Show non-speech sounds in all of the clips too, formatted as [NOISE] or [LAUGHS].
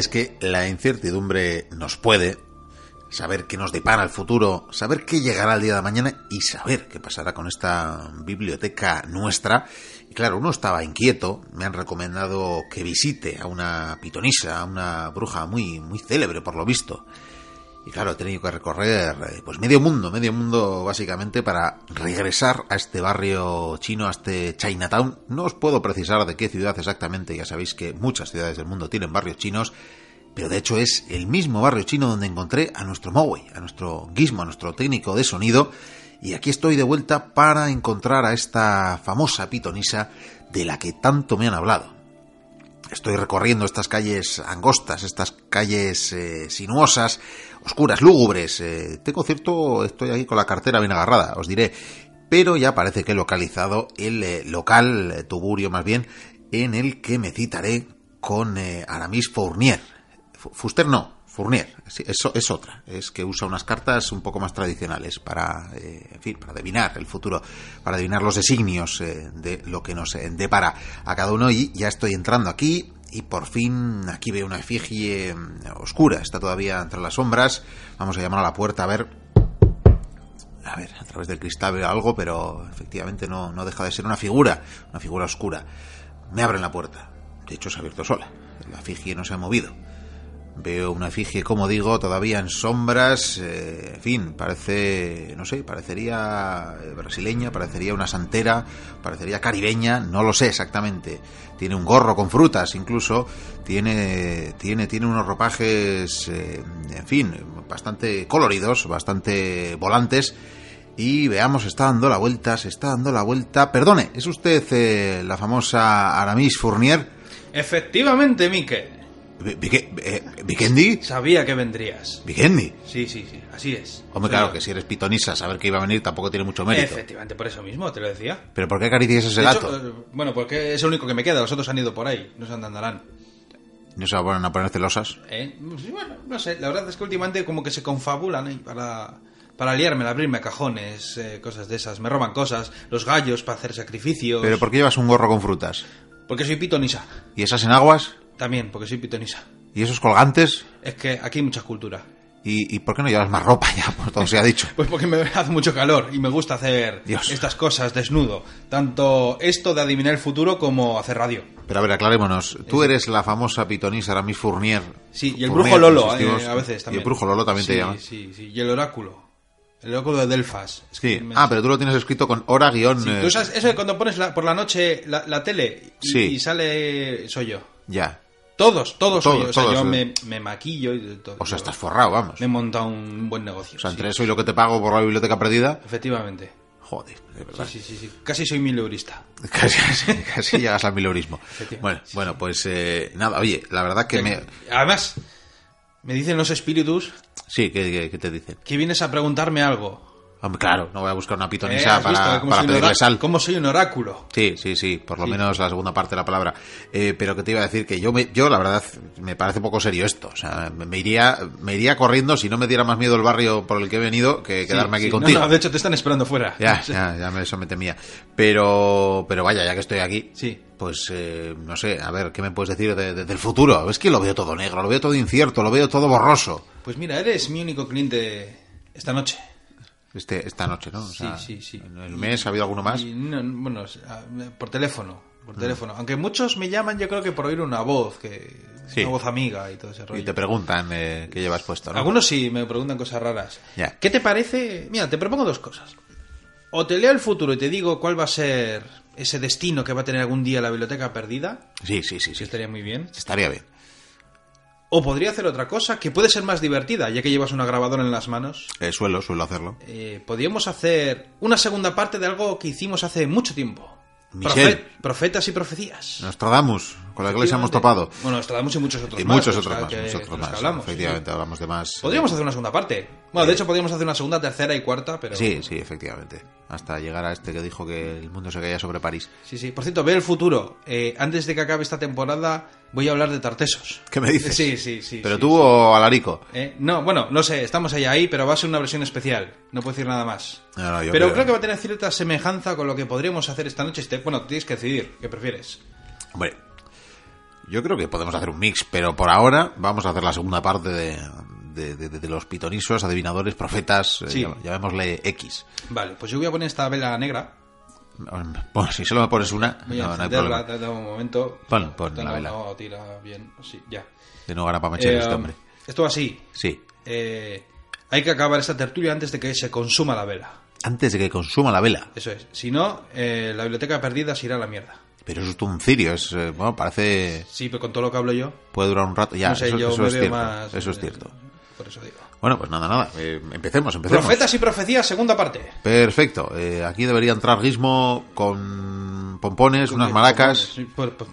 Es que la incertidumbre nos puede, saber qué nos depara el futuro, saber qué llegará el día de mañana y saber qué pasará con esta biblioteca nuestra. Y claro, uno estaba inquieto, me han recomendado que visite a una pitonisa, a una bruja muy, muy célebre por lo visto. Y claro, he tenido que recorrer eh, pues medio mundo, medio mundo básicamente para regresar a este barrio chino, a este Chinatown. No os puedo precisar de qué ciudad exactamente, ya sabéis que muchas ciudades del mundo tienen barrios chinos, pero de hecho es el mismo barrio chino donde encontré a nuestro Moway, a nuestro Gizmo, a nuestro técnico de sonido, y aquí estoy de vuelta para encontrar a esta famosa pitonisa de la que tanto me han hablado. Estoy recorriendo estas calles angostas, estas calles eh, sinuosas, oscuras, lúgubres. Eh, tengo cierto, estoy aquí con la cartera bien agarrada, os diré. Pero ya parece que he localizado el eh, local, tuburio más bien, en el que me citaré con Aramis Fournier. Fu- Fuster no, Fournier, eso es otra. Es que usa unas cartas un poco más tradicionales para, eh, en fin, para adivinar el futuro, para adivinar los designios eh, de lo que nos depara a cada uno. Y ya estoy entrando aquí y por fin aquí veo una efigie mm, oscura, está todavía entre las sombras. Vamos a llamar a la puerta a ver. A ver, a través del cristal veo algo, pero efectivamente no, no deja de ser una figura, una figura oscura. Me abren la puerta. De hecho, se ha abierto sola. La efigie no se ha movido. Veo una efigie, como digo, todavía en sombras. eh, en fin, parece, no sé, parecería eh, brasileña, parecería una santera, parecería caribeña, no lo sé exactamente. Tiene un gorro con frutas, incluso. Tiene, tiene, tiene unos ropajes, eh, en fin, bastante coloridos, bastante volantes. Y veamos, está dando la vuelta, se está dando la vuelta. Perdone, ¿es usted la famosa Aramis Fournier? Efectivamente, Mike. Vi- Vike- eh, ¿Vikendi? Sabía que vendrías. ¿Vikendi? Sí, sí, sí, así es. Hombre, claro, que si eres pitonisa, saber que iba a venir tampoco tiene mucho mérito. Efectivamente, por eso mismo te lo decía. ¿Pero por qué acaricias ese gato? eh, bueno, porque es el único que me queda. Los otros han ido por ahí. No se andarán. ¿No se van a poner celosas? ¿Eh? Pues, Bueno, no sé. La verdad es que últimamente como que se confabulan ahí para, para liarme, abrirme cajones, eh, cosas de esas. Me roban cosas. Los gallos para hacer sacrificios. ¿Pero por qué llevas un gorro con frutas? Porque soy pitonisa. ¿Y esas enaguas? También, porque soy pitonisa. ¿Y esos colgantes? Es que aquí hay mucha cultura. ¿Y, y por qué no llevas más ropa ya? [LAUGHS] Por todo se ha dicho. Pues porque me [LAUGHS] hace mucho calor y me gusta hacer Dios. estas cosas desnudo. Tanto esto de adivinar el futuro como hacer radio. Pero a ver, aclarémonos. Tú eres la famosa pitonisa Aramis Fournier. Sí, y el Fournier, brujo Lolo, eh, a veces Y también. el brujo Lolo también te Sí, llama. Sí, sí, y el oráculo. El oráculo de Delfas. Es Sí. que Ah, pero tú lo tienes escrito con hora guion. Sí, eh, ¿Tú sabes eso de cuando pones la- por la noche la, la tele y, Sí. y sale... Soy yo. Ya. Todos, todos, soy Todos. O sea, todos, yo eh. me, me maquillo y de todo. O sea, estás forrado, vamos. Me he montado un buen negocio. O sea, sí. entre eso y lo que te pago por la biblioteca perdida. Efectivamente. Joder, de verdad. sí, sí, sí. Casi soy mileurista. [LAUGHS] Casi, casi, casi llegas al mileurismo. Bueno, bueno, pues eh, nada, oye, la verdad que me... Además, me dicen los espíritus Sí, ¿qué, qué- qué te dicen? que vienes a preguntarme algo. Hombre, claro, no voy a buscar una Eh, pitonisa ¿has visto? para, para pedirle sal. Cómo soy un oráculo. Sí, sí, sí, por lo Sí. menos la segunda parte de la palabra. Eh, pero que te iba a decir que yo, me, yo la verdad, me parece poco serio esto. O sea, me, iría, me iría corriendo si no me diera más miedo el barrio por el que he venido que quedarme aquí sí. No, contigo. no, de hecho, te están esperando fuera. Ya, [LAUGHS] ya, ya me, eso me temía. Pero, pero vaya, ya que estoy aquí, Sí. pues eh, no sé, a ver, ¿qué me puedes decir de- de- del futuro? Es que lo veo todo negro, lo veo todo incierto, lo veo todo borroso. Pues mira, eres mi único cliente esta noche. Este, esta noche, ¿no? O sea, sí, sí. ¿En el mes ha habido alguno más? Y no, bueno, sea, por teléfono. Por teléfono. Aunque muchos me llaman, yo creo que por oír una voz, que Sí. una voz amiga y todo ese rollo. Y te preguntan eh, qué llevas puesto, ¿no? Algunos sí me preguntan cosas raras. Ya. ¿Qué te parece? Mira, te propongo dos cosas. O te leo el futuro y te digo cuál va a ser ese destino que va a tener algún día la biblioteca perdida, Sí, sí, sí, sí. estaría muy bien. Estaría bien. O podría hacer otra cosa que puede ser más divertida, ya que llevas una grabadora en las manos. Eh, suelo, suelo hacerlo. Eh, podríamos hacer una segunda parte de algo que hicimos hace mucho tiempo. Michel. Profetas y profecías. Nostradamus, con la iglesia hemos topado. Bueno, Nostradamus y muchos otros Y más. muchos otros más, que- muchos otros más. hablamos, efectivamente, sí. hablamos de más. Podríamos hacer una segunda parte. Bueno, de hecho, podríamos hacer una segunda, tercera y cuarta, pero. Sí, sí, efectivamente. Hasta llegar a este que dijo que el mundo se caía sobre París. Sí, sí. Por cierto, ve el futuro. Eh, antes de que acabe esta temporada, voy a hablar de Tartesos. ¿Qué me dices? Sí, sí, sí. Pero sí, tú sí. o Alarico. Eh, no, bueno, no sé, estamos ahí, ahí, pero va a ser una versión especial. No puedo decir nada más. No, no, yo pero creo- creo que va a tener cierta semejanza con lo que podríamos hacer esta noche. Este- Bueno, tienes que decidir, ¿qué prefieres? Hombre, Yo creo que podemos hacer un mix, pero por ahora vamos a hacer la segunda parte de, de, de- de los pitonisos, adivinadores, profetas, eh, Sí. llam- llamémosle X. Vale, pues yo voy a poner esta vela negra. Bueno, si solo me pones una, Voy a no, no hay encenderla, problema. te da un momento. Pon, pon la vela. No, tira bien, sí, ya. Que no gana para mechero Eh, este hombre. esto va así. Sí. Eh, hay que acabar esta tertulia antes de que se consuma la vela. Antes de que consuma la vela. Eso es. Si no, eh, la biblioteca perdida se irá a la mierda. Pero eso es un cirio, es, eh, bueno, parece... Sí, pero con todo lo que hablo yo. Puede durar un rato. Ya, no sé, eso, yo eso es cierto. más. eso es eh, cierto. Por eso digo. Bueno, pues nada, nada. eh, empecemos, empecemos. Profetas y profecías, segunda parte. Perfecto. eh, aquí debería entrar Gizmo con pompones, unas maracas, pues- pues-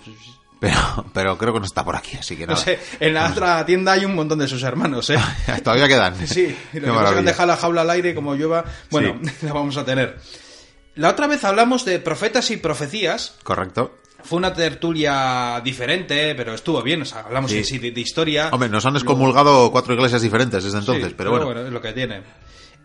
pero, pero creo que no está por aquí, así que No nada. sé, en la otra tienda hay un montón de sus hermanos, ¿eh? [LAUGHS] Todavía quedan. [LAUGHS] Sí, Qué lo que pasa es que han dejado la jaula al aire como llueva. Bueno, [LAUGHS] la vamos a tener. La otra vez hablamos de profetas y profecías. Correcto. Fue una tertulia diferente, pero estuvo bien. O sea, hablamos Sí. en sí de, de historia. Hombre, nos han Luego- excomulgado cuatro iglesias diferentes desde entonces, Sí, pero bueno. es lo que tiene.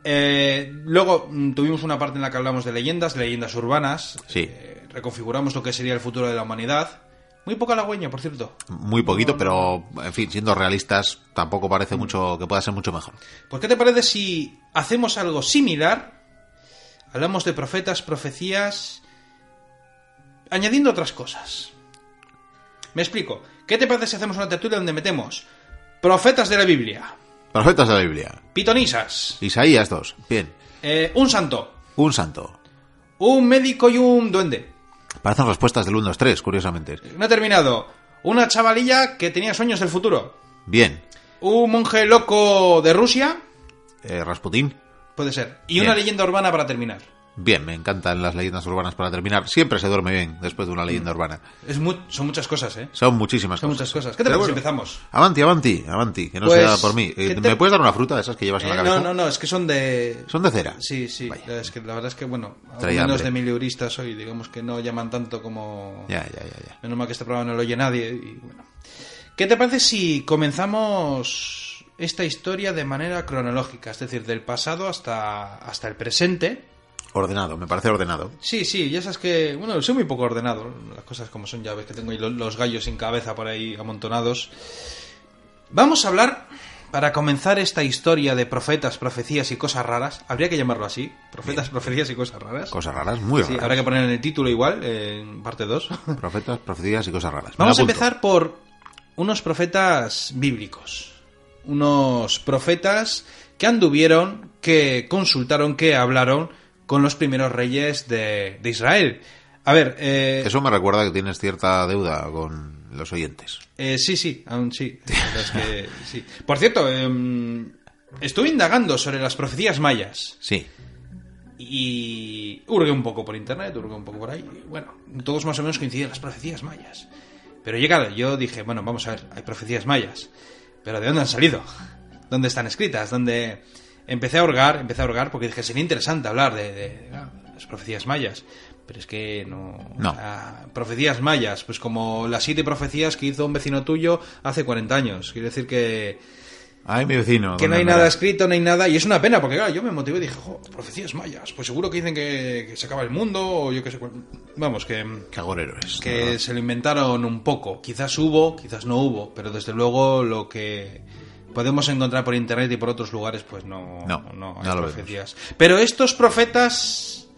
Eh, luego mm, tuvimos una parte en la que hablamos de leyendas, leyendas urbanas. Sí. Eh, reconfiguramos lo que sería el futuro de la humanidad. Muy poca halagüeña, por cierto. Muy poquito, pero en fin, siendo realistas, tampoco parece mucho que pueda ser mucho mejor. Pues, ¿qué te parece si hacemos algo similar? Hablamos de profetas, profecías, añadiendo otras cosas. Me explico. ¿Qué te parece si hacemos una tertulia donde metemos profetas de la Biblia, Profetas de la Biblia. pitonisas, Isaías 2. Bien. eh, un santo, Un santo. un médico y un duende? Parecen respuestas del 1, 2, 3, curiosamente. No he terminado. Una chavalilla que tenía sueños del futuro. Bien. Un monje loco de Rusia. Eh, Rasputín. Puede ser. Y Bien. una leyenda urbana para terminar. Bien, me encantan las leyendas urbanas para terminar. Siempre se duerme bien después de una leyenda urbana. Es mu- son muchas cosas, ¿eh? Son muchísimas Son cosas. muchas cosas. ¿Qué te parece si empezamos? Avanti, avanti, avanti, que no Pues, sea por mí. Eh, ¿qué te- ¿Me puedes dar una fruta de esas que llevas en la Eh, cabeza? no, no, no, es que son de... Son de cera. Sí, sí. Vaya. Es que la verdad es que, bueno, menos de mil euristas hoy, digamos que no llaman tanto como... Ya, ya, ya, ya. Menos mal que este programa no lo oye nadie. Y, bueno. ¿Qué te parece si comenzamos esta historia de manera cronológica? Es decir, del pasado hasta, hasta el presente. Ordenado, me parece ordenado. Sí, sí, ya sabes que, bueno, soy muy poco ordenado, las cosas como son, ya ves que tengo ahí lo- los, gallos sin cabeza por ahí amontonados. Vamos a hablar, para comenzar esta historia de profetas, profecías y cosas raras, habría que llamarlo así, profetas, profecías y cosas raras. Cosas raras, muy Sí, raras. habrá que poner en el título igual, en parte 2. [LAUGHS] Profetas, profecías y cosas raras. Vamos a empezar por unos profetas bíblicos. Unos profetas que anduvieron, que consultaron, que hablaron con los primeros reyes de, de Israel. A ver, eh, Eso me recuerda que tienes cierta deuda con los oyentes. eh, sí, sí, aún sí. La verdad es que [LAUGHS] sí. Por cierto, em, estuve indagando sobre las profecías mayas Sí. y hurgué un poco por internet, hurgué un poco por ahí. y Bueno, todos más o menos coinciden las profecías mayas. Pero llegado, yo dije, bueno, vamos a ver, hay profecías mayas. Pero ¿de dónde han salido? ¿Dónde están escritas? ¿Dónde...? Empecé a hurgar, empecé a hurgar porque dije, sería interesante hablar de, de- de, las profecías mayas. Pero es que no... No. o sea, profecías mayas, pues como las siete profecías que hizo un vecino tuyo hace 40 años. Quiero decir que Ay, mi vecino. que no ¿dónde hay nada escrito, no hay nada, y es una pena, porque claro, yo me motivé y dije, jo, profecías mayas, pues seguro que dicen que, que se acaba el mundo, o yo qué sé, vamos, que, Qué agorero es. que se lo inventaron un poco, quizás hubo, quizás no hubo, pero desde luego lo que podemos encontrar por internet y por otros lugares, pues no, No, no hay no lo profecías. Pero estos profetas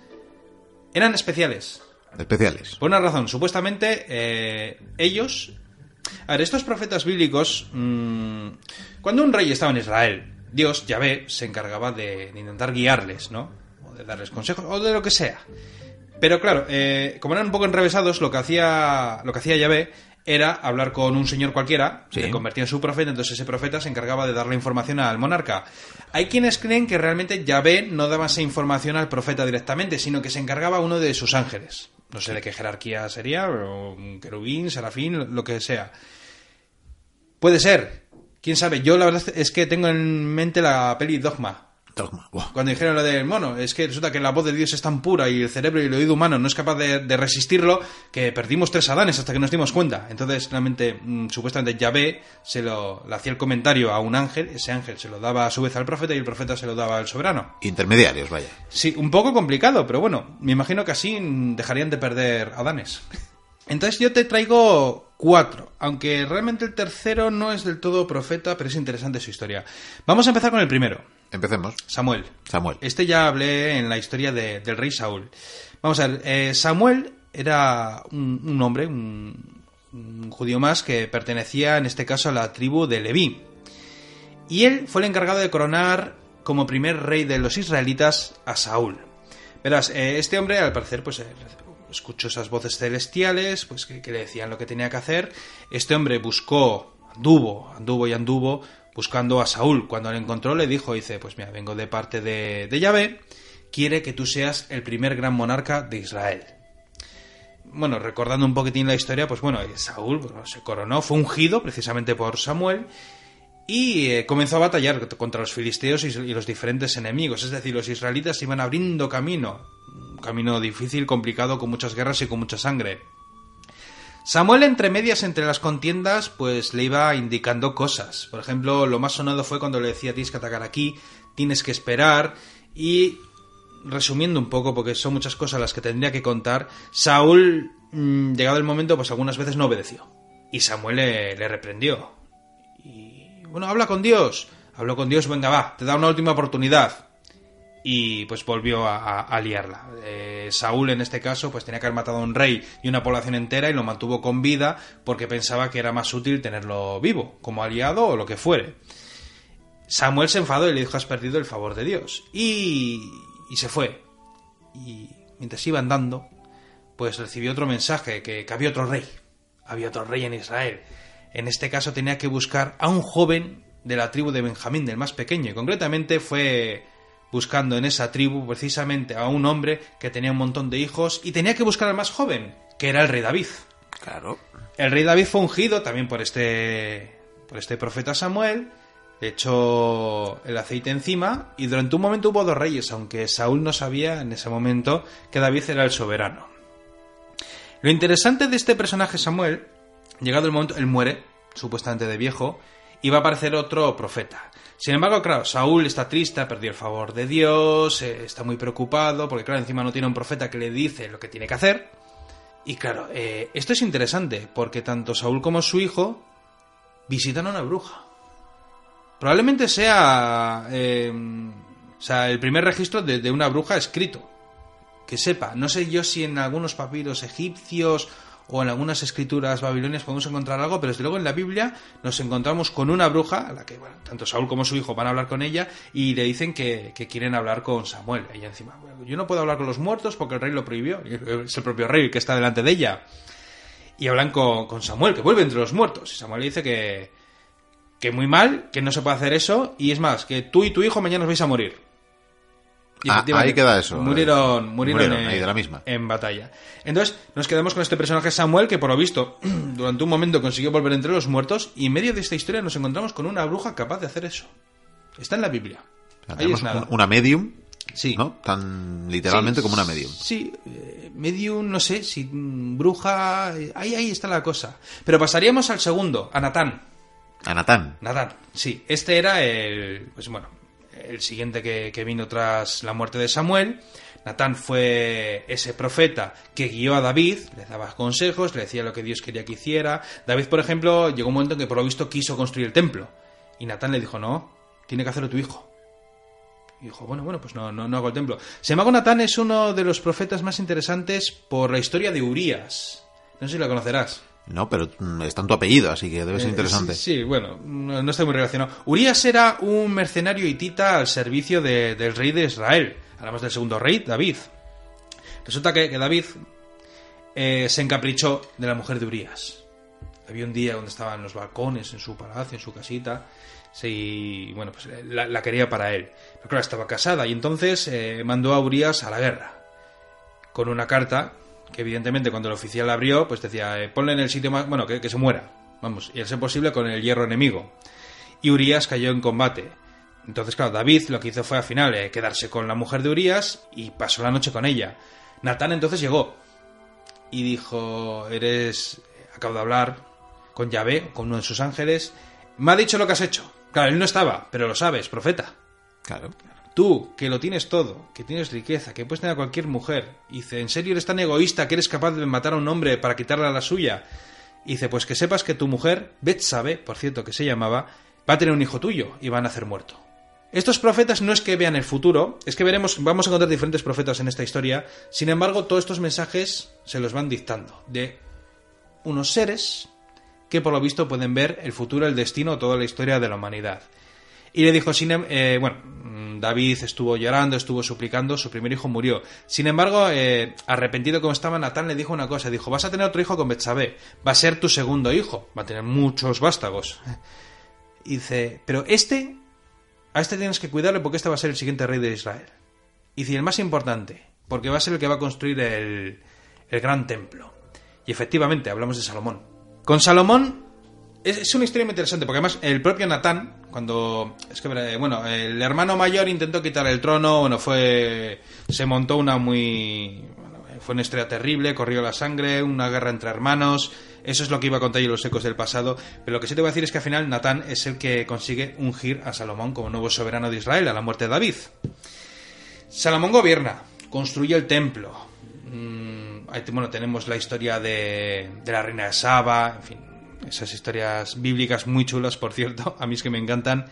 eran especiales. Especiales. Por una razón, supuestamente eh, ellos... A ver, estos profetas bíblicos, mm, cuando un rey estaba en Israel, Dios, Yahvé, se encargaba de, de intentar guiarles, ¿no? O de darles consejos, o de lo que sea. Pero claro, eh, como eran un poco enrevesados, lo que hacía, lo que hacía Yahvé era hablar con un señor cualquiera, Sí. le convertía en su profeta, entonces ese profeta se encargaba de darle información al monarca. Hay quienes creen que realmente Yahvé no daba esa información al profeta directamente, sino que se encargaba uno de sus ángeles. No sé de qué jerarquía sería, o un querubín, serafín, lo que sea. Puede ser. Quién sabe. Yo la verdad es que tengo en mente la peli Dogma. Dogma. Cuando dijeron lo del mono, es que resulta que la voz de Dios es tan pura y el cerebro y el oído humano no es capaz de, de resistirlo que perdimos tres Adanes hasta que nos dimos cuenta. Entonces, realmente, mm, supuestamente Yahvé se lo le hacía el comentario a un ángel, ese ángel se lo daba a su vez al profeta y el profeta se lo daba al soberano. Intermediarios, vaya. Sí, un poco complicado, pero bueno, me imagino que así mm, dejarían de perder Adanes. [LAUGHS] Entonces yo te traigo cuatro, aunque realmente el tercero no es del todo profeta, pero es interesante su historia. Vamos a empezar con el primero. Empecemos. Samuel. Samuel. Este ya hablé en la historia de- del rey Saúl. Vamos a ver, eh, Samuel era un, un hombre, un, un judío más, que pertenecía en este caso a la tribu de Leví. Y él fue el encargado de coronar como primer rey de los israelitas a Saúl. Verás, eh, este hombre al parecer pues eh, escuchó esas voces celestiales pues que, le decían lo que tenía que hacer. Este hombre buscó, anduvo, anduvo y anduvo buscando a Saúl. Cuando le encontró le dijo, dice, pues mira, vengo de parte de, de Yahvé, quiere que tú seas el primer gran monarca de Israel. Bueno, recordando un poquitín la historia, pues bueno, eh, Saúl se coronó, fue ungido precisamente por Samuel y eh, comenzó a batallar contra los filisteos y, y los diferentes enemigos. Es decir, los israelitas iban abriendo camino, camino difícil, complicado, con muchas guerras y con mucha sangre. Samuel, entre medias, entre las contiendas, pues le iba indicando cosas. Por ejemplo, lo más sonado fue cuando le decía tienes que atacar aquí, tienes que esperar. Y resumiendo un poco, porque son muchas cosas las que tendría que contar, Saúl, mm, llegado el momento, pues algunas veces no obedeció. Y Samuel le, reprendió. Y bueno, habla con Dios. Habló con Dios, venga, va, te da una última oportunidad. Y pues volvió a, a- liarla. Eh, Saúl, en este caso, pues tenía que haber matado a un rey y una población entera y lo mantuvo con vida porque pensaba que era más útil tenerlo vivo, como aliado o lo que fuere. Samuel se enfadó y le dijo, has perdido el favor de Dios. Y, y se fue. Y mientras iba andando, pues recibió otro mensaje, que, que había otro rey. Había otro rey en Israel. En este caso tenía que buscar a un joven de la tribu de Benjamín, del más pequeño. Y concretamente fue buscando en esa tribu precisamente a un hombre que tenía un montón de hijos y tenía que buscar al más joven, que era el rey David. Claro. El rey David fue ungido también por este, por este profeta Samuel, le echó el aceite encima y durante un momento hubo dos reyes, aunque Saúl no sabía en ese momento que David era el soberano. Lo interesante de este personaje Samuel, llegado el momento, él muere, supuestamente de viejo, y va a aparecer otro profeta. Sin embargo, claro, Saúl está triste, ha perdido el favor de Dios, eh, está muy preocupado, porque claro, encima no tiene un profeta que le dice lo que tiene que hacer. Y claro, eh, esto es interesante, porque tanto Saúl como su hijo visitan a una bruja. Probablemente sea, eh, o sea el primer registro de, de una bruja escrito. Que sepa, no sé yo si en algunos papiros egipcios o en algunas escrituras babilonias podemos encontrar algo, pero desde luego en la Biblia nos encontramos con una bruja, a la que bueno, tanto Saúl como su hijo van a hablar con ella y le dicen que, quieren hablar con Samuel. Ella encima, "Bueno, yo no puedo hablar con los muertos porque el rey lo prohibió, [LAUGHS] es el propio rey que está delante de ella. Y hablan con, con Samuel, que vuelve entre los muertos. Y Samuel le dice que, que muy mal, que no se puede hacer eso, y es más, que tú y tu hijo mañana os vais a morir. Y Ah, ahí queda eso. Murieron, murieron, Murieron en, ahí de la misma. en batalla. Entonces, nos quedamos con este personaje Samuel, que por lo visto, [CLEARS THROAT] durante un momento consiguió volver entre los muertos, y en medio de esta historia nos encontramos con una bruja capaz de hacer eso. Está en la Biblia. O sea, Ahí tenemos es nada. un- una medium, Sí. ¿no? Tan literalmente Sí, como una medium. Sí, eh, medium, no sé, si bruja, eh, ahí, ahí está la cosa. Pero pasaríamos al segundo, a Natán. A Natán. Natán, sí. Este era el, pues bueno, el siguiente que, vino tras la muerte de Samuel. Natán fue ese profeta que guió a David, le daba consejos, le decía lo que Dios quería que hiciera. David, por ejemplo, llegó un momento en que por lo visto quiso construir el templo. Y Natán le dijo, no, tiene que hacerlo tu hijo. Y dijo, bueno, bueno, pues no, no, no hago el templo. Sin embargo, Natán es uno de los profetas más interesantes por la historia de Urias. No sé si la conocerás. No, pero mm, está en tu apellido, así que debe ser Eh, interesante. Sí, sí, bueno, no, estoy muy relacionado. Urias era un mercenario hitita al servicio de- del rey de Israel. Hablamos del segundo rey, David. Resulta que, que David eh, se encaprichó de la mujer de Urias. Había un día donde estaban los balcones en su palacio, en su casita, sí, bueno, pues eh, la, la quería para él. Pero claro, estaba casada y entonces eh, mandó a Urias a la guerra con una carta que evidentemente cuando el oficial abrió, pues decía, eh, ponle en el sitio más, bueno, que, que se muera, vamos, y al ser posible con el hierro enemigo. Y Urias cayó en combate. Entonces, claro, David lo que hizo fue al final eh, quedarse con la mujer de Urias y pasó la noche con ella. Natán entonces llegó y dijo, eres, acabo de hablar con Yahvé, con uno de sus ángeles, me ha dicho lo que has hecho. Claro, él no estaba, pero lo sabes, profeta. Claro. Tú, que lo tienes todo, que tienes riqueza, que puedes tener a cualquier mujer, y dice, ¿en serio eres tan egoísta que eres capaz de matar a un hombre para quitarle a la suya? Y dice, pues que sepas que tu mujer, Betsabe, por cierto que se llamaba, va a tener un hijo tuyo y va a nacer muerto. Estos profetas no es que vean el futuro, es que veremos, vamos a encontrar diferentes profetas en esta historia, sin embargo, todos estos mensajes se los van dictando de unos seres que por lo visto pueden ver el futuro, el destino, toda la historia de la humanidad. Y le dijo, sin, em- eh, bueno, David estuvo llorando, estuvo suplicando, su primer hijo murió. Sin embargo, eh, arrepentido como estaba, Natán le dijo una cosa, dijo, vas a tener otro hijo con Betsabé, va a ser tu segundo hijo, va a tener muchos vástagos. Y dice, pero este, a este tienes que cuidarle porque este va a ser el siguiente rey de Israel. Y dice, el más importante, porque va a ser el que va a construir el, el gran templo. Y efectivamente, hablamos de Salomón. Con Salomón es, es una historia muy interesante, porque además el propio Natán, cuando. Es que, eh, bueno, el hermano mayor intentó quitar el trono, bueno, fue. Se montó una muy. fue una historia terrible, corrió la sangre, una guerra entre hermanos. Eso es lo que iba a contar yo los ecos del pasado. Pero lo que sí te voy a decir es que al final Natán es el que consigue ungir a Salomón como nuevo soberano de Israel a la muerte de David. Salomón gobierna, construye el templo. Mm, bueno, tenemos la historia de, de la reina de Saba, en fin, esas historias bíblicas muy chulas, por cierto, [LAUGHS] a mí es que me encantan.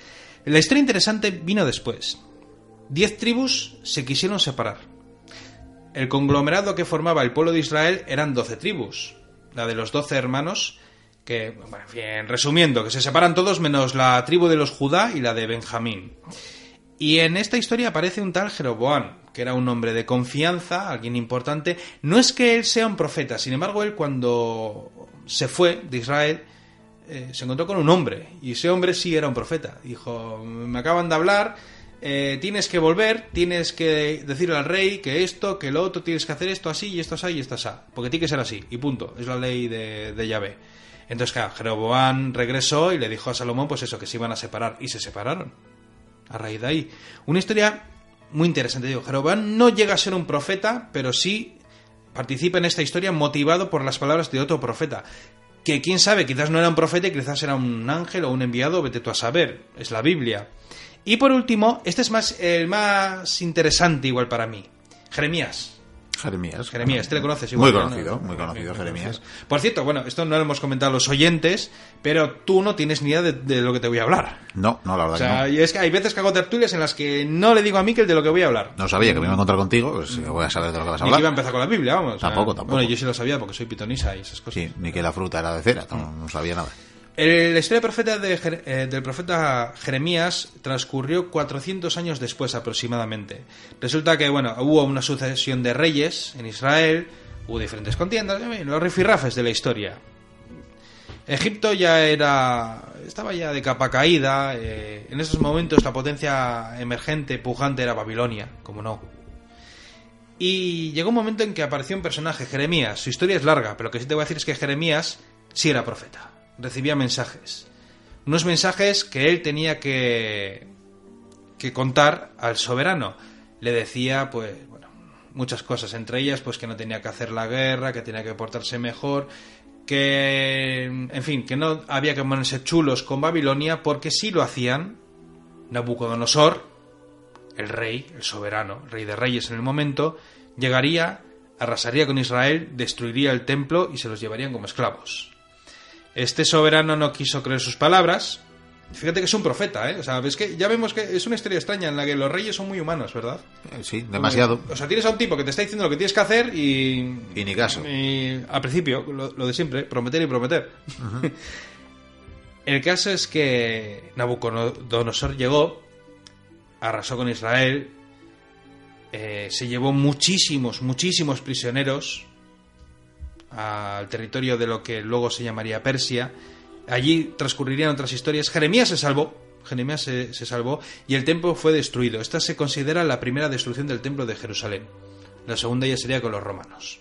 La historia interesante vino después. Diez tribus se quisieron separar. El conglomerado que formaba el pueblo de Israel eran doce tribus. La de los doce hermanos, que, bueno, en fin, resumiendo, que se separan todos menos la tribu de los Judá y la de Benjamín. Y en esta historia aparece un tal Jeroboam, que era un hombre de confianza, alguien importante. No es que él sea un profeta, sin embargo, él cuando se fue de Israel eh, se encontró con un hombre, y ese hombre sí era un profeta. Dijo, me acaban de hablar, eh, tienes que volver, tienes que decirle al rey que esto, que lo otro, tienes que hacer esto así, y esto así, y esto así. Porque tiene que ser así, y punto. Es la ley de, de Yahvé. Entonces, claro, Jeroboam regresó y le dijo a Salomón, pues eso, que se iban a separar, y se separaron a raíz de ahí. Una historia muy interesante. Digo, Jeroboam no llega a ser un profeta, pero sí participa en esta historia motivado por las palabras de otro profeta. Que quién sabe, quizás no era un profeta quizás era un ángel o un enviado, vete tú a saber. Es la Biblia. Y por último, este es más el más interesante igual para mí. Jeremías. Jeremías. Jeremías, ¿te le conoces? Muy igual, ¿no? conocido, muy conocido, Jeremías. Por cierto, bueno, esto no lo hemos comentado a los oyentes, pero tú no tienes ni idea de, de lo que te voy a hablar. No, no, la verdad O sea, que no. es que hay veces que hago tertulias en las que no le digo a Miquel de lo que voy a hablar. No sabía que me iba a encontrar contigo, pues voy a saber de lo que vas a Ni que iba a hablar. empezar con la Biblia, vamos. o sea, Tampoco, tampoco. Bueno, yo sí lo sabía porque soy pitonisa y esas cosas. Sí, ni que la fruta era de cera, no, no sabía nada. El- la historia profeta eh, del profeta Jeremías transcurrió 400 años después aproximadamente. Resulta que, bueno, hubo una sucesión de reyes en Israel, hubo diferentes contiendas, los rifirrafes de la historia. Egipto ya era. estaba ya de capa caída. eh, en esos momentos la potencia emergente, pujante, era Babilonia, como no. Y llegó un momento en que apareció un personaje, Jeremías. Su historia es larga, pero lo que sí te voy a decir es que Jeremías sí era profeta. Recibía mensajes. Unos mensajes que él tenía que, que contar al soberano. Le decía, pues, bueno, muchas cosas, entre ellas, pues que no tenía que hacer la guerra, que tenía que portarse mejor, que, en fin, que no había que ponerse chulos con Babilonia, porque si lo hacían, Nabucodonosor, el rey, el soberano, rey de reyes en el momento, llegaría, arrasaría con Israel, destruiría el templo y se los llevarían como esclavos. Este soberano no quiso creer sus palabras. Fíjate que es un profeta, ¿eh? O sea, ves que ya vemos que es una historia extraña en la que los reyes son muy humanos, ¿verdad? Eh, Sí, demasiado. O sea, tienes a un tipo que te está diciendo lo que tienes que hacer y... Y ni caso. Y al principio, lo, lo de siempre, prometer y prometer. [LAUGHS] El caso es que Nabucodonosor llegó, arrasó con Israel, eh, se llevó muchísimos, muchísimos prisioneros al territorio de lo que luego se llamaría Persia. Allí transcurrirían otras historias. Jeremías se salvó, Jeremías se, salvó y el templo fue destruido. Esta se considera la primera destrucción del templo de Jerusalén. La segunda ya sería con los romanos.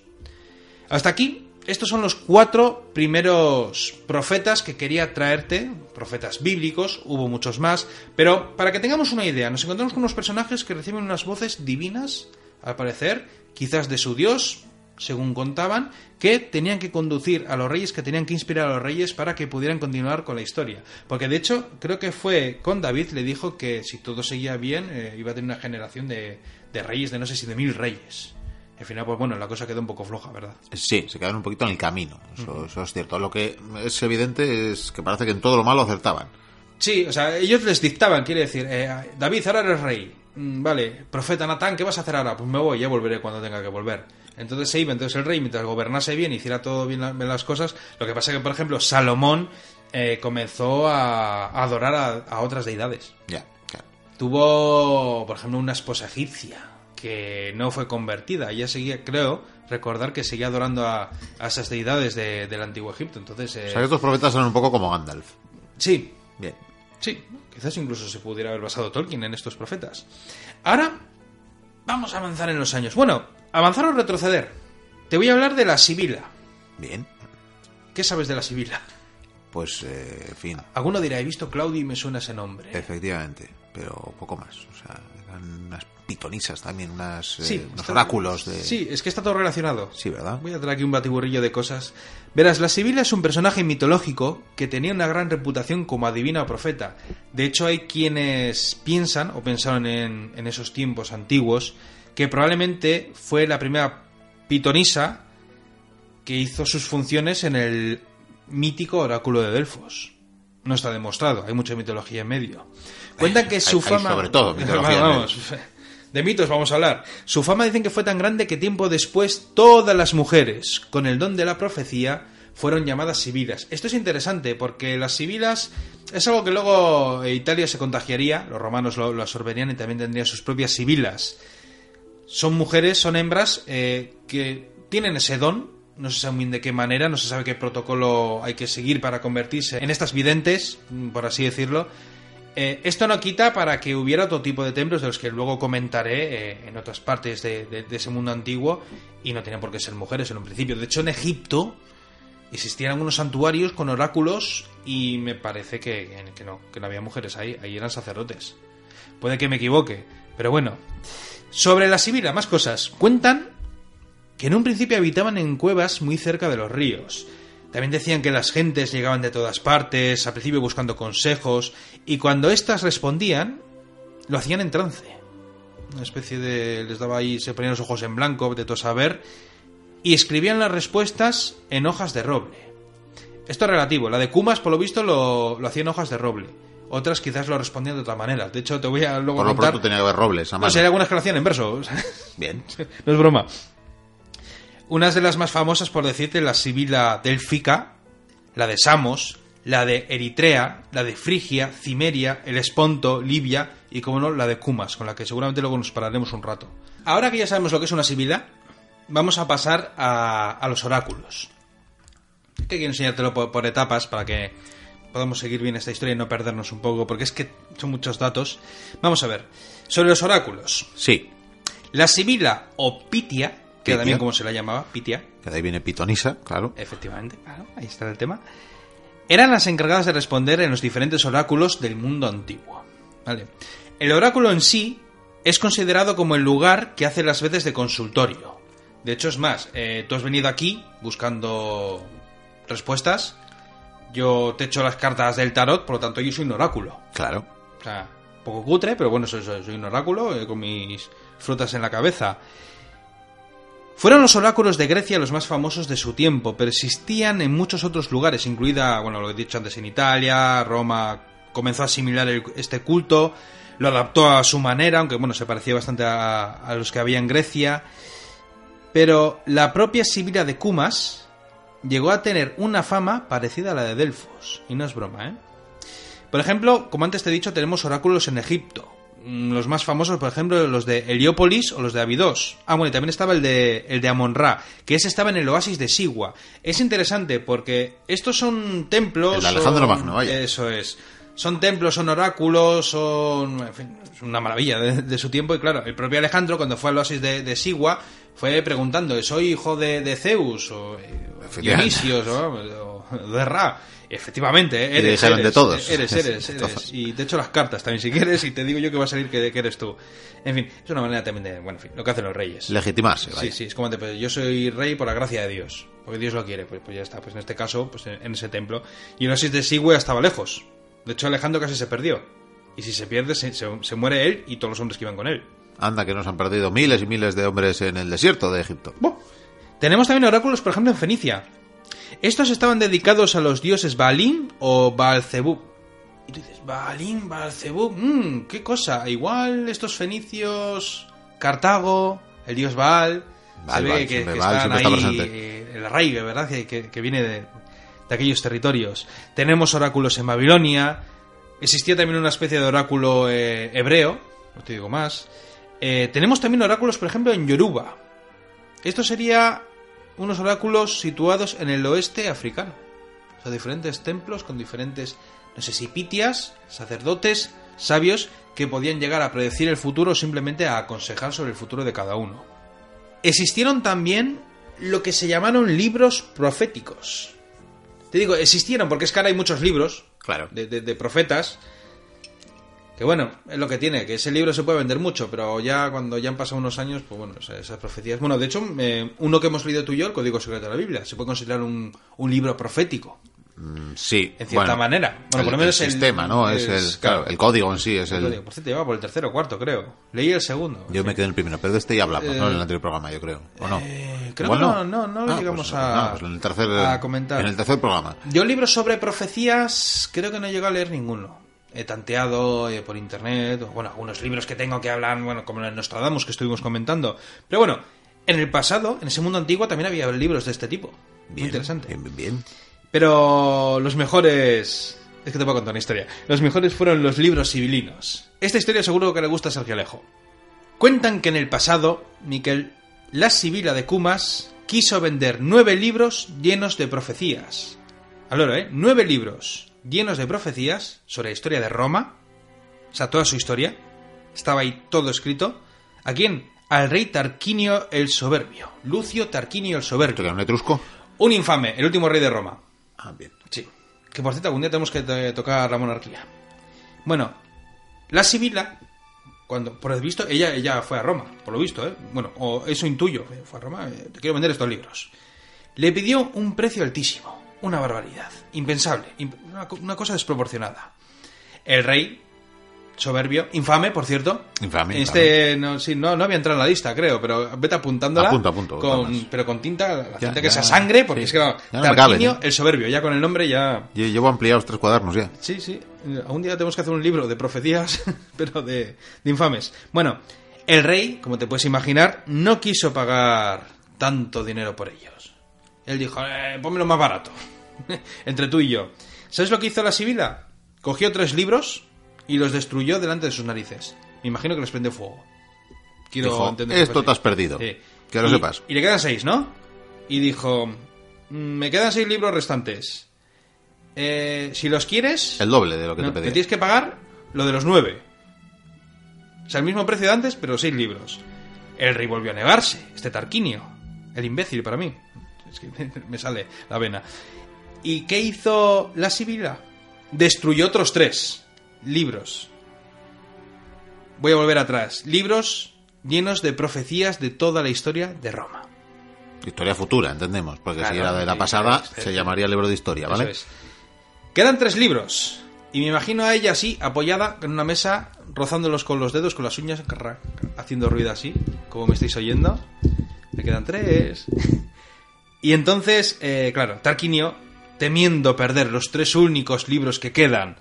Hasta aquí, estos son los cuatro primeros profetas que quería traerte, profetas bíblicos, hubo muchos más, pero para que tengamos una idea, nos encontramos con unos personajes que reciben unas voces divinas, al parecer, quizás de su Dios, según contaban, que tenían que conducir a los reyes, que tenían que inspirar a los reyes para que pudieran continuar con la historia. Porque de hecho, creo que fue con David, le dijo que si todo seguía bien, eh, iba a tener una generación de, de reyes, de no sé si de mil reyes. Al final, pues bueno, la cosa quedó un poco floja, ¿verdad? Sí, se quedaron un poquito en el camino. Eso, eso es cierto. Lo que es evidente es que parece que en todo lo malo acertaban. Sí, o sea, ellos les dictaban, quiere decir, eh, David, ahora eres rey. Mm, vale, profeta Natán, ¿qué vas a hacer ahora? Pues me voy, ya volveré cuando tenga que volver. Entonces se iba, entonces el rey, mientras gobernase bien, hiciera todo bien, la- bien las cosas, lo que pasa es que, por ejemplo, Salomón eh, comenzó a, a adorar a, a otras deidades. Ya, claro. Tuvo, por ejemplo, una esposa egipcia que no fue convertida. Ella seguía, creo, recordar que seguía adorando a, a esas deidades de- del antiguo Egipto. Entonces, eh, O sea, que estos profetas eran un poco como Gandalf. sí, Bien. Sí, quizás incluso se pudiera haber basado Tolkien en estos profetas. Ahora, vamos a avanzar en los años. Bueno, avanzar o retroceder. Te voy a hablar de la Sibila. Bien. ¿Qué sabes de la Sibila? Pues, eh, en fin. Alguno dirá, he visto Claudio y me suena ese nombre. Efectivamente, pero poco más. O sea, eran unas pitonisas también, unas, eh, Sí, unos está- oráculos de... Sí, es que está todo relacionado. Sí, ¿verdad? Voy a traer aquí un batiburrillo de cosas. Verás, la Sibila es un personaje mitológico que tenía una gran reputación como adivina o profeta. De hecho, hay quienes piensan, o pensaron en, en esos tiempos antiguos, que probablemente fue la primera pitonisa que hizo sus funciones en el mítico oráculo de Delfos. No está demostrado, hay mucha mitología en medio. Cuentan que su hay fama... sobre todo [LAUGHS] mitología en Vamos, de mitos vamos a hablar. Su fama dicen que fue tan grande que tiempo después todas las mujeres con el don de la profecía fueron llamadas sibilas. Esto es interesante porque las sibilas es algo que luego Italia se contagiaría, los romanos lo, lo absorberían y también tendrían sus propias sibilas. Son mujeres, son hembras eh, que tienen ese don, no se sabe bien de qué manera, no se sabe qué protocolo hay que seguir para convertirse en estas videntes, por así decirlo. Eh, esto no quita para que hubiera otro tipo de templos de los que luego comentaré eh, en otras partes de, de- de ese mundo antiguo y no tenían por qué ser mujeres en un principio. De hecho, en Egipto existían algunos santuarios con oráculos y me parece que, que no, que no había mujeres ahí, ahí eran sacerdotes. Puede que me equivoque, pero bueno. Sobre la Sibila, más cosas. Cuentan que en un principio habitaban en cuevas muy cerca de los ríos. También decían que las gentes llegaban de todas partes, al principio buscando consejos, y cuando éstas respondían, lo hacían en trance. Una especie de... les daba ahí, se ponían los ojos en blanco, de todo saber, y escribían las respuestas en hojas de roble. Esto es relativo, la de Kumas, por lo visto, lo, lo hacía en hojas de roble. Otras quizás lo respondían de otra manera. De hecho, te voy a luego Por lo contar... pronto tenía que haber robles a No mano. algunas que lo hacían en verso. [LAUGHS] Bien. no es broma. Unas de las más famosas, por decirte, la Sibila Delfica, la de Samos, la de Eritrea, la de Frigia, Cimeria, el Esponto, Libia y, como no, la de Cumas, con la que seguramente luego nos pararemos un rato. Ahora que ya sabemos lo que es una Sibila, vamos a pasar a, a los oráculos. Que quiero enseñártelo por, por etapas para que podamos seguir bien esta historia y no perdernos un poco, porque es que son muchos datos. Vamos a ver. Sobre los oráculos. Sí, La Sibila o Pitia, que también como se la llamaba, Pitia, que de ahí viene pitonisa, claro. efectivamente, claro, ahí está el tema, eran las encargadas de responder en los diferentes oráculos del mundo antiguo. ¿Vale? El oráculo en sí es considerado como el lugar que hace las veces de consultorio. De hecho, es más, eh, tú has venido aquí buscando respuestas, yo te echo las cartas del tarot, por lo tanto yo soy un oráculo. Claro. O sea, poco cutre, pero bueno, soy, soy- soy un oráculo eh, con mis frutas en la cabeza. Fueron los oráculos de Grecia los más famosos de su tiempo, pero existían en muchos otros lugares, incluida, bueno, lo he dicho antes en Italia, Roma comenzó a asimilar el- este culto, lo adaptó a su manera, aunque bueno, se parecía bastante a, a los que había en Grecia. Pero la propia Sibila de Cumas llegó a tener una fama parecida a la de Delfos, y no es broma, ¿eh? Por ejemplo, como antes te he dicho, tenemos oráculos en Egipto. Mm, Los más famosos, por ejemplo, los de Heliópolis o los de Abidos. Ah, bueno, y también estaba el de, el de Amon-Ra, que ese estaba en el oasis de Sigua. Es interesante porque estos son templos... El de Alejandro son- Magno, vaya. Eso es. Son templos, son oráculos, son... En fin, es una maravilla de, de su tiempo. Y claro, el propio Alejandro, cuando fue al oasis de, de Sigua, fue preguntando, ¿soy hijo de, de Zeus o eh. Dionisios o, o de Ra? Efectivamente, ¿eh? Y eres, dijeron eres, de todos. Eres, eres, [LAUGHS] eres. Y te echo las cartas también si quieres y te digo yo que va a salir que, que eres tú. En fin, es una manera también de, bueno, en fin, lo que hacen los reyes. Legitimarse, Sí, vaya. sí, es como pues, yo soy rey por la gracia de Dios, porque Dios lo quiere, pues, pues ya está, pues en este caso, pues en, en ese templo. Y el Oasis de Sigüe estaba lejos. De hecho, Alejandro casi se perdió. Y si se pierde, se, se- se muere él y todos los hombres que iban con él. Anda, que nos han perdido miles y miles de hombres en el desierto de Egipto. Tenemos también oráculos, por ejemplo, en Fenicia. Estos estaban dedicados a los dioses Baalim o Baalzebub. Y tú dices, Baalim, Baalzebub, mmm, qué cosa. Igual estos fenicios, Cartago, el dios Baal, Baal, se ve Baal, que, que Baal, están siempre está ahí, eh, el arraigue, ¿verdad? Que, que- que viene de, de aquellos territorios. Tenemos oráculos en Babilonia. Existía también una especie de oráculo eh, hebreo, no te digo más. Eh, tenemos también oráculos, por ejemplo, en Yoruba. Esto sería unos oráculos situados en el oeste africano. O sea, diferentes templos con diferentes, no sé si pitias, sacerdotes, sabios, que podían llegar a predecir el futuro o simplemente a aconsejar sobre el futuro de cada uno. Existieron también lo que se llamaron libros proféticos. Te digo, existieron porque es que ahora hay muchos libros Claro. de, de- de profetas. Que bueno, es lo que tiene, que ese libro se puede vender mucho, pero ya cuando ya han pasado unos años, pues bueno, esas, profecías. Bueno, de hecho, eh, uno que hemos leído tú y yo, el Código Secreto de la Biblia, se puede considerar un, un libro profético, Mm, Sí. en cierta bueno, manera. Bueno, el, por lo menos el sistema, ¿no? Es, el, claro, el código en sí es el el... código. Por cierto, lleva por el tercero o cuarto, creo. Leí el segundo. Yo me quedé en el primero, pero de este ya hablamos, ¿no? En el Eh, anterior programa, yo creo. ¿O no? eh, creo que no, no, no Ah, llegamos pues, a- no, pues en el tercer, a comentar. En el tercer programa. Yo libros sobre profecías creo que no llego a leer ninguno. He tanteado eh, por internet, o, bueno, algunos libros que tengo que hablan, bueno, como el Nostradamus que estuvimos comentando. Pero bueno, en el pasado, en ese mundo antiguo, también había libros de este tipo. Muy Bien, interesante. Bien, bien, bien. Pero los mejores... Es que te puedo contar una historia. Los mejores fueron los libros civilinos. Esta historia seguro que le gusta a Sergio Alejo. Cuentan que en el pasado, Miquel, la Sibila de Cumas quiso vender nueve libros llenos de profecías. Alora, ¿eh? Nueve libros llenos de profecías sobre la historia de Roma. O sea, toda su historia. Estaba ahí todo escrito. ¿A quién? Al rey Tarquinio el Soberbio. Lucio Tarquinio el ¿Esto que Soberbio. era un etrusco? Un infame, el último rey de Roma. Ah, bien. Sí. Que por cierto, algún día tenemos que eh, tocar la monarquía. Bueno, la Sibila, cuando, por el visto, ella, ella fue a Roma, por lo visto, ¿eh? Bueno, o eso intuyo, eh, fue a Roma, eh, te quiero vender estos libros. Le pidió un precio altísimo, una barbaridad, impensable, imp- una, co- una cosa desproporcionada. El rey, soberbio, infame, por cierto. Infame, Este, no, sí, no, no había entrado en la lista, creo, pero vete apuntándola. Apunto, apunto, con- pero con tinta, la Ya, tinta que sea sangre, porque sí. es que no Tarquinio, caben, ¿eh? el soberbio, ya con el nombre ya... Yo llevo ampliados tres cuadernos ya. Sí, sí. Algún día tenemos que hacer un libro de profecías, [LAUGHS] pero de, de infames. Bueno, el rey, como te puedes imaginar, no quiso pagar tanto dinero por ellos. Él dijo, eh, pónmelo más barato. [LAUGHS] Entre tú y yo. ¿Sabes lo que hizo la Sibila? Cogió tres libros y los destruyó delante de sus narices. Me imagino que les prende fuego. Quiero Dijo, entender esto te has perdido. Sí. Que lo Y- sepas. Y le quedan seis, ¿no? Y dijo, "Mm, me quedan seis libros restantes. Eh, si los quieres... El doble de lo que No, te me pedí. tienes que pagar lo de los nueve. O sea, el mismo precio de antes, pero seis libros. El rey volvió a negarse, este Tarquinio. El imbécil para mí. Es que me sale la vena. ¿Y qué hizo la Sibila? Destruyó otros tres libros. Voy a volver atrás. Libros llenos de profecías de toda la historia de Roma. Historia futura, entendemos. Porque si era de la pasada, se llamaría libro de historia, ¿vale? Eso es. Quedan tres libros. Y me imagino a ella así, apoyada en una mesa, rozándolos con los dedos, con las uñas, haciendo ruido así, como me estáis oyendo. Me quedan tres. Y entonces, eh, claro, Tarquinio, temiendo perder los tres únicos libros que quedan,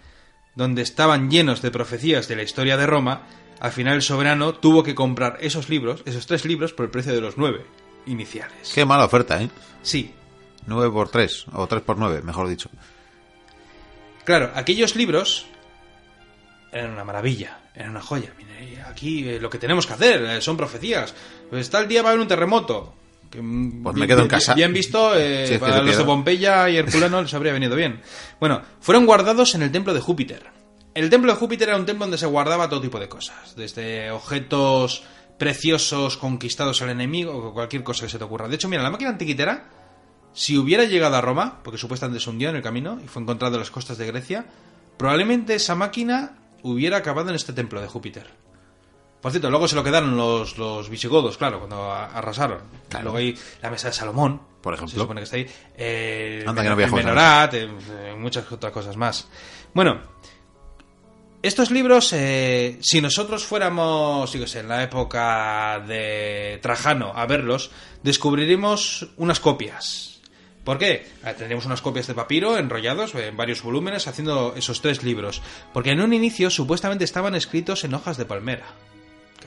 donde estaban llenos de profecías de la historia de Roma, al final el soberano tuvo que comprar esos libros, esos tres libros, por el precio de los nueve iniciales. Qué mala oferta, ¿eh? Sí, 9 por 3, o 3 por 9, mejor dicho. Claro, aquellos libros eran una maravilla, eran una joya. Aquí eh, lo que tenemos que hacer eh, son profecías. Pues tal día va a haber un terremoto. Que, mm, Pues me bien- quedo en casa. Bien visto, eh, para los de. Pompeya y Herculano les habría venido bien. Bueno, fueron guardados en el templo de Júpiter. El templo de Júpiter era un templo donde se guardaba todo tipo de cosas. Desde objetos preciosos conquistados al enemigo o cualquier cosa que se te ocurra. De hecho, mira, la máquina antiquitera si hubiera llegado a Roma, porque supuestamente se hundió en el camino y fue encontrado en las costas de Grecia, probablemente esa máquina hubiera acabado en este templo de Júpiter. Por cierto, luego se lo quedaron los, los visigodos, claro, cuando arrasaron. Claro. Luego hay la mesa de Salomón, Por ejemplo. se supone que está ahí. Eh, Anda que no el viajamos a Menorat, eh, muchas otras cosas más. Bueno, estos libros, eh, si nosotros fuéramos, sé, en la época de Trajano a verlos, descubriríamos unas copias. ¿Por qué? Eh, Tendríamos unas copias de papiro enrollados en varios volúmenes haciendo esos tres libros. Porque en un inicio supuestamente estaban escritos en hojas de palmera.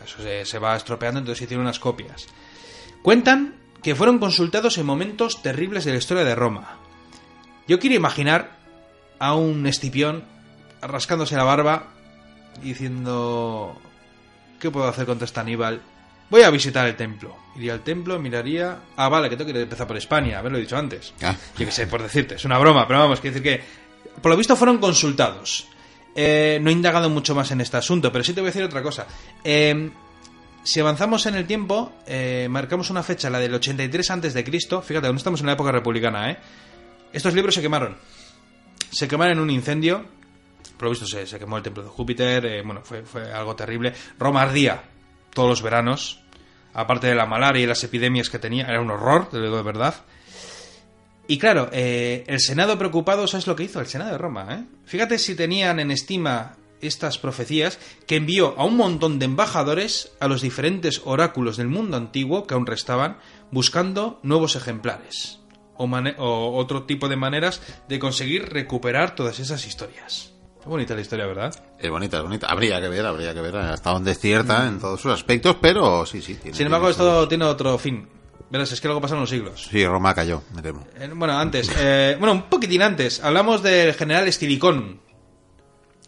Eso se, se va estropeando, entonces hicieron unas copias. Cuentan que fueron consultados en momentos terribles de la historia de Roma. Yo quiero imaginar a un Escipión rascándose la barba y diciendo ¿qué puedo hacer contra este Aníbal? Voy a visitar el templo. Iría al templo, miraría... Ah, vale, que tengo que empezar por España, haberlo dicho antes. Ah. Yo qué sé, por decirte, es una broma, pero vamos, quiero decir que... Por lo visto fueron consultados. Eh, no he indagado mucho más en este asunto, pero sí te voy a decir otra cosa. Eh, si avanzamos en el tiempo, eh, marcamos una fecha, la del 83 antes de Cristo. Fíjate, no estamos en la época republicana, ¿eh? Estos libros se quemaron. Se quemaron en un incendio. Por lo visto se, quemó el templo de Júpiter. eh, bueno, fue, algo terrible. Roma ardía todos los veranos. Aparte de la malaria y las epidemias que tenía, era un horror, de verdad. Y claro, eh, el Senado preocupado, ¿sabes lo que hizo? El Senado de Roma, ¿eh? Fíjate si tenían en estima estas profecías, que envió a un montón de embajadores a los diferentes oráculos del mundo antiguo que aún restaban, buscando nuevos ejemplares. O, o otro tipo de maneras de conseguir recuperar todas esas historias. Qué bonita la historia, ¿verdad? Es bonita, es bonita. Habría que ver, habría que ver hasta dónde es cierta en todos sus aspectos, pero sí, sí. tiene- Sin embargo, esto tiene otro fin. Verás, es que luego pasaron los siglos. Sí, Roma cayó, me temo. Eh, Bueno, antes, eh, bueno, un poquitín antes, hablamos del general Estilicón.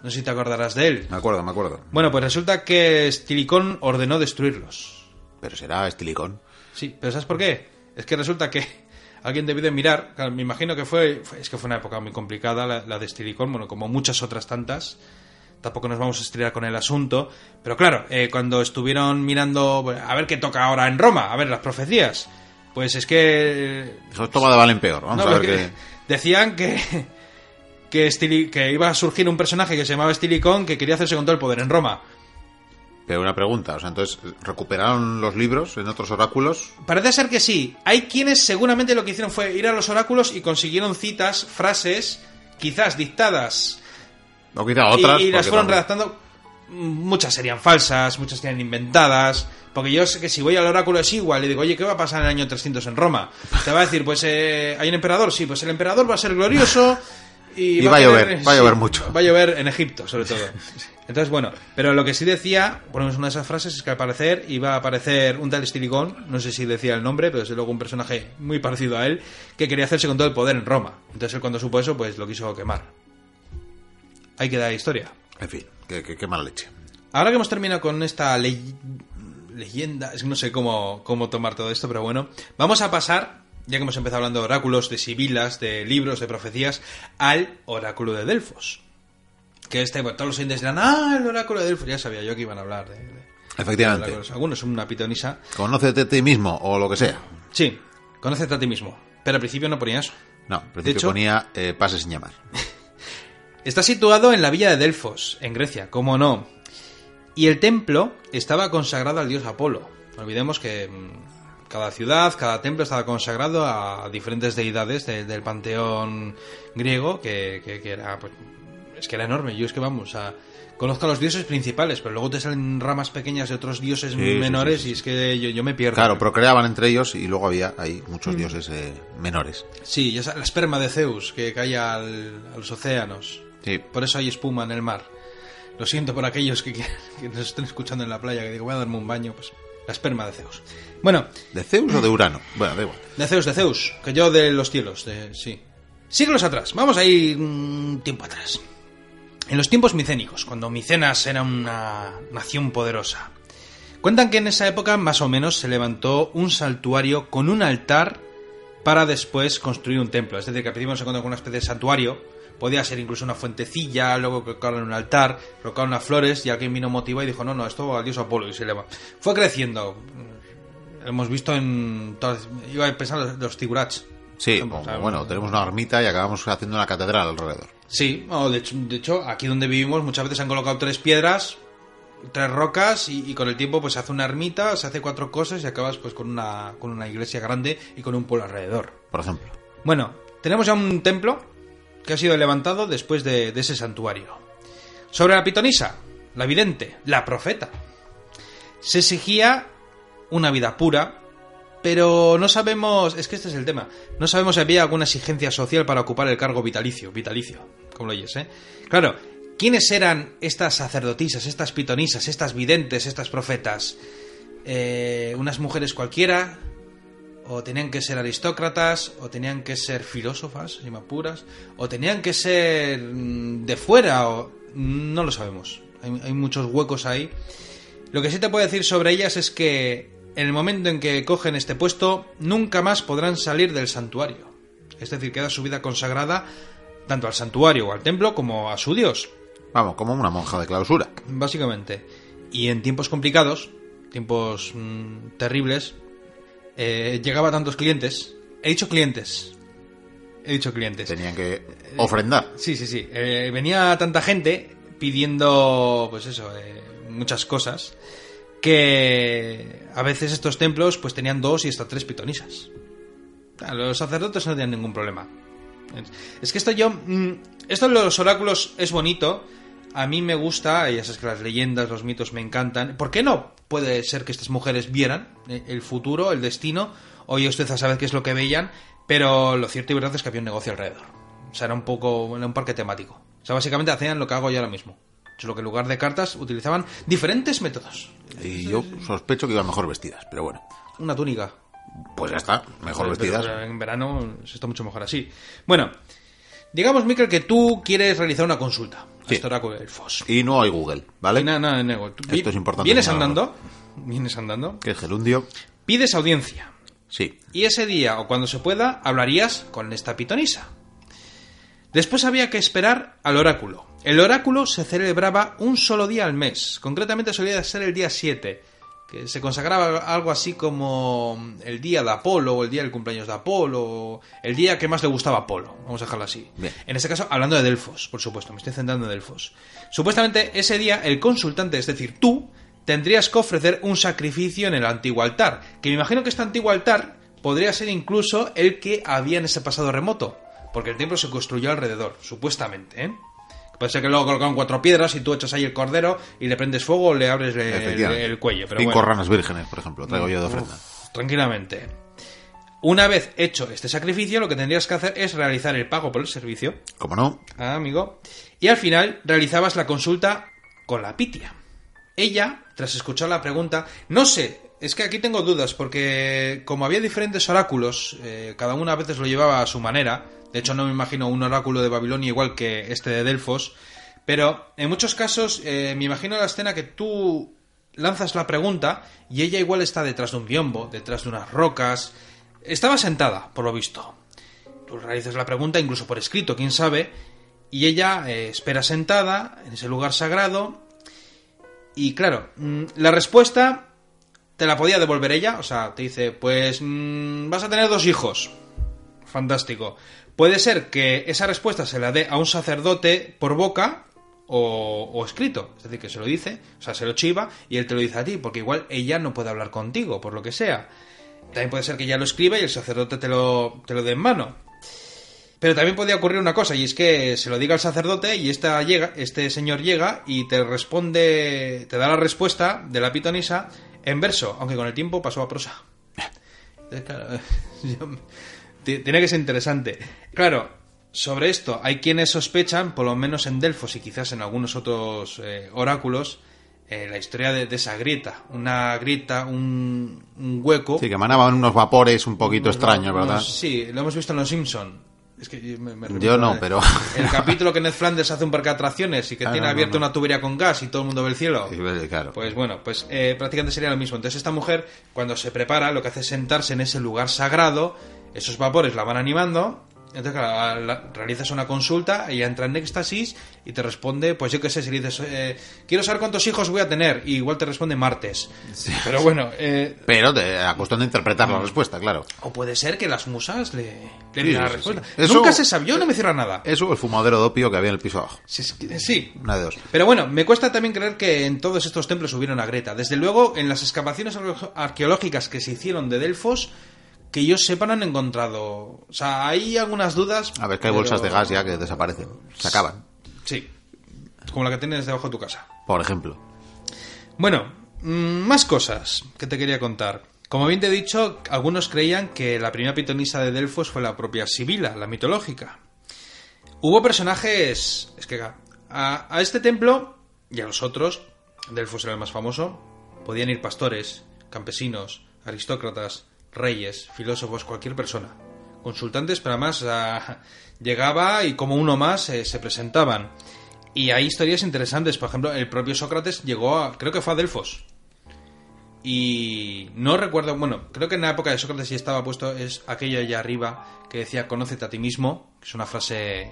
No sé si te acordarás de él. Me acuerdo, me acuerdo. Bueno, pues resulta que Estilicón ordenó destruirlos. Pero será estilicón. Sí, pero ¿sabes por qué? Es que resulta que [LAUGHS] alguien debió de mirar, me imagino que fue, fue- es que fue una época muy complicada la, la de Estilicón, bueno, como muchas otras tantas. Tampoco nos vamos a estrellar con el asunto. Pero claro, eh, cuando estuvieron mirando, a ver qué toca ahora en Roma, a ver las profecías, pues es que Eso toma de valen peor. Vamos no, a ver porque qué. decían que [LAUGHS] que, Stili- que iba a surgir un personaje que se llamaba Estilicón que quería hacerse con todo el poder en Roma. Pero una pregunta, o sea, entonces, ¿recuperaron los libros en otros oráculos? Parece ser que sí. Hay quienes seguramente lo que hicieron fue ir a los oráculos y consiguieron citas, frases, quizás dictadas, O quizá otras. y, y las fueron también- redactando. Muchas serían falsas, muchas serían inventadas. Porque yo sé que si voy al oráculo es igual. Le digo, oye, ¿qué va a pasar en el año 300 en Roma? Te va a decir, pues eh, hay un emperador. Sí, pues el emperador va a ser glorioso. [LAUGHS] Y, Y va a llover, tener- va a llover mucho. Va a llover en Egipto, sobre todo. [LAUGHS] Entonces, bueno, pero lo que sí decía, ponemos una de esas frases, es que al parecer iba a aparecer un tal Estilicón, no sé si decía el nombre, pero desde luego un personaje muy parecido a él, que quería hacerse con todo el poder en Roma. Entonces él cuando supo eso, pues lo quiso quemar. Ahí queda la historia. En fin, qué, qué- qué mala leche. Ahora que hemos terminado con esta ley- leyenda, es que no sé cómo, cómo tomar todo esto, pero bueno, vamos a pasar, ya que hemos empezado hablando de oráculos, de sibilas, de libros, de profecías, al oráculo de Delfos. Que este, todos los oyentes dirán, ah, el oráculo de Delfos, ya sabía yo que iban a hablar de, de- Efectivamente. Algunos son una pitonisa. Conócete a ti mismo o lo que sea. Sí, conócete a ti mismo. Pero al principio no ponía eso. No, al principio hecho- ponía eh, pase sin llamar. [LAUGHS] Está situado en la villa de Delfos, en Grecia, cómo no. Y el templo estaba consagrado al dios Apolo. No olvidemos que mm, cada ciudad, cada templo estaba consagrado a diferentes deidades de- del panteón griego, que, que- que era, pues, es que era enorme. Yo es que vamos, a, conozco a los dioses principales, pero luego te salen ramas pequeñas de otros dioses sí, menores sí, sí, y es que yo, yo me pierdo. Claro, procreaban entre ellos y luego había ahí muchos Mm. dioses eh, menores. Sí, ya la esperma de Zeus que cae al- a los océanos. Sí. Por eso hay espuma en el mar. Lo siento por aquellos [LAUGHS] que, nos estén escuchando en la playa, que digo, voy a darme un baño, pues la esperma de Zeus. Bueno, ¿De Zeus o de Urano? Bueno, da igual. de Zeus, de Zeus, que yo de los cielos, de, sí. Siglos atrás, vamos a ir un tiempo atrás. En los tiempos micénicos, cuando Micenas era una nación poderosa. Cuentan que en esa época más o menos se levantó un saltuario con un altar para después construir un templo. Es decir, que al principio se encontró con una especie de santuario, podía ser incluso una fuentecilla, luego colocaron un altar, colocaron unas flores y alguien vino motivado y dijo, no, no, esto al dios Apolo y se eleva. Fue creciendo. Hemos visto en... todas- iba a pensar los, los figurats Sí, O como, sea, bueno, tenemos una ermita y acabamos haciendo una catedral alrededor. Sí, o de, hecho, de hecho, aquí donde vivimos muchas veces han colocado tres piedras, tres rocas y, y con el tiempo pues se hace una ermita, se hace cuatro cosas y acabas pues con una, con una iglesia grande y con un pueblo alrededor. Por ejemplo. Bueno, tenemos ya un templo que ha sido levantado después de, ese santuario. Sobre la pitonisa, la vidente, la profeta. Se exigía una vida pura, pero no sabemos, es que este es el tema, no sabemos si había alguna exigencia social para ocupar el cargo vitalicio, vitalicio, como lo oyes, ¿eh? Claro, ¿quiénes eran estas sacerdotisas, estas pitonisas, estas videntes, estas profetas? Eh, ¿Unas mujeres cualquiera? O tenían que ser aristócratas, o tenían que ser filósofas, si me apuras, o tenían que ser mm, de fuera, o no lo sabemos. Hay, hay muchos huecos ahí. Lo que sí te puedo decir sobre ellas es que en el momento en que cogen este puesto, nunca más podrán salir del santuario. Es decir, queda su vida consagrada tanto al santuario o al templo como a su dios, Vamos, como una monja de clausura. básicamente. Y en tiempos complicados, tiempos mm, terribles, eh, llegaba a tantos clientes. He dicho clientes. He dicho clientes. Tenían que ofrendar. Sí, sí, sí. Eh, venía tanta gente pidiendo, pues eso, eh, muchas cosas, que a veces estos templos pues tenían dos y hasta tres pitonisas. Claro, Los sacerdotes no tenían ningún problema. Es- que esto yo... mm, Esto de los oráculos es bonito. A mí me gusta, ya sabes que las leyendas, los mitos me encantan. ¿Por qué no puede ser que estas mujeres vieran eh, el futuro, el destino? Oye, usted a saber qué es lo que veían, pero lo cierto y verdad es que había un negocio alrededor. O sea, era un poco, era un parque temático. O sea, básicamente hacían lo que hago yo ahora mismo. Solo que en lugar de cartas utilizaban diferentes métodos. Y yo sospecho que iban mejor vestidas, pero bueno. Una túnica. Pues ya está, mejor Pero- vestidas. pero en verano se está mucho mejor así. Bueno, digamos, Miquel, que tú quieres realizar una consulta. FOS. Y no hay Google, ¿vale? Tú Esto es importante Vienes andando, vienes andando, Que es gerundio. pides audiencia. Sí. Y ese día, o cuando se pueda, hablarías con esta pitonisa. Después había que esperar al oráculo. El oráculo se celebraba un solo día al mes. Concretamente solía ser el día 7, que se consagraba algo así como el día de Apolo, o el día del cumpleaños de Apolo, o el día que más le gustaba a Apolo. Vamos a dejarlo así. Bien. En este caso, hablando de Delfos, por supuesto, me estoy centrando en Delfos. Supuestamente ese día el consultante, es decir, tú, tendrías que ofrecer un sacrificio en el antiguo altar. Que me imagino que este antiguo altar podría ser incluso el que había en ese pasado remoto. Porque el templo se construyó alrededor, supuestamente, ¿eh? Puede ser que luego colocaron cuatro piedras y tú echas ahí el cordero y le prendes fuego o le abres el, Efectivamente. el cuello. Pero Cinco bueno. ranas vírgenes, por ejemplo, traigo yo de ofrenda. Tranquilamente. Una vez hecho este sacrificio, lo que tendrías que hacer es realizar el pago por el servicio, Como no, ah, amigo, y al final realizabas la consulta con la pitia. Ella, tras escuchar la pregunta, no sé, es que aquí tengo dudas, porque como había diferentes oráculos, eh, cada uno a veces lo llevaba a su manera, de hecho no me imagino un oráculo de Babilonia igual que este de Delfos, pero en muchos casos eh, me imagino la escena que tú lanzas la pregunta y ella igual está detrás de un biombo, detrás de unas rocas, estaba sentada, por lo visto. Tú realizas la pregunta, incluso por escrito, quién sabe, y ella eh, espera sentada en ese lugar sagrado. Y claro, mm, la respuesta te la podía devolver ella, o sea, te dice, pues mm, vas a tener dos hijos. Fantástico. Puede ser que esa respuesta se la dé a un sacerdote por boca o, o escrito, es decir, que se lo dice, o sea, se lo chiva y él te lo dice a ti, porque igual ella no puede hablar contigo, por lo que sea. También puede ser que ella lo escriba y el sacerdote te lo, te lo dé en mano. Pero también podría ocurrir una cosa, y es que se lo diga al sacerdote y esta llega, este señor llega y te responde, te da la respuesta de la pitonisa en verso, aunque con el tiempo pasó a prosa. [LAUGHS] Entonces, claro, [LAUGHS] yo- tiene que ser interesante. Claro, sobre esto hay quienes sospechan, por lo menos en Delfos y quizás en algunos otros eh, oráculos, eh, la historia de, de esa grieta. Una grieta, un, un hueco. sí, que emanaban unos vapores un poquito Unos- extraños, ¿verdad? unos- sí, lo hemos visto en Los Simpson. Es que me- me Yo no, recuerda- pero- El [LAUGHS] capítulo que Ned Flanders hace un parque de atracciones y que Ah, tiene no, no. una tubería con gas y todo el mundo ve el cielo. Sí, claro. Pues bueno, pues eh, prácticamente sería lo mismo. Entonces esta mujer, cuando se prepara, lo que hace es sentarse en ese lugar sagrado, esos vapores la van animando, Entonces, claro, la- realizas una consulta, ella entra en éxtasis y te responde, pues yo qué sé, si le dices, eh, quiero saber cuántos hijos voy a tener, y igual te responde martes. Pero bueno, eh, Pero te, a cuestión de interpretar la respuesta, claro. o puede ser que las musas le, le Sí, digan la sí, respuesta. sí. Eso- Nunca se sabe, yo no me cierro a nada. Eso el fumadero de opio que había en el piso abajo. Sí, sí, Una de dos. Pero bueno, me cuesta también creer que en todos estos templos hubiera una Greta. Desde luego, en las excavaciones arqueo- arqueológicas que se hicieron de Delfos, que yo sepa, no han encontrado. O sea, hay algunas dudas. A ver, que hay pero- bolsas de gas ya que desaparecen. Se acaban, Sí. Como la que tienes debajo de tu casa. por ejemplo. Bueno, mm, más cosas que te quería contar. Como bien te he dicho, algunos creían que la primera pitonisa de Delfos fue la propia Sibila, la mitológica. Hubo personajes... Es que a, a este templo y a los otros, Delfos era el más famoso, podían ir pastores, campesinos, aristócratas, reyes, filósofos, cualquier persona. Consultantes, pero además ah, llegaba y como uno más eh, se presentaban. Y hay historias interesantes. Por ejemplo, el propio Sócrates llegó a. Creo que fue a Delfos. Y no recuerdo. Bueno, creo que en la época de Sócrates ya estaba puesto. Es aquello allá arriba que decía: Conócete a ti mismo. Que es una frase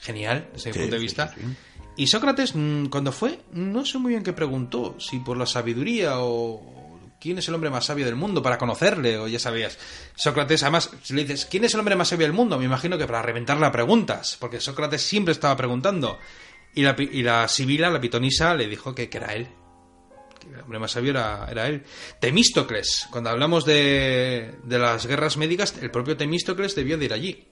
genial desde mi Sí, punto de vista. sí, sí. Y Sócrates, mm, cuando fue, no sé muy bien qué preguntó. Si por la sabiduría o. ¿Quién es el hombre más sabio del mundo? Para conocerle, o ya sabías. Sócrates, además, le dices, ¿quién es el hombre más sabio del mundo? Me imagino que para reventarle a preguntas, porque Sócrates siempre estaba preguntando. Y la, y la Sibila, la pitonisa, le dijo que, que era él. Que el hombre más sabio era, era él. Temístocles, cuando hablamos de, de las guerras médicas, el propio Temístocles debió de ir allí.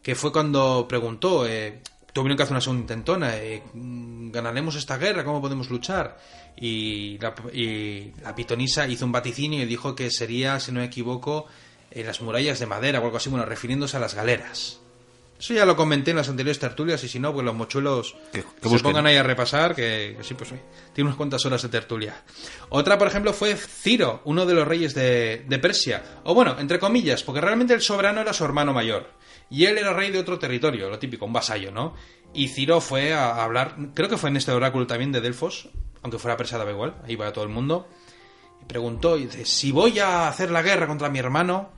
Que fue cuando preguntó, eh, tuvieron que hacer una segunda intentona, eh, ¿ganaremos esta guerra? ¿Cómo podemos luchar? Y la, y la pitonisa hizo un vaticinio y dijo que sería, si no me equivoco, en las murallas de madera o algo así, bueno, refiriéndose a las galeras. Eso ya lo comenté en las anteriores tertulias y si no, pues los mochuelos Que- que se pongan ahí a repasar, que, que sí, pues tiene unas cuantas horas de tertulia. Otra, por ejemplo, fue Ciro, uno de los reyes de, de Persia. O bueno, entre comillas, porque realmente el soberano era su hermano mayor. Y él era rey de otro territorio, lo típico, un vasallo, ¿no? Y Ciro fue a hablar, creo que fue en este oráculo también de Delfos, aunque fuera persa daba igual, ahí va todo el mundo. Y preguntó, y dice, si voy a hacer la guerra contra mi hermano,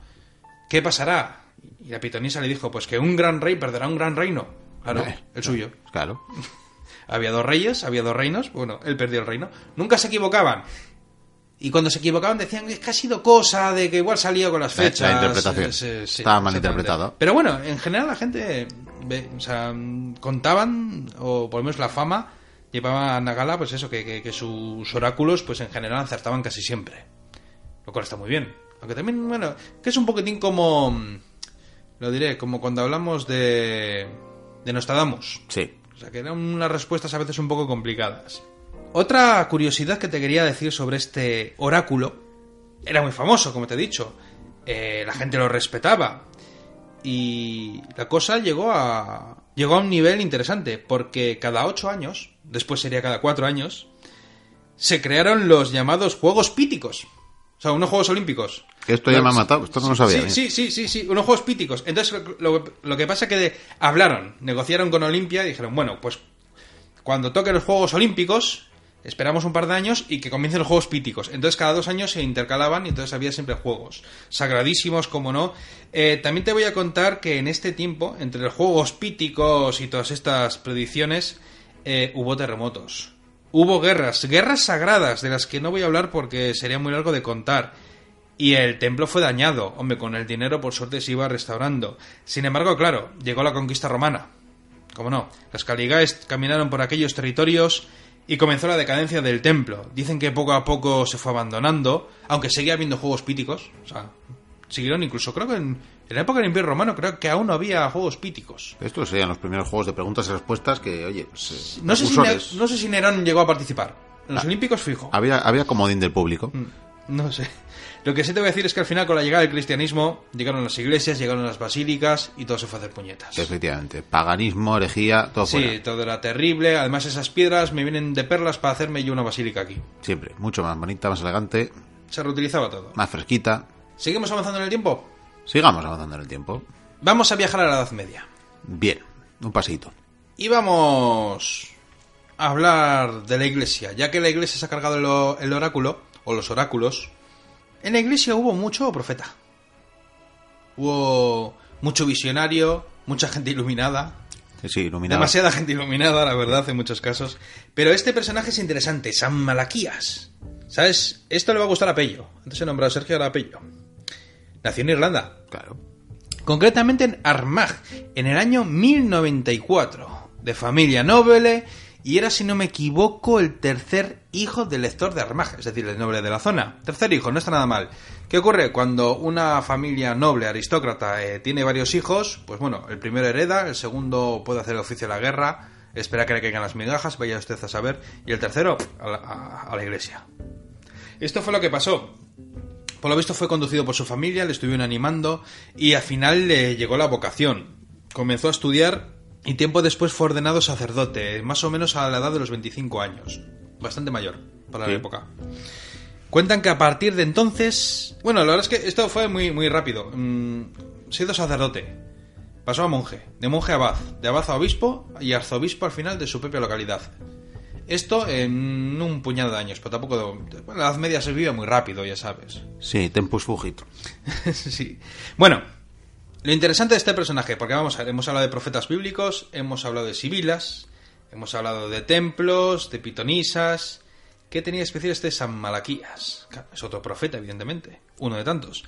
¿qué pasará? Y la pitonisa le dijo, pues que un gran rey perderá un gran reino. Claro, Eh, el suyo. Claro. [LAUGHS] Había dos reyes, había dos reinos. Bueno, él perdió el reino. Nunca se equivocaban. Y cuando se equivocaban decían que ha sido cosa de que igual salía con las La- la fechas. interpretación. Sí, sí, Estaba mal interpretado. Pero bueno, en general la gente ve- o sea, contaban, o por lo menos la fama, llevaban a gala, pues eso, que, que- que sus oráculos, pues en general acertaban casi siempre. Lo cual está muy bien. Aunque también, bueno, que es un poquitín como. Lo diré, como cuando hablamos de. de Nostradamus. Sí. O sea, que eran unas respuestas a veces un poco complicadas. Otra curiosidad que te quería decir sobre este oráculo. Era muy famoso, como te he dicho. Eh, la gente lo respetaba. Y la cosa llegó a. llegó a un nivel interesante. Porque cada ocho años, después sería cada cuatro años, se crearon los llamados Juegos Píticos. O sea, unos Juegos Olímpicos. Esto ya me ha matado, esto no lo sabía. ¿eh? Sí, sí, sí, sí, sí, unos Juegos Píticos. Entonces, lo, lo que pasa es que de- hablaron, negociaron con Olimpia y dijeron, bueno, pues cuando toquen los Juegos Olímpicos, esperamos un par de años y que comiencen los Juegos Píticos. Entonces, cada dos años se intercalaban y entonces había siempre juegos. Sagradísimos, como no. Eh, también te voy a contar que en este tiempo, entre los Juegos Píticos y todas estas predicciones, eh, hubo terremotos. Hubo guerras, guerras sagradas, de las que no voy a hablar porque sería muy largo de contar. Y el templo fue dañado. Hombre, con el dinero por suerte se iba restaurando. Sin embargo, claro, llegó la conquista romana. ¿Cómo no? Las caligaes caminaron por aquellos territorios y comenzó la decadencia del templo. Dicen que poco a poco se fue abandonando, aunque seguía habiendo juegos píticos. O sea, siguieron incluso, creo que en, en la época del Imperio Romano, creo que aún no había juegos píticos. Estos serían los primeros juegos de preguntas y respuestas que, oye, pues, No sé, si. Ne- no sé si Nerón llegó a participar. En los Ah. Olímpicos, fijo. Había, había comodín del público. Mm, No sé. Lo que sí te voy a decir es que al final, con la llegada del cristianismo, llegaron las iglesias, llegaron las basílicas y todo se fue a hacer puñetas. Efectivamente. Paganismo, herejía, todo Sí, fuera. todo era terrible. Además, esas piedras me vienen de perlas para hacerme yo una basílica aquí. Siempre. Mucho más bonita, más elegante, Se reutilizaba todo. más fresquita. ¿Seguimos avanzando en el tiempo? Sigamos avanzando en el tiempo. Vamos a viajar a la Edad Media. Bien. Un pasito. Y vamos a hablar de la iglesia. Ya que la iglesia se ha cargado el oráculo, o los oráculos, en la iglesia hubo mucho profeta. Hubo mucho visionario, mucha gente iluminada, Sí, iluminado. demasiada gente iluminada, la verdad, en muchos casos. Pero este personaje es interesante, San Malaquías. ¿Sabes? Esto le va a gustar a Pello. Antes he nombrado a Sergio, ahora a Pello. Nació en Irlanda, Claro. concretamente en Armagh, en el año 1094, de familia noble, y era, si no me equivoco, el tercer hijo del lector de Armagh, es decir, el noble de la zona. Tercer hijo, no está nada mal. ¿Qué ocurre? Cuando una familia noble, aristócrata, eh, tiene varios hijos, pues bueno, el primero hereda, el segundo puede hacer el oficio de la guerra, espera que le caigan las migajas, vaya usted a saber, y el tercero, a la, a- a la iglesia. Esto fue lo que pasó. Por lo visto fue conducido por su familia, le estuvieron animando y al final le llegó la vocación. Comenzó a estudiar y tiempo después fue ordenado sacerdote, más o menos a la edad de los 25 años. Bastante mayor para la época. Cuentan que a partir de entonces... Bueno, la verdad es que esto fue muy, muy rápido. Mm, se hizo sacerdote. Pasó a monje. De monje a abad. De abad a obispo y arzobispo al final de su propia localidad. Esto en un puñado de años, pero tampoco... Bueno, la Edad Media se vive muy rápido, ya sabes. Sí, tempus fugit. [LAUGHS] sí. Bueno, lo interesante de este personaje, porque vamos a ver, hemos hablado de profetas bíblicos, hemos hablado de sibilas, hemos hablado de templos, de pitonisas. ¿Qué tenía especial este San Malaquías? Es otro profeta, evidentemente, uno de tantos.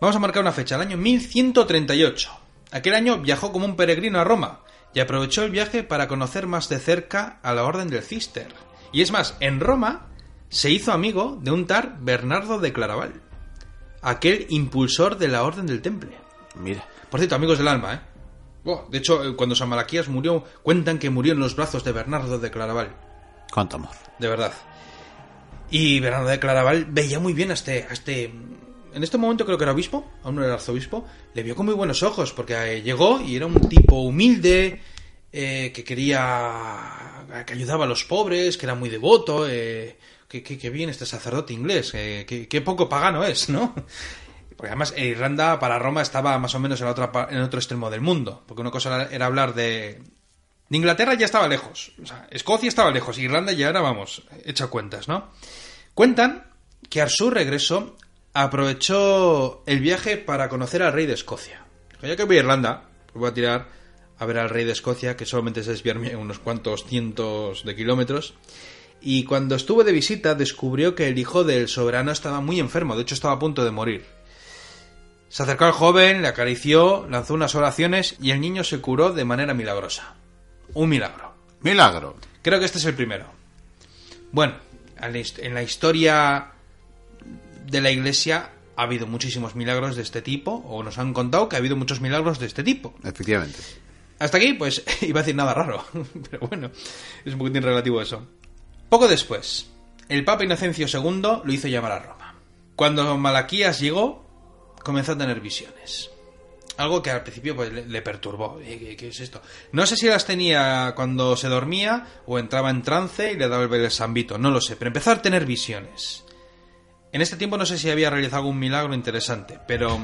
Vamos a marcar una fecha, el año 1138. Aquel año viajó como un peregrino a Roma y aprovechó el viaje para conocer más de cerca a la Orden del Cister. Y es más, en Roma se hizo amigo de un tal Bernardo de Claraval, aquel impulsor de la Orden del Temple. Mira. Por cierto, amigos del alma, ¿eh? Buah, de hecho, eh, cuando San Malaquías murió, cuentan que murió en los brazos de Bernardo de Claraval. Cuánto amor. De verdad. Y Bernardo de Claraval veía muy bien a este, a este... En este momento creo que era obispo, aún no era arzobispo, le vio con muy buenos ojos, porque eh, llegó y era un tipo humilde, eh, que quería... que ayudaba a los pobres, que era muy devoto, eh, que, que- que bien este sacerdote inglés, eh, que, que poco pagano es, ¿no? Porque además eh, Irlanda para Roma estaba más o menos en, en otro extremo del mundo, porque una cosa era, hablar de... Inglaterra ya estaba lejos, o sea, Escocia estaba lejos, Irlanda ya era, vamos, hecha cuentas, ¿no? Cuentan que a su regreso aprovechó el viaje para conocer al rey de Escocia. Ya que voy a Irlanda, pues voy a tirar a ver al rey de Escocia, que solamente es desviarme unos cuantos cientos de kilómetros. Y cuando estuvo de visita descubrió que el hijo del soberano estaba muy enfermo, de hecho estaba a punto de morir. Se acercó al joven, le acarició, lanzó unas oraciones y el niño se curó de manera milagrosa. Un milagro. Milagro. Creo que este es el primero. Bueno, en la historia de la iglesia ha habido muchísimos milagros de este tipo, o nos han contado que ha habido muchos milagros de este tipo. Efectivamente. Hasta aquí, pues, [LAUGHS] iba a decir nada raro, [LAUGHS] pero bueno, es un poquitín relativo eso. Poco después, el Papa Inocencio II lo hizo llamar a Roma. Cuando Malaquías llegó, comenzó a tener visiones. Algo que al principio pues, le, perturbó. ¿Qué, qué es esto? No sé si las tenía cuando se dormía o entraba en trance y le daba el sambito, no lo sé, pero empezó a tener visiones. En este tiempo no sé si había realizado algún milagro interesante, pero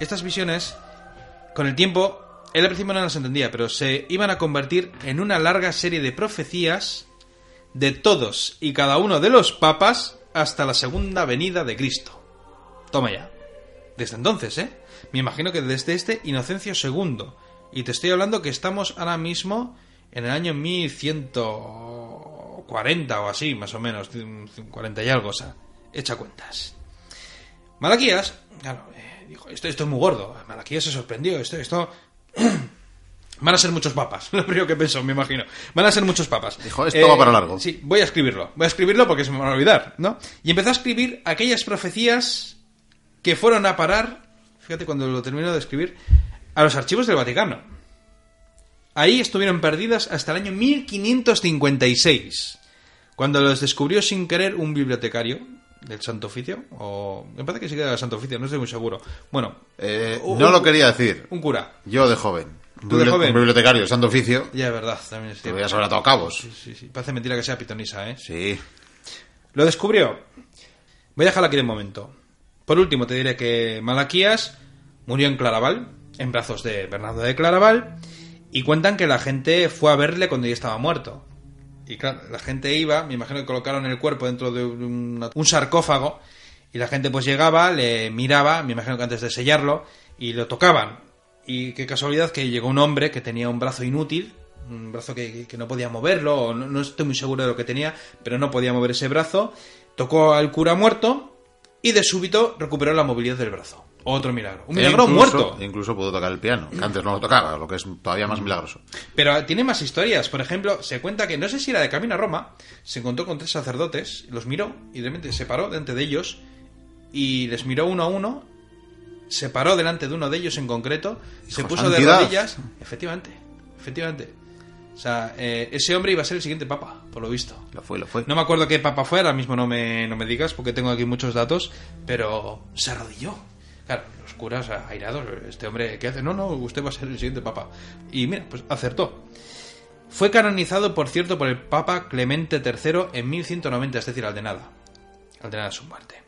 estas visiones, con el tiempo, él al principio no las entendía, pero se iban a convertir en una larga serie de profecías de todos y cada uno de los papas hasta la segunda venida de Cristo. Toma ya. Desde entonces, ¿eh? Me imagino que desde este Inocencio II. Y te estoy hablando que estamos ahora mismo en el año 1140 o así, más o menos. 40 y algo, o sea, echa cuentas. Malaquías, claro, eh, dijo, esto, esto es muy gordo. Malaquías se sorprendió, esto, esto... [CLEARS THROAT] Van a ser muchos papas, [LAUGHS] lo primero que pensó, me imagino. Van a ser muchos papas. Eh, Dijo, esto va para largo. Sí, voy a escribirlo. Voy a escribirlo porque se me van a olvidar, ¿no? Y empezó a escribir aquellas profecías que fueron a parar, fíjate cuando lo termino de escribir, a los archivos del Vaticano. Ahí estuvieron perdidas hasta el año 1556, cuando los descubrió sin querer un bibliotecario del Santo Oficio, o me parece que sí que era del Santo Oficio, no estoy muy seguro. Bueno, Eh, un- no lo quería decir. un cura. Yo de joven. Un ¿Tú de joven? Un bibliotecario, de santo oficio. Ya, es verdad, también es Te cierto. voy a saber a todo cabos. Sí, sí, sí. Parece mentira que sea pitonisa, ¿eh? Sí. Lo descubrió. Voy a dejarlo aquí de momento. Por último, te diré que Malaquías murió en Claraval, en brazos de Bernardo de Claraval, y cuentan que la gente fue a verle cuando ya estaba muerto. Y claro, la gente iba, me imagino que colocaron el cuerpo dentro de un, sarcófago, y la gente pues llegaba, le miraba, me imagino que antes de sellarlo, y lo tocaban. Y qué casualidad que llegó un hombre que tenía un brazo inútil, un brazo que, no podía moverlo, o no estoy muy seguro de lo que tenía, pero no podía mover ese brazo. Tocó al cura muerto y de súbito recuperó la movilidad del brazo. Otro milagro. Un E milagro incluso- muerto. Incluso pudo tocar el piano, que antes no lo tocaba, lo que es todavía más milagroso. Pero tiene más historias. Por ejemplo, se cuenta que no sé si era de camino a Roma, se encontró con tres sacerdotes, los miró y de repente se paró delante de ellos y les miró uno a uno, se paró delante de uno de ellos en concreto, se puso de rodillas. Efectivamente, efectivamente. O sea, eh, ese hombre iba a ser el siguiente papa, por lo visto. Lo fue, lo fue. No me acuerdo qué papa fue, ahora mismo no me, no me digas porque tengo aquí muchos datos, pero se arrodilló. Claro, los curas airados, este hombre, ¿qué hace? No, no, usted va a ser el siguiente papa. Y mira, pues acertó. Fue canonizado, por cierto, por el papa Clemente III en 1190, es decir, al de nada. Al de nada su muerte.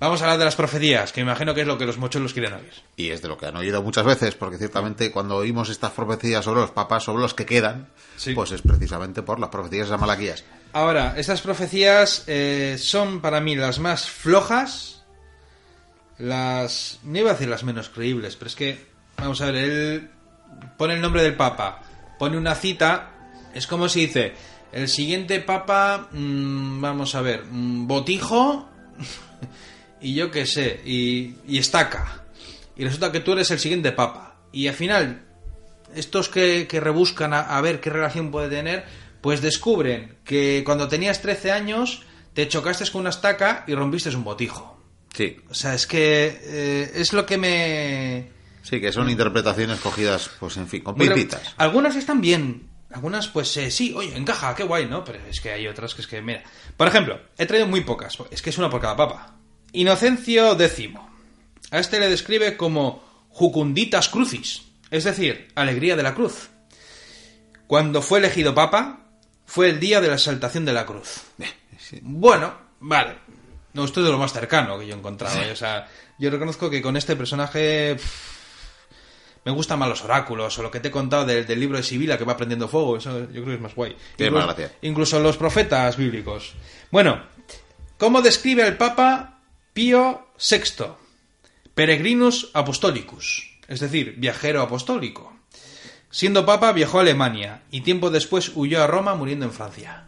Vamos a hablar de las profecías, que me imagino que es lo que los mochuelos quieren oír. Y es de lo que han oído muchas veces, porque ciertamente cuando oímos estas profecías sobre los papas, sobre los que quedan, Sí. pues es precisamente por las profecías de Malaquías. Ahora, estas profecías eh, son para mí las más flojas, las... no iba a decir las menos creíbles, pero es que, vamos a ver, él pone el nombre del Papa, pone una cita, es como si dice, el siguiente Papa, mm, vamos a ver, mm, Botijo y yo qué sé, y, y Estaca. Y resulta que tú eres el siguiente Papa. Y al final, estos que, que rebuscan a, a ver qué relación puede tener, pues descubren que cuando tenías 13 años te chocaste con una estaca y rompiste un botijo. Sí, O sea, es que eh, es lo que me... sí, que son interpretaciones cogidas, pues en fin, con pincitas. Algunas están bien. Algunas, pues eh, sí, oye, encaja, qué guay, ¿no? Pero es que hay otras que es que, mira. Por ejemplo, he traído muy pocas. Es que es una por cada papa. Inocencio X. A este le describe como Jucunditas Crucis. Es decir, alegría de la cruz. Cuando fue elegido papa, fue el día de la exaltación de la cruz. Bueno, vale. No, esto es de lo más cercano que yo he encontrado. O sea, yo reconozco que con este personaje pff, me gustan más los oráculos o lo que te he contado del, del libro de Sibila que va prendiendo fuego. Eso yo creo que es más guay. Tiene incluso, más gracia. incluso los profetas bíblicos. Bueno, ¿cómo describe el Papa Pío VI? Peregrinus Apostolicus, es decir, viajero apostólico. Siendo papa viajó a Alemania y tiempo después huyó a Roma muriendo en Francia.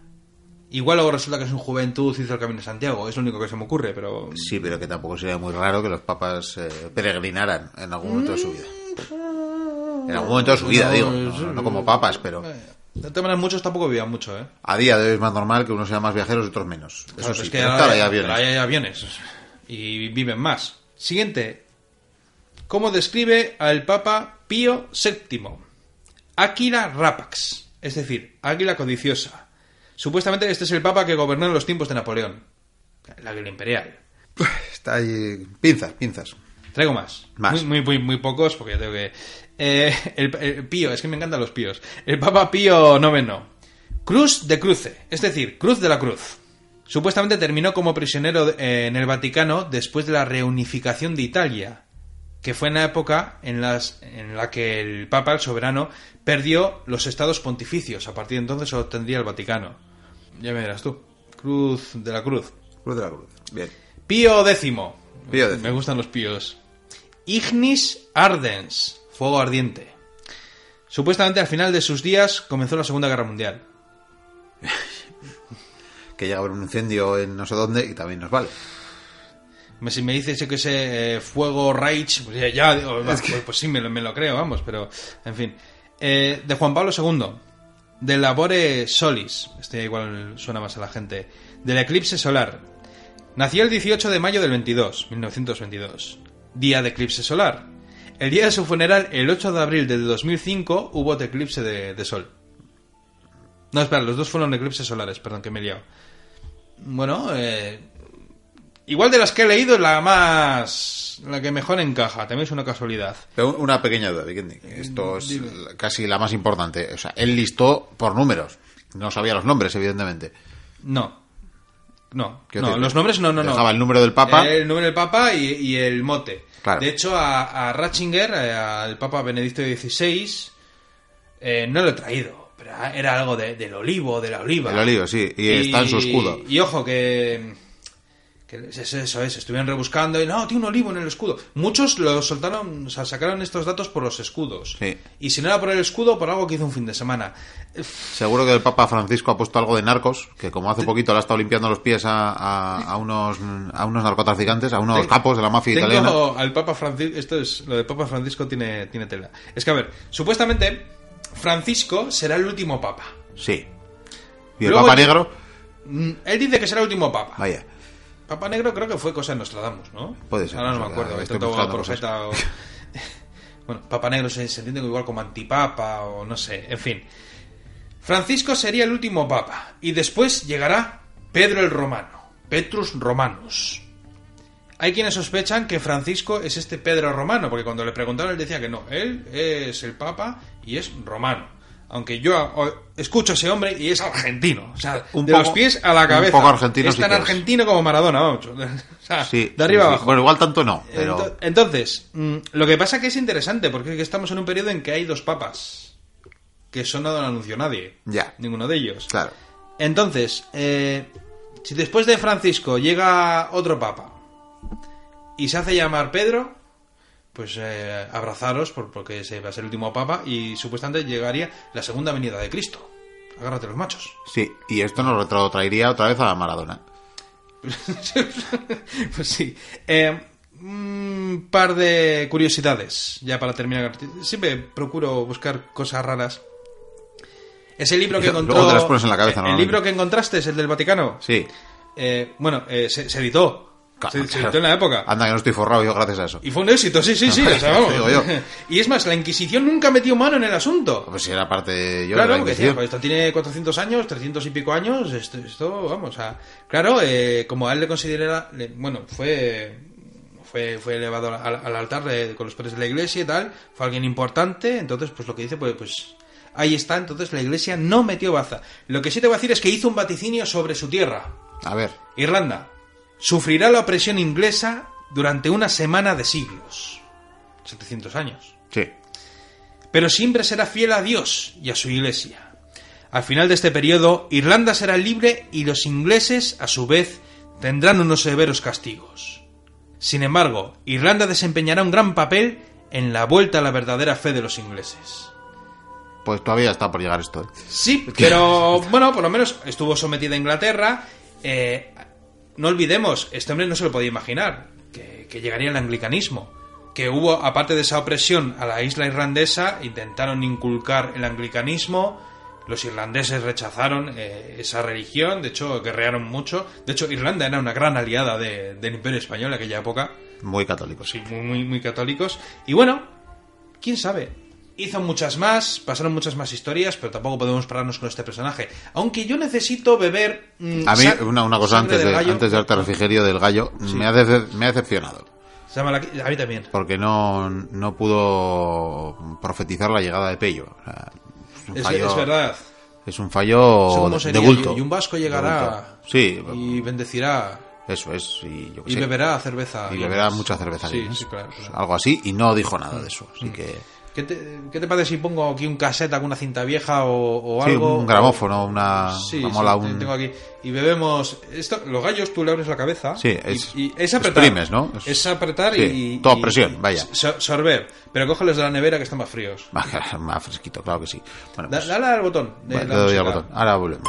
Igual luego resulta que es un juventud hizo el camino de Santiago, es lo único que se me ocurre, pero... Sí, pero que tampoco sería muy raro que los papas eh, peregrinaran en algún momento de su vida. En algún momento de su vida, digo. No, no como papas, pero De todas maneras, muchos tampoco vivían mucho, ¿eh? a día de hoy es más normal que unos sean más viajeros y otros menos. Eso Claro, sí, es que pero ahora hay hay aviones y viven más. Siguiente. ¿Cómo describe al Papa Pío VII? Águila rapax, es decir, águila codiciosa. Supuestamente este es el Papa que gobernó en los tiempos de Napoleón. El águila imperial. Está ahí. Pinzas, pinzas. Traigo más. Más. Muy, muy, muy, muy pocos, porque ya tengo que. Eh, el, el Pío, es que me encantan los píos. El Papa Pío IX. Cruz de Cruce, es decir, Cruz de la Cruz. Supuestamente terminó como prisionero eh, en el Vaticano después de la reunificación de Italia, que fue en la época en, las, en la que el Papa, el soberano, perdió los estados pontificios. A partir de entonces solo tendría el Vaticano. Ya me dirás tú. Cruz de la Cruz. Cruz de la Cruz. Bien. Pío X. Pío X. Me gustan los píos. Ignis Ardens, fuego ardiente. Supuestamente al final de sus días comenzó la Segunda Guerra Mundial. [LAUGHS] Que llega a haber un incendio en no sé dónde y también nos vale. Si me dices que ese eh, fuego Reich, pues ya, ya, digo, pues, pues sí, me lo, me lo creo, vamos, pero en fin. Eh, de Juan Pablo II, de Labore Solis, este igual suena más a la gente, del eclipse solar. Nació el 18 de mayo del 22, 1922, día de eclipse solar. El día de su funeral, el 8 de abril del 2005, hubo otro eclipse de, de sol. No, espera, los dos fueron eclipses solares, perdón, que me he liado. Bueno, eh, Igual de las que he leído es la más... la que mejor encaja, también es una casualidad. Pero una pequeña duda. Esto es dime. la- casi la más importante. O sea, él listó por números. No sabía los nombres, evidentemente. No. No, no, los nombres no, no, no. dejaba el número del Papa. El número del Papa y, y el mote. Claro. De hecho, a, a Ratzinger, eh, al Papa Benedicto XVI, eh, no lo he traído. Era algo de- del olivo, de la oliva. El olivo, sí. Y, está en su escudo. Y ojo, que, Que es eso es, estuvieron rebuscando y no, tiene un olivo en el escudo. Muchos lo soltaron, o sea, sacaron estos datos por los escudos. Sí. Y si no era por el escudo, por algo que hizo un fin de semana. Seguro que el Papa Francisco ha puesto algo de narcos, que como hace poquito le ha estado limpiando los pies a, a- a unos, a unos narcotraficantes, a unos Tengo- capos de la mafia tengo italiana. al Papa Francisco, esto es, lo del Papa Francisco tiene, tiene tela. Es que, a ver, supuestamente Francisco será el último Papa. Sí. Y el Luego Papa Negro, Mm, Él dice que será el último Papa. vaya. Papa Negro creo que fue cosa de Nostradamus, ¿no? Puede ser, Ahora no me acuerdo. estoy profeta o... [LAUGHS] Bueno, Papa Negro se, se entiende igual como antipapa o no sé, en fin. Francisco sería el último papa y después llegará Pedro el Romano, Petrus Romanus. Hay quienes sospechan que Francisco es este Pedro Romano, porque cuando le preguntaron él decía que no, él es el papa y es romano. Aunque yo escucho a ese hombre y es argentino, o sea, Un de poco- los pies a la un cabeza. poco argentino es tan es. argentino como Maradona, vamos. [LAUGHS] O sea, Sí. de arriba sí, abajo. Bueno, igual tanto no, pero... Entonces, mm, lo que pasa que es interesante, porque es que estamos en un periodo en que hay dos papas, que eso no lo anunció nadie, Ya. ninguno de ellos. Claro. Entonces, eh, si después de Francisco llega otro papa y se hace llamar Pedro, pues eh, abrazaros por- porque se va a ser el último papa y supuestamente llegaría la segunda venida de Cristo. Agárrate los machos. Sí, y esto nos retrotraería otra vez a Maradona. [LAUGHS] pues sí. Eh, un par de curiosidades, ya para terminar. Siempre procuro buscar cosas raras. Ese libro que Luego encontró. te las pones en la cabeza, El libro que encontraste es el del Vaticano. Sí. Eh, bueno, eh, se, se editó. Se, se editó en la época. Anda, que no estoy forrado yo gracias a eso. Y fue un éxito, sí, sí, sí. o sea, [LAUGHS] vamos. Digo yo. [LAUGHS] Y es más, la Inquisición nunca metió mano en el asunto. Pues si era parte yo Claro, de la Inquisición. pues esto tiene 400 años, 300 y pico años, esto, esto vamos a... Claro, eh, como a él le considera... le- bueno, fue... Fue, fue elevado al, al altar de- con los padres de la iglesia y tal, fue alguien importante, entonces pues lo que dice, pues, pues ahí está, entonces la iglesia no metió baza. Lo que sí te voy a decir es que hizo un vaticinio sobre su tierra, A ver, Irlanda. Sufrirá la opresión inglesa durante una semana de siglos. 700 años sí. pero siempre será fiel a Dios y a su iglesia. Al final de este periodo, Irlanda será libre y los ingleses, a su vez, tendrán unos severos castigos. Sin embargo, Irlanda desempeñará un gran papel en la vuelta a la verdadera fe de los ingleses. Pues todavía está por llegar esto. ¿eh? Sí, [LAUGHS] pero bueno, por lo menos estuvo sometida a Inglaterra. Eh, no olvidemos, este hombre no se lo podía imaginar, que, que llegaría el anglicanismo. Que hubo, aparte de esa opresión a la isla irlandesa, intentaron inculcar el anglicanismo. Los irlandeses rechazaron eh, esa religión, de hecho guerrearon mucho. De hecho, Irlanda era una gran aliada de- del Imperio Español en aquella época. Muy católico, sí. Sí, muy, muy, muy católicos. Y bueno, quién sabe. Hizo muchas más, pasaron muchas más historias, pero tampoco podemos pararnos con este personaje. Aunque yo necesito beber. mm, A mí, una, una cosa antes de, antes de darte refrigerio del gallo, me, ha me ha decepcionado. Se llama la- A mí también. Porque no, no pudo profetizar la llegada de Pello. O sea, es, fallo, es verdad. es un fallo sería. de bulto. Y un vasco llegará. Sí, y bendecirá eso es. Y, yo y sé. beberá cerveza. Y beberá mucha cerveza. Sí, sí, claro. claro. Algo así, y no dijo nada de eso. Así que. ¿Qué te, qué te parece si pongo aquí un cassette, alguna cinta vieja o, o Sí, algo? un gramófono, una. Sí, una sí, mola, un- tengo aquí. Y bebemos. Esto, los gallos tú le abres la cabeza. Sí, es- y, es apretar. exprimes, ¿no? Es, Es- apretar sí, y. toda y- presión, vaya. so- sorber. Pero cógelos de la nevera que están más fríos. [LAUGHS] Más fresquito, claro que sí. Bueno, Da- pues, dale al botón. De bueno, la le doy al botón. Ahora volvemos.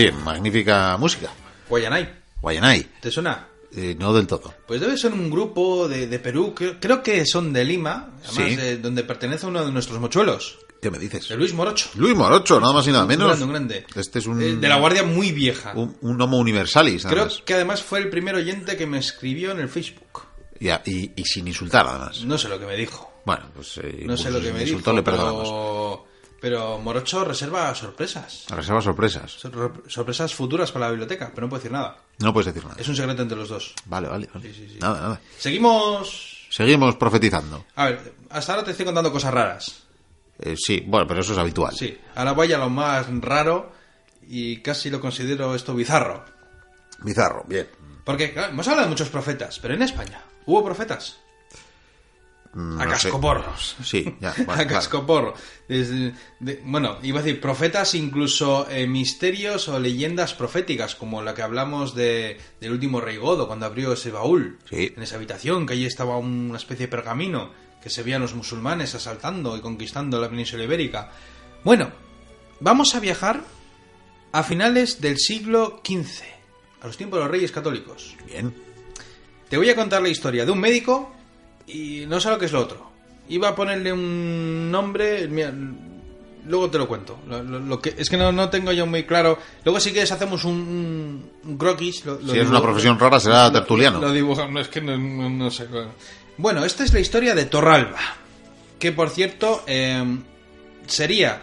Oye, magnífica música. Guayanay, Guayanay. ¿te suena? Eh, no del todo. Pues debe ser un grupo de, de Perú, creo, creo que son de Lima, además Sí. de- donde pertenece uno de nuestros mochuelos, ¿Qué me dices? de Luis Morocho. Luis Morocho, nada más y nada Un menos. grande, un grande. Este es un, Eh, De la guardia muy vieja. un, un homo universalis, Creo que además fue el primer oyente que me escribió en el Facebook. Ya, y, y sin insultar, además. No sé lo que me dijo. Bueno, pues... eh, No sé pues, lo que me dijo. insultó, le perdonamos. pero, pero Morocho reserva sorpresas. Reserva sorpresas. Sor- Sorpresas futuras para la biblioteca, pero no puedo decir nada. No puedes decir nada. Es un secreto entre los dos. Vale, vale, vale. Sí, sí, sí. Nada, nada. Seguimos. Seguimos profetizando. A ver, hasta ahora te estoy contando cosas raras. Eh, sí, bueno, pero eso es habitual. Sí, ahora voy a lo más raro y casi lo considero esto bizarro. Bizarro, bien. Porque claro, hemos hablado de muchos profetas, pero en España, ¿hubo profetas? Mm, A cascoporros. Sí, ya. [LAUGHS] bueno, a cascoporro. Desde- de- bueno, iba a decir profetas, incluso eh, misterios o leyendas proféticas, como la que hablamos de, del último rey Godo, cuando abrió ese baúl Sí. en esa habitación, que allí estaba una especie de pergamino que se veían los musulmanes asaltando y conquistando la península ibérica. Bueno, vamos a viajar a finales del siglo XV, a los tiempos de los reyes católicos. Bien. Te voy a contar la historia de un médico y no sé lo que es lo otro. Iba a ponerle un nombre, mira, luego te lo cuento. Lo, lo- lo que, es que no, no tengo yo muy claro. Luego si quieres hacemos un, croquis. lo- Si es una profesión rara, será tertuliano. Lo, dibujamos, es que no, no- no sé. Bueno. Esta es la historia de Torralba, que por cierto eh, sería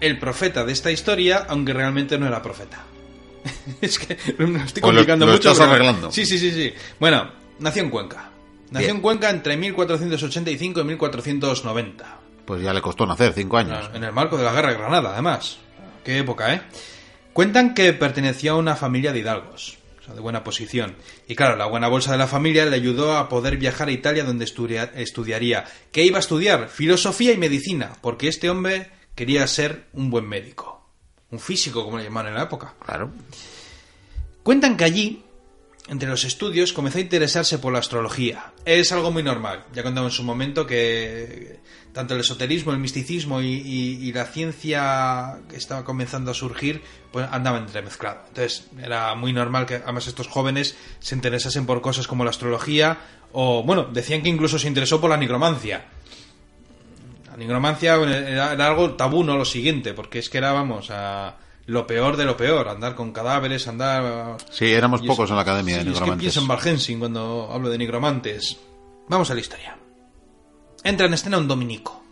el profeta de esta historia, aunque realmente no era profeta. [LAUGHS] es que me estoy lo- complicando mucho. estás arreglando. Sí, sí, sí, sí. Bueno, nació en Cuenca. Nació Bien. en Cuenca entre 1485 y 1490. Pues ya le costó nacer, cinco años. En el marco de la guerra de Granada, además. Qué época, ¿eh? Cuentan que pertenecía a una familia de hidalgos, o sea, de buena posición. Y claro, la buena bolsa de la familia le ayudó a poder viajar a Italia donde estudia- estudiaría. ¿Qué iba a estudiar? Filosofía y medicina, porque este hombre quería ser un buen médico. Un físico, como le llamaban en la época. Claro. Cuentan que allí, entre los estudios, comenzó a interesarse por la astrología. Es algo muy normal. Ya contamos en su momento que tanto el esoterismo, el misticismo y, y- la ciencia que estaba comenzando a surgir, pues andaban entremezclados. Entonces era muy normal que además estos jóvenes se interesasen por cosas como la astrología o, bueno, decían que incluso se interesó por la nigromancia. La nigromancia era algo tabú, no lo siguiente, porque es que era, vamos, a lo peor de lo peor, andar con cadáveres, andar... Sí, éramos es- pocos en la academia de sí, Es que nigromantes. pienso en cuando hablo de nigromantes. Vamos a la historia. Entra en escena un dominico.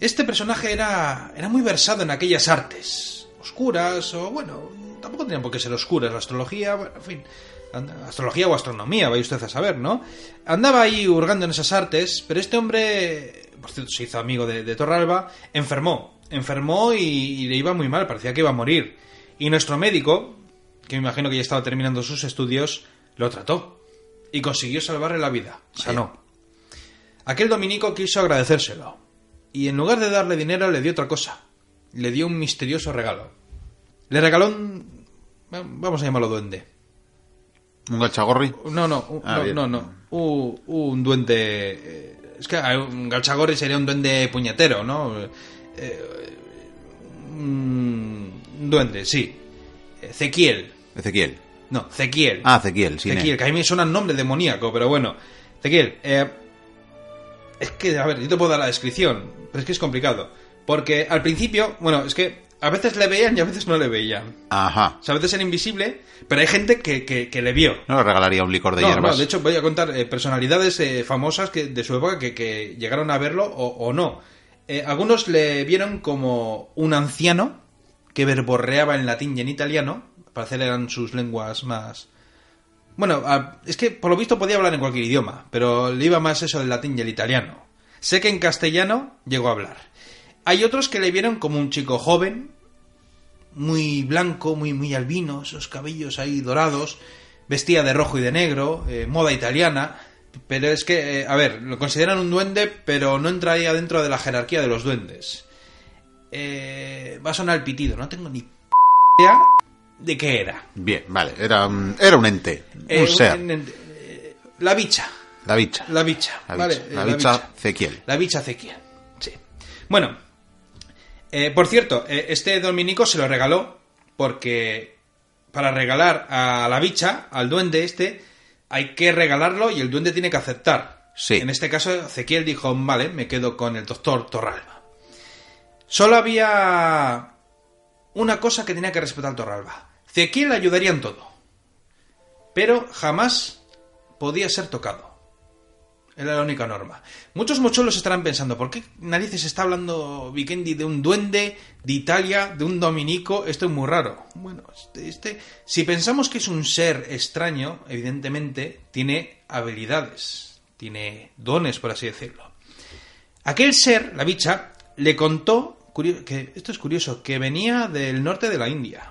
Este personaje era, era muy versado en aquellas artes oscuras, o bueno, tampoco tenían por qué ser oscuras, la astrología, bueno, en fin, astrología o astronomía, vaya usted a saber, ¿no? Andaba ahí hurgando en esas artes, pero este hombre, por cierto, se hizo amigo de, de Torralba, enfermó, enfermó y, y le iba muy mal, parecía que iba a morir. Y nuestro médico, que me imagino que ya estaba terminando sus estudios, lo trató y consiguió salvarle la vida, sanó. Aquel dominico quiso agradecérselo y en lugar de darle dinero le dio otra cosa. Le dio un misterioso regalo. Le regaló un... Vamos a llamarlo duende. ¿Un gachagorri? No, no, un- Ah, no, no, no. Un, un duende... eh, Es que un galchagorri sería un duende puñetero, ¿no? Eh, un duende, sí. Ezequiel. Ezequiel. No, Zequiel. Ah, Ezequiel, sí. Ezequiel, que a mí me suena nombre demoníaco, pero bueno. Ezequiel, eh, es que, a ver, yo te puedo dar la descripción, pero es que es complicado. Porque al principio, bueno, es que a veces le veían y a veces no le veían. Ajá. O sea, a veces era invisible, pero hay gente que, que, que le vio. No le regalaría un licor de No, hierbas. no, de hecho voy a contar eh, personalidades eh, famosas que, de su época que, que llegaron a verlo o, o no. Eh, algunos le vieron como un anciano que verborreaba en latín y en italiano. Al parecer eran sus lenguas más... Bueno, es que por lo visto podía hablar en cualquier idioma, pero le iba más eso del latín y el italiano. Sé que en castellano llegó a hablar. Hay otros que le vieron como un chico joven, muy blanco, muy, muy albino, esos cabellos ahí dorados, vestía de rojo y de negro, eh, moda italiana, pero es que, eh, a ver, lo consideran un duende, pero no entraría dentro de la jerarquía de los duendes. Eh, va a sonar el pitido, no tengo ni p- idea de qué era. Bien, vale. Era un, era un ente. Eh, un ser. un- eh, la bicha, La bicha. la bicha, La ¿vale? bicha. Eh, La bicha Zequiel. La bicha Zequiel. Sí. Bueno, eh, por cierto, eh, este dominico se lo regaló porque para regalar a la bicha, al duende este, hay que regalarlo y el duende tiene que aceptar. Sí. En este caso, Ezequiel dijo, vale, me quedo con el doctor Torralba. Solo había una cosa que tenía que respetar Torralba. Ezequiel le ayudaría en todo. Pero jamás podía ser tocado. Era la única norma. Muchos mochuelos estarán pensando, ¿por qué narices está hablando Vikendi de un duende, de Italia, de un dominico? Esto es muy raro. Bueno, este, este- si pensamos que es un ser extraño, evidentemente tiene habilidades, tiene dones, por así decirlo. Aquel ser, la bicha, le contó, que esto es curioso, que venía del norte de la India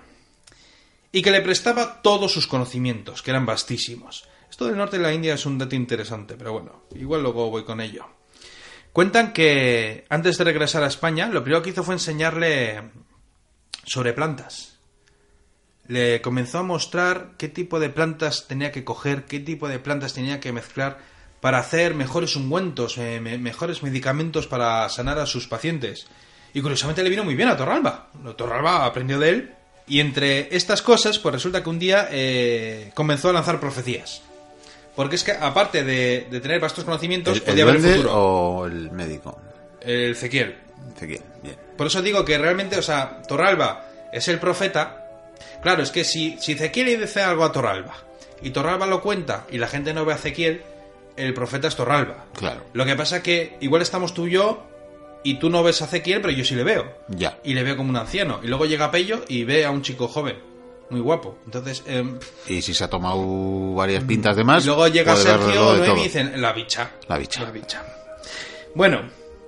y que le prestaba todos sus conocimientos, que eran vastísimos. Esto del norte de la India es un dato interesante, pero bueno, igual luego voy con ello. Cuentan que antes de regresar a España, lo primero que hizo fue enseñarle sobre plantas. Le comenzó a mostrar qué tipo de plantas tenía que coger, qué tipo de plantas tenía que mezclar para hacer mejores ungüentos, eh, me- mejores medicamentos para sanar a sus pacientes. Y curiosamente le vino muy bien a Torralba. Torralba aprendió de él. Y entre estas cosas, pues resulta que un día eh, comenzó a lanzar profecías. Porque es que, aparte de, de tener vastos conocimientos, ¿El, el podía ver el futuro. o el médico? El Ezequiel. Ezequiel, bien. Por eso digo que realmente, o sea, Torralba es el profeta. Claro, es que si, si Ezequiel dice algo a Torralba y Torralba lo cuenta y la gente no ve a Ezequiel, el profeta es Torralba. Claro. Lo que pasa es que igual estamos tú y yo y tú no ves a Ezequiel, pero yo sí le veo. Ya. Y le veo como un anciano. Y luego llega Pello y ve a un chico joven, muy guapo. Entonces, em, Y si se ha tomado varias pintas de más. y luego llega Sergio Noemi y dicen, la bicha. La bicha. La bicha. Bueno,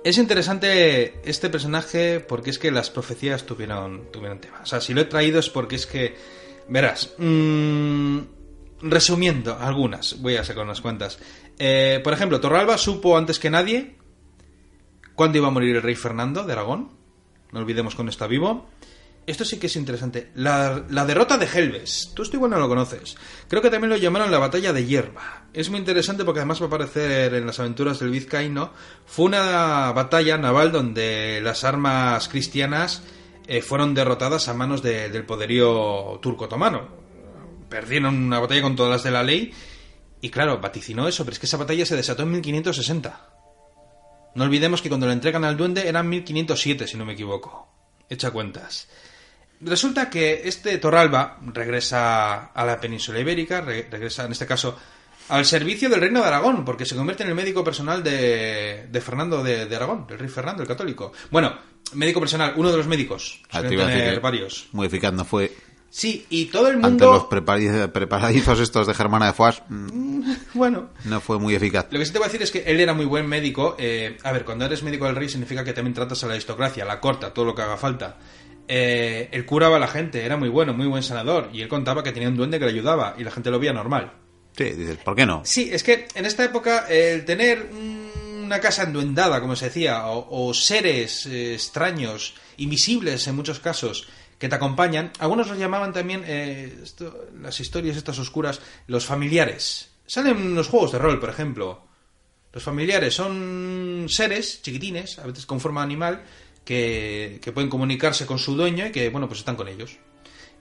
es interesante este personaje porque es que las profecías tuvieron, tuvieron tema. O sea, si lo he traído es porque es que, verás, mm, resumiendo algunas, voy a sacar unas cuantas. Eh, por ejemplo, Torralba supo antes que nadie cuándo iba a morir el rey Fernando de Aragón. No olvidemos cuando está vivo. Esto sí que es interesante. La, la derrota de Helves. Tú esto igual no lo conoces. Creo que también lo llamaron la batalla de hierba. Es muy interesante porque además va a aparecer en las aventuras del vizcaíno. Fue una batalla naval donde las armas cristianas eh, fueron derrotadas a manos de- del poderío turco-otomano. Perdieron una batalla con todas las de la ley. Y claro, vaticinó eso, pero es que esa batalla se desató en 1560. No olvidemos que cuando le entregan al duende eran 1507, si no me equivoco. Echa cuentas. Resulta que este Torralba regresa a la península ibérica, re- regresa en este caso al servicio del reino de Aragón, porque se convierte en el médico personal de, de Fernando de, de Aragón, del rey Fernando, el católico. Bueno, médico personal, uno de los médicos. Ah, tener varios. Muy eficaz no fue. Sí, y todo el Ante los mundo... preparadizos estos de Germana de Foix, mm, [LAUGHS] Bueno, no fue muy eficaz. Lo que sí te voy a decir es que él era muy buen médico. eh, a ver, cuando eres médico del rey significa que también tratas a la aristocracia, la corta, todo lo que haga falta. Eh, él curaba a la gente, era muy bueno, muy buen sanador. Y él contaba que tenía un duende que le ayudaba y la gente lo veía normal. Sí, dices, ¿por qué no? Sí, es que en esta época el tener una casa enduendada, como se decía, o, o seres eh, extraños, invisibles en muchos casos, que te acompañan, algunos los llamaban también, eh, esto- las historias estas oscuras, los familiares. Salen en los juegos de rol, por ejemplo. Los familiares son seres chiquitines, a veces con forma animal, que, que pueden comunicarse con su dueño y que, bueno, pues están con ellos.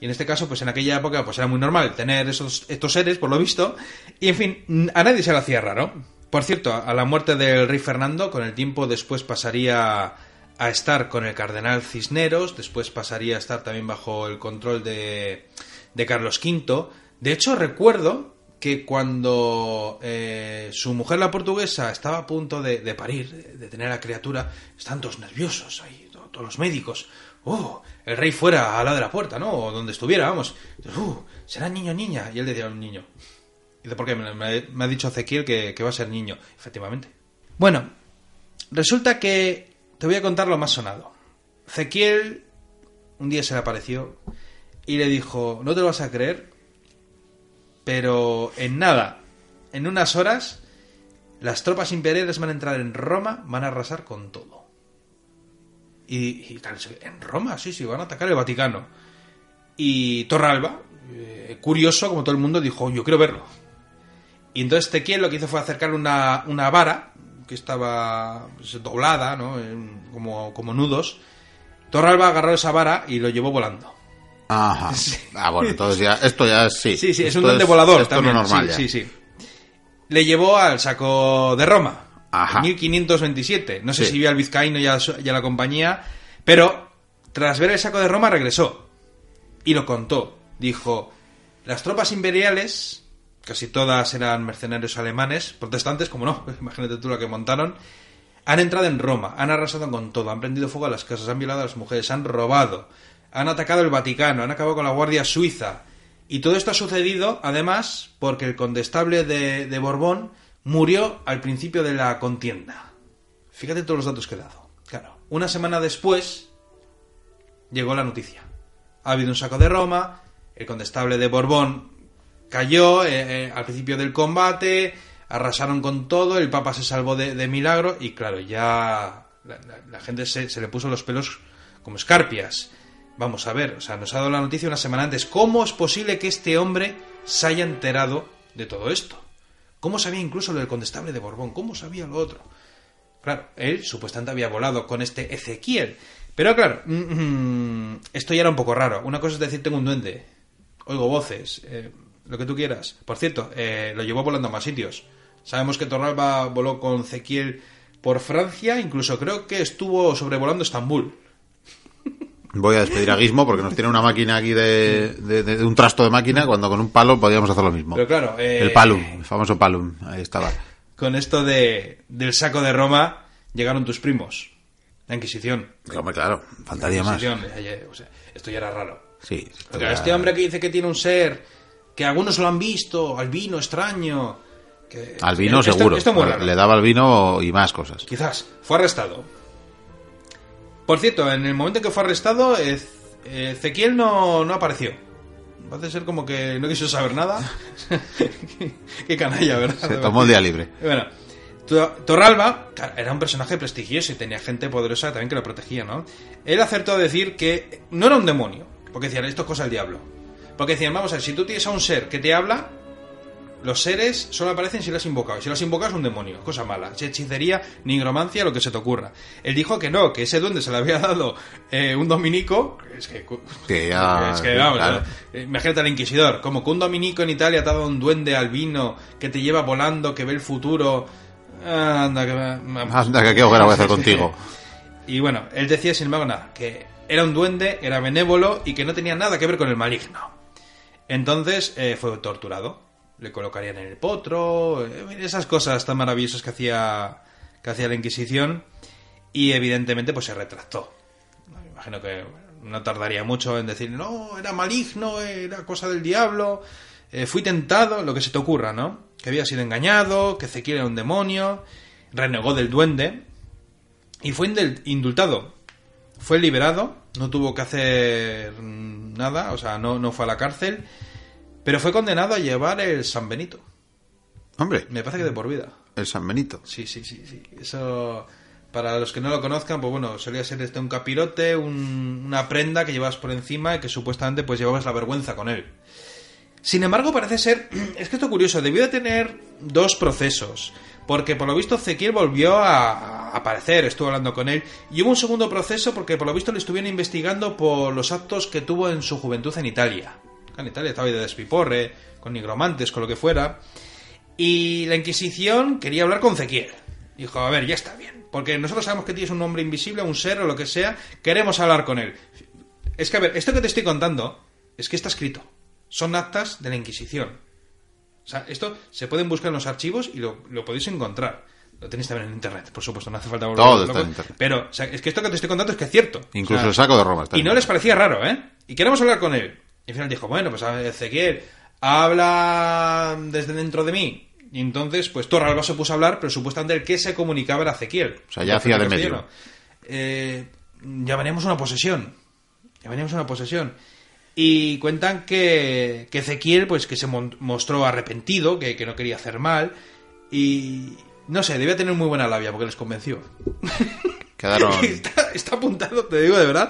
Y en este caso, pues en aquella época, pues era muy normal tener esos, estos seres, por lo visto. Y en fin, a nadie se le hacía raro. Por cierto, a la muerte del rey Fernando, con el tiempo después pasaría a estar con el cardenal Cisneros, después pasaría a estar también bajo el control de, de Carlos V. De hecho, recuerdo que cuando eh, su mujer la portuguesa estaba a punto de, parir, de, tener a la criatura, están todos nerviosos ahí, to- todos los médicos. Oh, el rey fuera a la de la puerta, ¿no? O donde estuviera, vamos. Uh, será niño o niña. Y él decía un niño. Y dice, ¿por qué? Me ha dicho Ezequiel que, que va a ser niño. Efectivamente. Bueno, resulta que te voy a contar lo más sonado. Ezequiel un día se le apareció y le dijo, no te lo vas a creer, pero en nada, en unas horas, las tropas imperiales van a entrar en Roma, van a arrasar con todo. Y, y en Roma, sí, sí, van a atacar el Vaticano. Y Torralba, eh, curioso como todo el mundo, dijo, yo quiero verlo. Y entonces Tequiel lo que hizo fue acercar una, vara que estaba pues, doblada, ¿no? Como, como nudos. Torralba agarró esa vara y lo llevó volando. Ajá. [LAUGHS] Ah, bueno, entonces ya, esto ya es, sí. Sí, sí, es Esto un duende volador esto también. no normal sí, ya. sí, sí. Le llevó al saco de Roma. Ajá. en 1527. No sé Sí. si vio al vizcaíno y a, su- y a la compañía, pero tras ver el saco de Roma regresó y lo contó. Dijo, las tropas imperiales, casi todas eran mercenarios alemanes, protestantes, como no, [LAUGHS] imagínate tú lo que montaron, han entrado en Roma, han arrasado con todo, han prendido fuego a las casas, han violado a las mujeres, han robado, han atacado el Vaticano, han acabado con la Guardia Suiza. Y todo esto ha sucedido, además, porque el condestable de, Borbón murió al principio de la contienda. Fíjate todos los datos que he dado. Claro, una semana después llegó la noticia. Ha habido un saco de Roma, el condestable de Borbón cayó eh, eh, al principio del combate, arrasaron con todo, el Papa se salvó de, milagro y claro, ya la, gente se le puso los pelos como escarpias. Vamos a ver, o sea, nos ha dado la noticia una semana antes. ¿Cómo es posible que este hombre se haya enterado de todo esto? ¿Cómo sabía incluso lo del condestable de Borbón? ¿Cómo sabía lo otro? Claro, él supuestamente había volado con este Ezequiel. Pero claro, mm, mm, esto ya era un poco raro. Una cosa es decir, tengo un duende, oigo voces, eh, lo que tú quieras. Por cierto, eh, lo llevó volando a más sitios. Sabemos que Torralba voló con Ezequiel por Francia, incluso creo que estuvo sobrevolando Estambul. Voy a despedir a Gizmo porque nos tiene una máquina aquí de, de- de- de un trasto de máquina cuando con un palo podíamos hacer lo mismo. Pero claro, eh, El palum, el famoso palum, ahí estaba. Con esto de, del saco de Roma llegaron tus primos. La Inquisición. Hombre, claro, faltaría más. Eh, eh, o sea, esto ya era raro. Sí. Porque este hombre que dice que tiene un ser, que algunos lo han visto, albino, extraño. Que, Al vino esto- seguro. Esto es muy raro. Le daba al vino y más cosas. Quizás. Fue arrestado. Por cierto, en el momento en que fue arrestado, Ez- Ezequiel no, no apareció. Parece ser como que no quiso saber nada. qué, [LAUGHS] qué canalla, ¿verdad? Se tomó el día libre. Bueno, To- Torralba claro, era un personaje prestigioso y tenía gente poderosa también que lo protegía, ¿no? Él acertó a decir que no era un demonio, porque decían, esto es cosa del diablo. Porque decían, vamos a ver, si tú tienes a un ser que te habla, los seres solo aparecen si lo has invocado. Y si lo has invocado es un demonio, cosa mala. Si hechicería, nigromancia, lo que se te ocurra. Él dijo que no, que ese duende se le había [LAUGHS] dado eh, un dominico. Es que, Que ya- [LAUGHS] es que, vamos, claro. eh, imagínate al inquisidor, como que un dominico en Italia te ha dado un duende albino que te lleva volando, que ve el futuro. Anda, que, vamos. Anda, que qué voy a hacer [LAUGHS] contigo. Y bueno, él decía sin embargo nada, que era un duende, era benévolo y que no tenía nada que ver con el maligno. Entonces eh, fue torturado. Le colocarían en el potro, eh, esas cosas tan maravillosas que hacía, que hacía la Inquisición. Y evidentemente pues se retractó. Me imagino que no tardaría mucho en decir, no, era maligno, era cosa del diablo, eh, fui tentado, lo que se te ocurra, ¿no? Que había sido engañado, que Ezequiel era un demonio, renegó del duende y fue indultado. Fue liberado, no tuvo que hacer nada, o sea, no, no fue a la cárcel, pero fue condenado a llevar el San Benito. Hombre, Me parece que de por vida. el San Benito. Sí, sí, sí, sí. Eso, para los que no lo conozcan, pues bueno, solía ser este un capirote, un- una prenda que llevabas por encima y que supuestamente pues llevabas la vergüenza con él. Sin embargo, parece ser, [CLEARS THROAT] es que esto es curioso, debió de tener dos procesos, porque por lo visto Ezequiel volvió a, a aparecer, estuvo hablando con él, y hubo un segundo proceso porque por lo visto le estuvieron investigando por los actos que tuvo en su juventud en Italia. En Italia estaba de despiporre, con nigromantes, con lo que fuera, y la Inquisición quería hablar con Ezequiel. Dijo, a ver, ya está bien. Porque nosotros sabemos que tienes un hombre invisible, un ser o lo que sea. Queremos hablar con él. Es que, a ver, esto que te estoy contando es que está escrito. Son actas de la Inquisición. O sea, esto se pueden buscar en los archivos y lo, lo podéis encontrar. Lo tenéis también en internet, por supuesto, no hace falta volver Todo está en internet. Pero, o sea, es que esto que te estoy contando es que es cierto. Incluso O sea, el saco de Roma está Y no les parecía raro, ¿eh? Y queremos hablar con él. Y al final dijo, bueno, pues Ezequiel, habla desde dentro de mí. Y entonces, pues Torralba se puso a hablar, pero supuestamente el que se comunicaba era Ezequiel. O sea, ya hacía de medio. Eh, ya veníamos una posesión. Ya veníamos una posesión. Y cuentan que, que Ezequiel, pues que se mostró arrepentido, que, que no quería hacer mal. Y no sé, debía tener muy buena labia porque les convenció. Quedaron... [LAUGHS] está, está apuntado, te digo de verdad.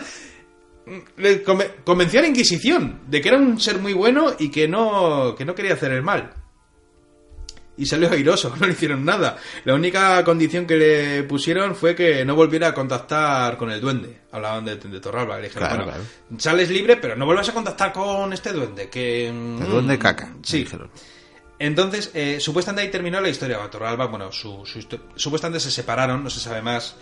Le conven- convenció a la Inquisición de que era un ser muy bueno y que no, que no quería hacer el mal. Y salió airoso, [LAUGHS] no le hicieron nada. La única condición que le pusieron fue que no volviera a contactar con el duende. Hablaban de, de Torralba. Le dijeron, Claro, bueno, claro. sales libre, pero no vuelvas a contactar con este duende. Que, mm, El duende caca, Sí, entonces, eh, supuestamente ahí terminó la historia. Torralba, bueno, su, supuestamente se separaron, no se sabe más.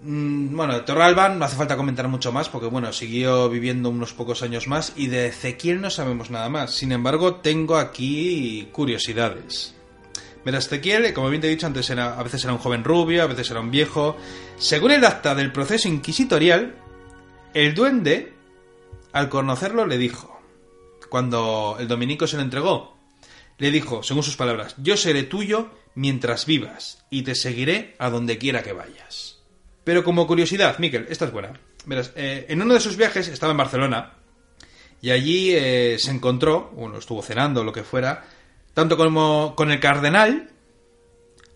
Mm, bueno, Torralba no hace falta comentar mucho más porque, bueno, siguió viviendo unos pocos años más y de Ezequiel no sabemos nada más. Sin embargo, tengo aquí curiosidades. Verás, Ezequiel, como bien te he dicho antes, a veces era un joven rubio, a veces era un viejo. Según el acta del proceso inquisitorial, el duende, al conocerlo, le dijo, cuando el dominico se lo entregó, le dijo, según sus palabras, yo seré tuyo mientras vivas y te seguiré a donde quiera que vayas. Pero como curiosidad, Miquel, esta es buena. Verás, eh, en uno de sus viajes estaba en Barcelona y allí eh, se encontró, bueno, estuvo cenando o lo que fuera, tanto como con el cardenal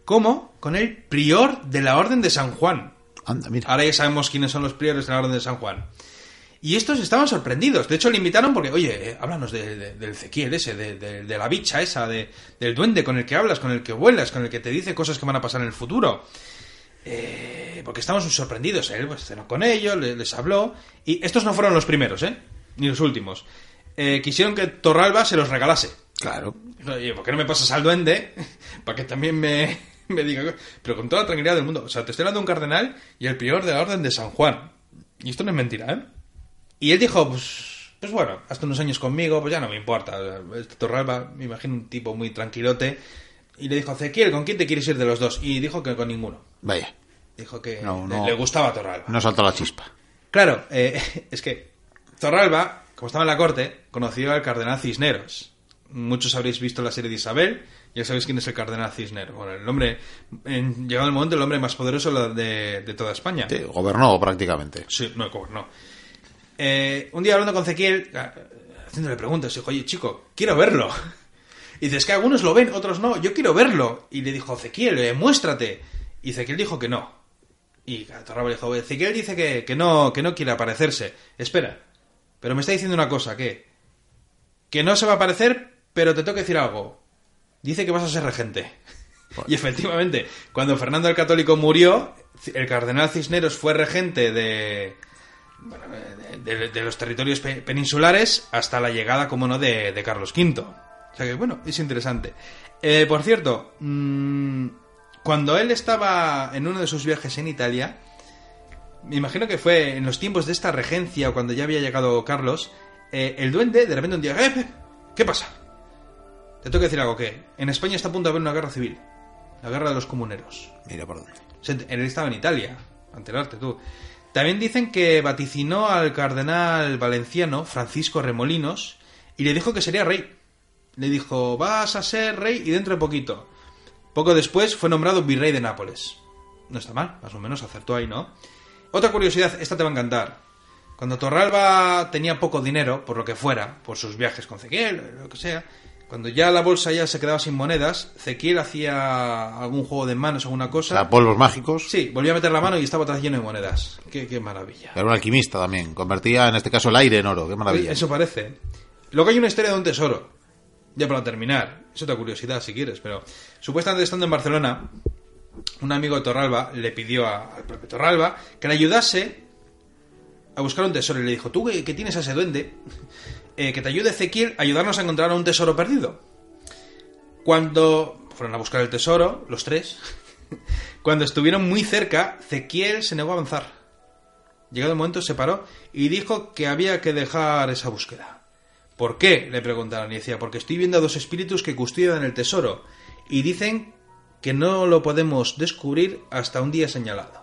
como con el prior de la Orden de San Juan. Anda, mira. Ahora ya sabemos quiénes son los priores de la Orden de San Juan. Y estos estaban sorprendidos. De hecho, le invitaron porque, oye, eh, háblanos de- de- del Ezequiel ese, de, de- de la bicha esa, de- del duende con el que hablas, con el que vuelas, con el que te dice cosas que van a pasar en el futuro. Eh, porque estaban muy sorprendidos. Él pues, cenó con ellos, le- les habló. Y estos no fueron los primeros, ¿eh? Ni los últimos. Eh, quisieron que Torralba se los regalase. Claro. Oye, ¿por qué no me pasas al duende? [LAUGHS] Para que también me, [LAUGHS] me diga. Pero con toda la tranquilidad del mundo. O sea, te estoy hablando de un cardenal y el prior de la Orden de San Juan. Y esto no es mentira, ¿eh? Y él dijo, pues, pues bueno, hasta unos años conmigo, pues ya no me importa. Este Torralba, me imagino un tipo muy tranquilote. Y le dijo, Ezequiel, ¿con quién te quieres ir de los dos? Y dijo que con ninguno. Vaya, Dijo que No, le- no. le gustaba Torralba. no saltó la chispa. Claro, eh, [LAUGHS] es que Torralba, como estaba en la corte, conoció al cardenal Cisneros. Muchos habréis visto la serie de Isabel, ya sabéis quién es el cardenal Cisneros. Bueno, el hombre, en, llegado el momento, el hombre más poderoso de, de toda España. Sí, gobernó prácticamente. Sí, no, no. Eh, un día hablando con Ezequiel, ah, haciéndole preguntas, dijo, oye, chico, quiero verlo. [LAUGHS] Y dices que algunos lo ven, otros no, yo quiero verlo. Y le dijo, Ezequiel, eh, muéstrate. Y Ezequiel dijo que no. Y Torralba le dijo, Ezequiel dice que, que no, que no quiere aparecerse. Espera, pero me está diciendo una cosa, que que no se va a aparecer, pero te tengo que decir algo. Dice que vas a ser regente. [LAUGHS] Y efectivamente, cuando Fernando el Católico murió, el cardenal Cisneros fue regente de, bueno, de, de- de los territorios pe- peninsulares hasta la llegada, como no, de, de Carlos V. O sea que, bueno, es interesante. Eh, por cierto, mm, cuando él estaba en uno de sus viajes en Italia, me imagino que fue en los tiempos de esta regencia o cuando ya había llegado Carlos, eh, el duende de repente un día, "Eh, ¿qué pasa? Te tengo que decir algo, que en España está a punto de haber una guerra civil, la guerra de los comuneros. Mira por dónde. Él estaba en Italia, enterarte tú. También dicen que vaticinó al cardenal valenciano Francisco Remolinos y le dijo que sería rey. Le dijo, vas a ser rey y dentro de poquito. Poco después fue nombrado virrey de Nápoles. No está mal, más o menos acertó ahí, ¿no? Otra curiosidad, esta te va a encantar. Cuando Torralba tenía poco dinero, por lo que fuera, por sus viajes con Ezequiel, lo que sea, cuando ya la bolsa ya se quedaba sin monedas, Ezequiel hacía algún juego de manos, alguna cosa. sea, polvos mágicos. Sí, volvía a meter la mano y estaba atrás lleno de monedas. Qué, qué maravilla. Era un alquimista también. Convertía, en este caso, el aire en oro. Qué maravilla. Eso parece. Luego hay una historia de un tesoro. Ya para terminar. Es otra curiosidad si quieres, pero supuestamente estando en Barcelona, un amigo de Torralba le pidió a- al propio Torralba que le ayudase a buscar un tesoro y le dijo, tú que, tienes a ese duende, eh, que te ayude Ezequiel a ayudarnos a encontrar un tesoro perdido. Cuando fueron a buscar el tesoro, los tres, [LAUGHS] Cuando estuvieron muy cerca, Zequiel se negó a avanzar. Llegado el momento se paró y dijo que había que dejar esa búsqueda. ¿Por qué? le preguntaron y decía, porque estoy viendo a dos espíritus que custodian el tesoro y dicen que no lo podemos descubrir hasta un día señalado.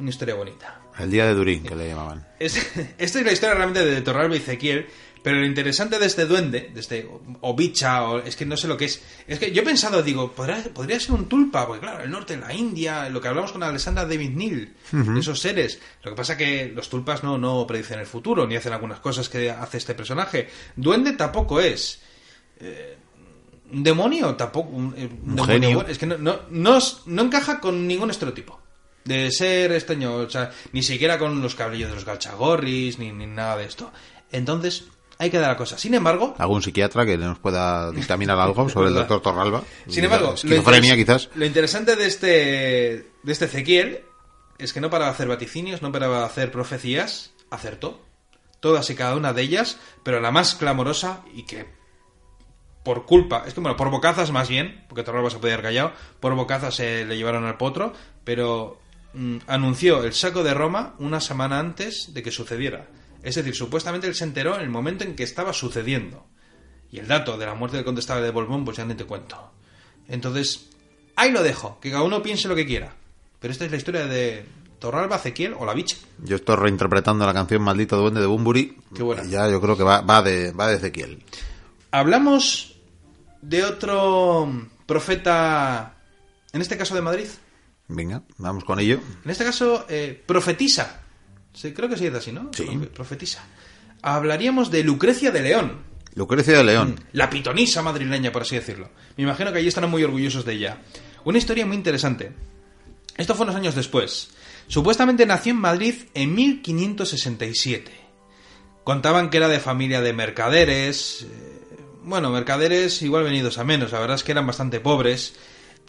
Una historia bonita. El día de Durín, que le llamaban. Es- [LAUGHS] esta es la historia realmente de Torralba y Ezequiel, pero lo interesante de este duende, de este o bicha, o, es que no sé lo que es. Es que yo he pensado, digo, ¿podrá- podría ser un tulpa, porque claro, el norte, la India, lo que hablamos con Alessandra David Neal, esos seres. Lo que pasa que los tulpas no, no predicen el futuro, ni hacen algunas cosas que hace este personaje. Duende tampoco es. Eh, un demonio tampoco. Un, eh, un demonio bueno. Es que no, no, no, no encaja con ningún estereotipo. De ser extraño, o sea, ni siquiera con los cabellos de los galchagorris, ni, ni nada de esto. Entonces, hay que dar la cosa. Sin embargo, ¿Algún psiquiatra que nos pueda dictaminar algo [LAUGHS] sobre el doctor Torralba? sin embargo, lo Esquizofrenia, quizás. Lo interesante de este, de este Ezequiel es que no para hacer vaticinios, no para hacer profecías, acertó. Todas y cada una de ellas, pero la más clamorosa y que por culpa, es que bueno, por bocazas más bien, porque Torralba se podía haber callado, por bocazas se le llevaron al potro, pero mm, anunció el saco de Roma una semana antes de que sucediera. Es decir, supuestamente él se enteró en el momento en que estaba sucediendo. Y el dato de la muerte del contestable de Borbón, pues ya ni te cuento. Entonces, ahí lo dejo, que cada uno piense lo que quiera. Pero esta es la historia de Torralba, Ezequiel o la bicha. Yo estoy reinterpretando la canción Maldito Duende de Bumburi. Qué buena. Y Ya yo creo que va, va, de, va de Ezequiel. Hablamos de otro profeta, en este caso de Madrid. Venga, vamos con ello. En este caso, eh, profetisa. Sí, creo que se dice así, ¿no? Sí. Profe- Profetisa. Hablaríamos de Lucrecia de León. Lucrecia de León. La pitonisa madrileña, por así decirlo. Me imagino que allí estarán muy orgullosos de ella. Una historia muy interesante. Esto fue unos años después. Supuestamente nació en Madrid en 1567. Contaban que era de familia de mercaderes. eh, bueno, mercaderes igual venidos a menos. La verdad es que eran bastante pobres.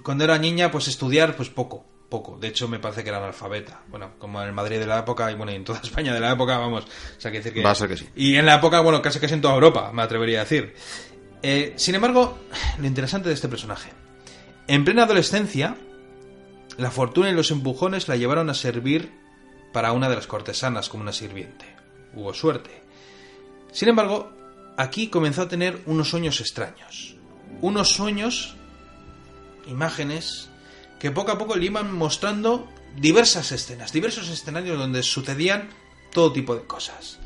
Cuando era niña, pues estudiar, pues poco. Poco. De hecho, me parece que era analfabeta. Bueno, como en el Madrid de la época y bueno, y en toda [LAUGHS] España de la época, vamos. O sea, que decir que. Va a ser que sí. Y en la época, bueno, casi casi en toda Europa, me atrevería a decir. Eh, sin embargo, lo interesante de este personaje. En plena adolescencia, la fortuna y los empujones la llevaron a servir para una de las cortesanas como una sirviente. Hubo suerte. Sin embargo, aquí comenzó a tener unos sueños extraños. Unos sueños, imágenes, que poco a poco le iban mostrando diversas escenas, diversos escenarios donde sucedían todo tipo de cosas.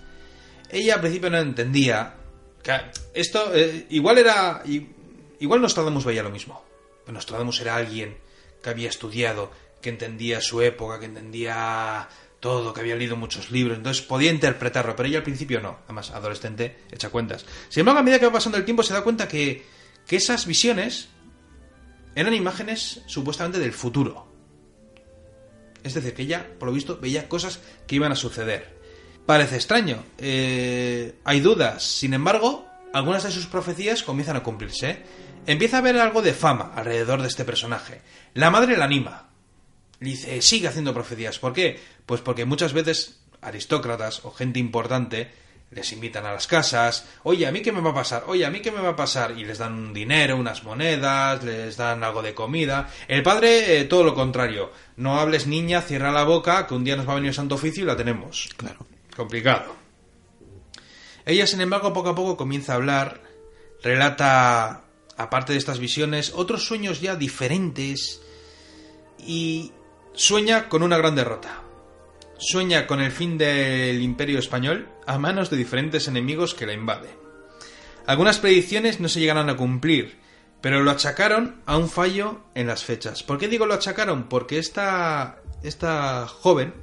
Ella al principio no entendía que esto eh, igual era igual Nostradamus veía lo mismo. Pero Nostradamus era alguien que había estudiado, que entendía su época, que entendía todo, que había leído muchos libros, entonces podía interpretarlo, pero ella al principio no, además adolescente, echa cuentas. Sin embargo, a medida que va pasando el tiempo se da cuenta que, que esas visiones eran imágenes supuestamente del futuro. Es decir, que ella, por lo visto, veía cosas que iban a suceder. Parece extraño, eh, hay dudas, sin embargo, algunas de sus profecías comienzan a cumplirse. ¿eh? Empieza a haber algo de fama alrededor de este personaje. La madre la anima. Le dice, sigue haciendo profecías. ¿Por qué? Pues porque muchas veces aristócratas o gente importante les invitan a las casas. Oye, ¿a mí qué me va a pasar? Oye, ¿a mí qué me va a pasar? Y les dan un dinero, unas monedas, les dan algo de comida. El padre, eh, todo lo contrario. No hables niña, cierra la boca, que un día nos va a venir el santo oficio y la tenemos. Claro. Complicado. Ella, sin embargo, poco a poco comienza a hablar, relata, aparte de estas visiones, otros sueños ya diferentes y sueña con una gran derrota. Sueña con el fin del imperio español a manos de diferentes enemigos que la invaden. Algunas predicciones no se llegaron a cumplir, pero lo achacaron a un fallo en las fechas. ¿Por qué digo lo achacaron? Porque esta, esta joven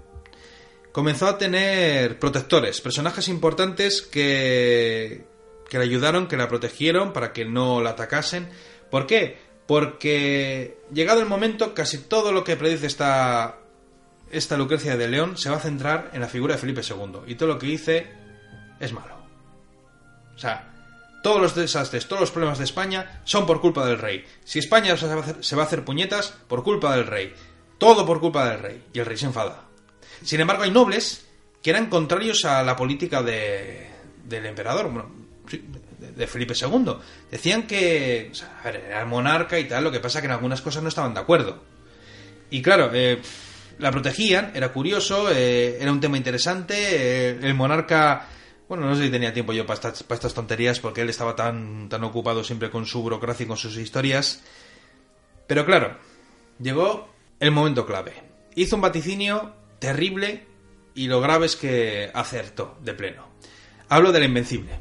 comenzó a tener protectores, personajes importantes que, que le ayudaron, que la protegieron para que no la atacasen. ¿Por qué? Porque llegado el momento, casi todo lo que predice esta, esta Lucrecia de León se va a centrar en la figura de Felipe II. Y todo lo que dice es malo. O sea, todos los desastres, todos los problemas de España son por culpa del rey. Si España se va a hacer, puñetas, por culpa del rey. Todo por culpa del rey. Y el rey se enfada. Sin embargo, hay nobles que eran contrarios a la política de, del emperador, bueno, de, Felipe II. Decían que, o sea, a ver, era el monarca y tal, lo que pasa que en algunas cosas no estaban de acuerdo. Y claro, eh, la protegían, era curioso, eh, era un tema interesante. eh, el monarca, bueno, no sé si tenía tiempo yo para estas, para estas tonterías porque él estaba tan, tan ocupado siempre con su burocracia y con sus historias. Pero claro, llegó el momento clave. Hizo un vaticinio terrible y lo grave es que acertó de pleno. Hablo de la Invencible.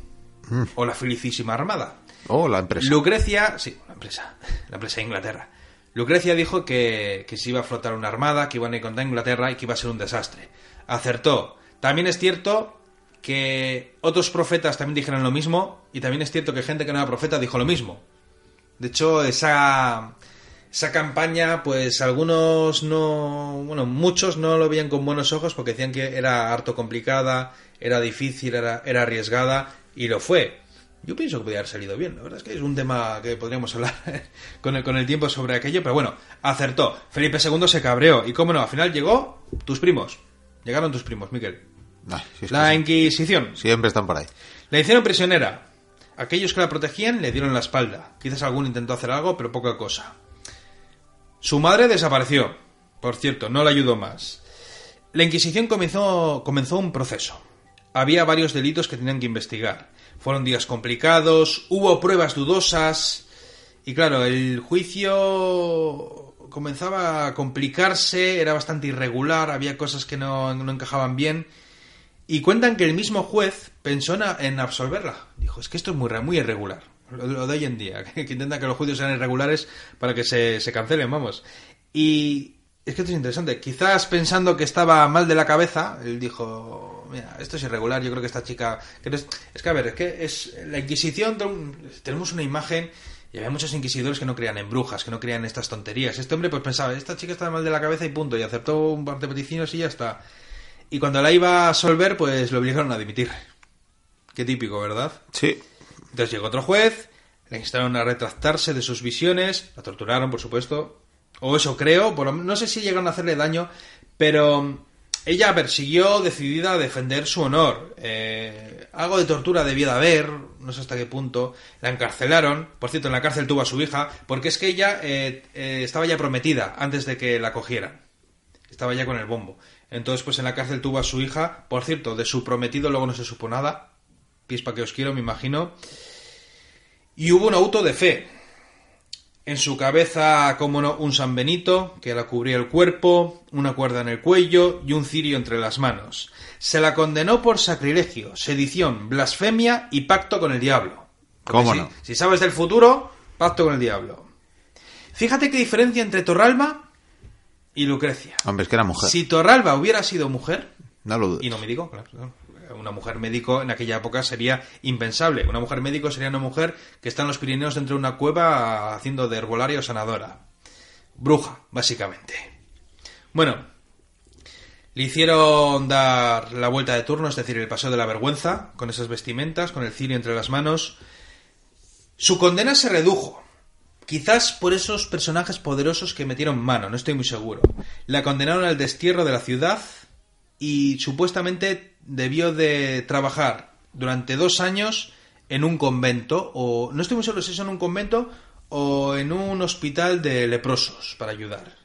O la Felicísima Armada. Oh, la empresa. Lucrecia, sí, la empresa, la empresa de Inglaterra. Lucrecia dijo que, que se iba a flotar una armada, que iban a ir contra Inglaterra y que iba a ser un desastre. Acertó. También es cierto que otros profetas también dijeron lo mismo y también es cierto que gente que no era profeta dijo lo mismo. De hecho, esa, esa campaña, pues algunos no, bueno, muchos no lo veían con buenos ojos porque decían que era harto complicada, era difícil, era, era arriesgada y lo fue. Yo pienso que podría haber salido bien. La verdad es que es un tema que podríamos hablar [LAUGHS] con el, con el tiempo sobre aquello, pero bueno, acertó. Felipe II se cabreó y, cómo no, al final llegó tus primos. Llegaron tus primos, Miquel. Ay, si es que La sí. Inquisición. Siempre están por ahí. La hicieron prisionera. Aquellos que la protegían le dieron la espalda. Quizás alguno intentó hacer algo, pero poca cosa. Su madre desapareció. Por cierto, no la ayudó más. La Inquisición comenzó, comenzó un proceso. Había varios delitos que tenían que investigar. Fueron días complicados, hubo pruebas dudosas. Y claro, el juicio comenzaba a complicarse, era bastante irregular, había cosas que no, no encajaban bien. Y cuentan que el mismo juez pensó en, absolverla. Dijo, es que esto es muy, muy irregular. Lo, de hoy en día, [LAUGHS] que, que intenta que los juicios sean irregulares para que se, se cancelen, vamos. Y es que esto es interesante. Quizás pensando que estaba mal de la cabeza, él dijo, mira, esto es irregular, yo creo que esta chica... que es... es que, a ver, es que es la Inquisición, tenemos una imagen... Y había muchos inquisidores que no creían en brujas, que no creían en estas tonterías. Este hombre pues pensaba, esta chica está mal de la cabeza y punto, y aceptó un par de peticiones y ya está. Y cuando la iba a absolver, pues lo obligaron a dimitir. Qué típico, ¿verdad? Sí. Entonces llegó otro juez, le instaron a retractarse de sus visiones, la torturaron, por supuesto. O eso creo, por lo- no sé si llegaron a hacerle daño, pero ella persiguió decidida a defender su honor. Eh, algo de tortura debía de haber, no sé hasta qué punto. La encarcelaron, por cierto, en la cárcel tuvo a su hija, porque es que ella eh, eh, estaba ya prometida antes de que la cogieran. Estaba ya con el bombo. Entonces, pues en la cárcel tuvo a su hija, por cierto, de su prometido luego no se supo nada. Pispa que os quiero, me imagino. Y hubo un auto de fe. En su cabeza, como no, un San Benito, que la cubría el cuerpo, una cuerda en el cuello y un cirio entre las manos. Se la condenó por sacrilegio, sedición, blasfemia y pacto con el diablo. Porque ¿Cómo si- no? Si sabes del futuro, pacto con el diablo. Fíjate qué diferencia entre Torralba y Lucrecia. Hombre, es que era mujer. Si Torralba hubiera sido mujer, No lo dudes. y no médico, claro, claro. Una mujer médico en aquella época sería impensable. Una mujer médico sería una mujer que está en los Pirineos dentro de una cueva haciendo de herbolario sanadora. Bruja, básicamente. Bueno, le hicieron dar la vuelta de turno, es decir, el paseo de la vergüenza, con esas vestimentas, con el cirio entre las manos. Su condena se redujo. Quizás por esos personajes poderosos que metieron mano, no estoy muy seguro. La condenaron al destierro de la ciudad y supuestamente debió de trabajar durante dos años en un convento, o no estoy muy seguro si es en un convento o en un hospital de leprosos para ayudar.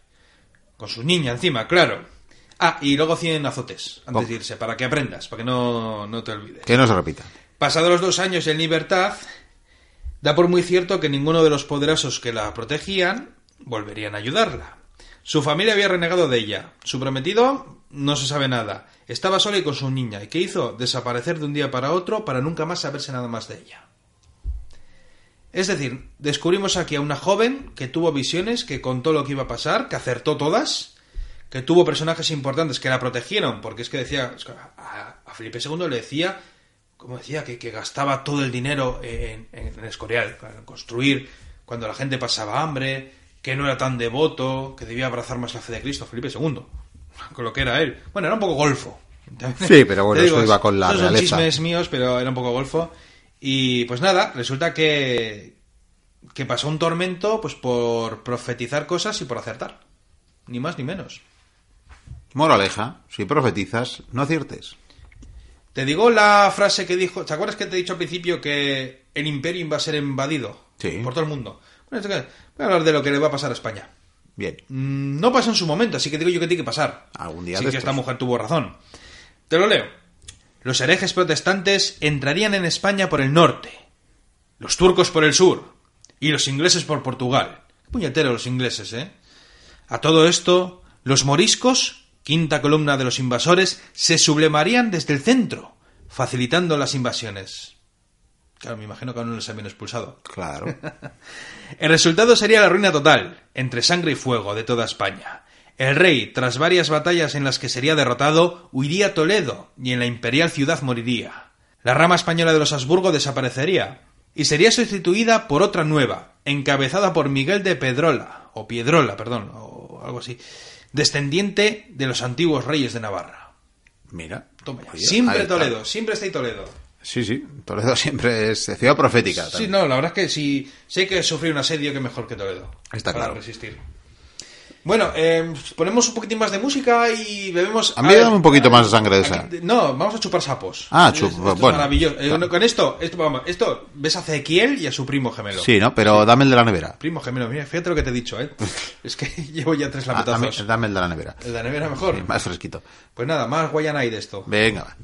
Con su niña encima, claro. Ah, y luego 100 azotes antes Oh. de irse, para que aprendas, para que no, no te olvides. Que no se repita. Pasados los dos años en libertad, da por muy cierto que ninguno de los poderosos que la protegían volverían a ayudarla. Su familia había renegado de ella. Su prometido no se sabe nada. Estaba sola y con su niña. ¿Y qué hizo? Desaparecer de un día para otro para nunca más saberse nada más de ella. Es decir, descubrimos aquí a una joven que tuvo visiones, que contó lo que iba a pasar, que acertó todas, que tuvo personajes importantes que la protegieron, porque es que decía, que a, Felipe II le decía, como decía, que, que gastaba todo el dinero en, en, en Escorial, en construir, cuando la gente pasaba hambre, que no era tan devoto, que debía abrazar más la fe de Cristo, Felipe II, [LAUGHS] con lo que era él. Bueno, era un poco golfo. Sí, pero bueno, eso iba con la son realeza. chismes míos, pero era un poco golfo. Y pues nada, resulta que, que pasó un tormento pues por profetizar cosas y por acertar. Ni más ni menos. Moraleja, si profetizas, no aciertes. Te digo la frase que dijo. ¿Te acuerdas que te he dicho al principio que el imperio iba a ser invadido Sí. por todo el mundo? Bueno, voy a hablar de lo que le va a pasar a España. Bien. Mm, No pasó en su momento, así que digo yo que tiene que pasar. Algún día Sí que esta mujer tuvo razón. Te lo leo. Los herejes protestantes entrarían en España por el norte, los turcos por el sur y los ingleses por Portugal. Qué puñetero los ingleses, ¿eh? A todo esto, los moriscos, quinta columna de los invasores, se sublevarían desde el centro, facilitando las invasiones. Claro, me imagino que aún no les habían expulsado. Claro. [LAUGHS] El resultado sería la ruina total, entre sangre y fuego, de toda España. El rey, tras varias batallas en las que sería derrotado, huiría a Toledo y en la imperial ciudad moriría. La rama española de los Habsburgo desaparecería y sería sustituida por otra nueva, encabezada por Miguel de Pedrola, o Piedrola, perdón, o algo así, descendiente de los antiguos reyes de Navarra. Mira. Toma ya. Oye, siempre. Toledo, siempre está ahí Toledo. Sí, sí. Toledo [LAUGHS] siempre es ciudad profética. Sí, no, la verdad es que si, si hay que sufrir un asedio, que mejor que Toledo. Está para claro. resistir. Bueno, eh, ponemos un poquitín más de música y bebemos. A mí dame un poquito más de sangre de esa. aquí- no, vamos a chupar sapos. Ah, Es- chup- esto es bueno. maravilloso. Eh, con esto, esto, vamos, esto, ves a Ezequiel y a su primo gemelo. Sí, ¿no? Pero dame el de la nevera. Primo gemelo, mira, fíjate lo que te he dicho, ¿eh? [LAUGHS] es que [LAUGHS] llevo ya tres Ah, dame, lapetazos. dame el de la nevera. El de la nevera mejor. Sí, más fresquito. Pues nada, más Guayanay de esto. Venga, va.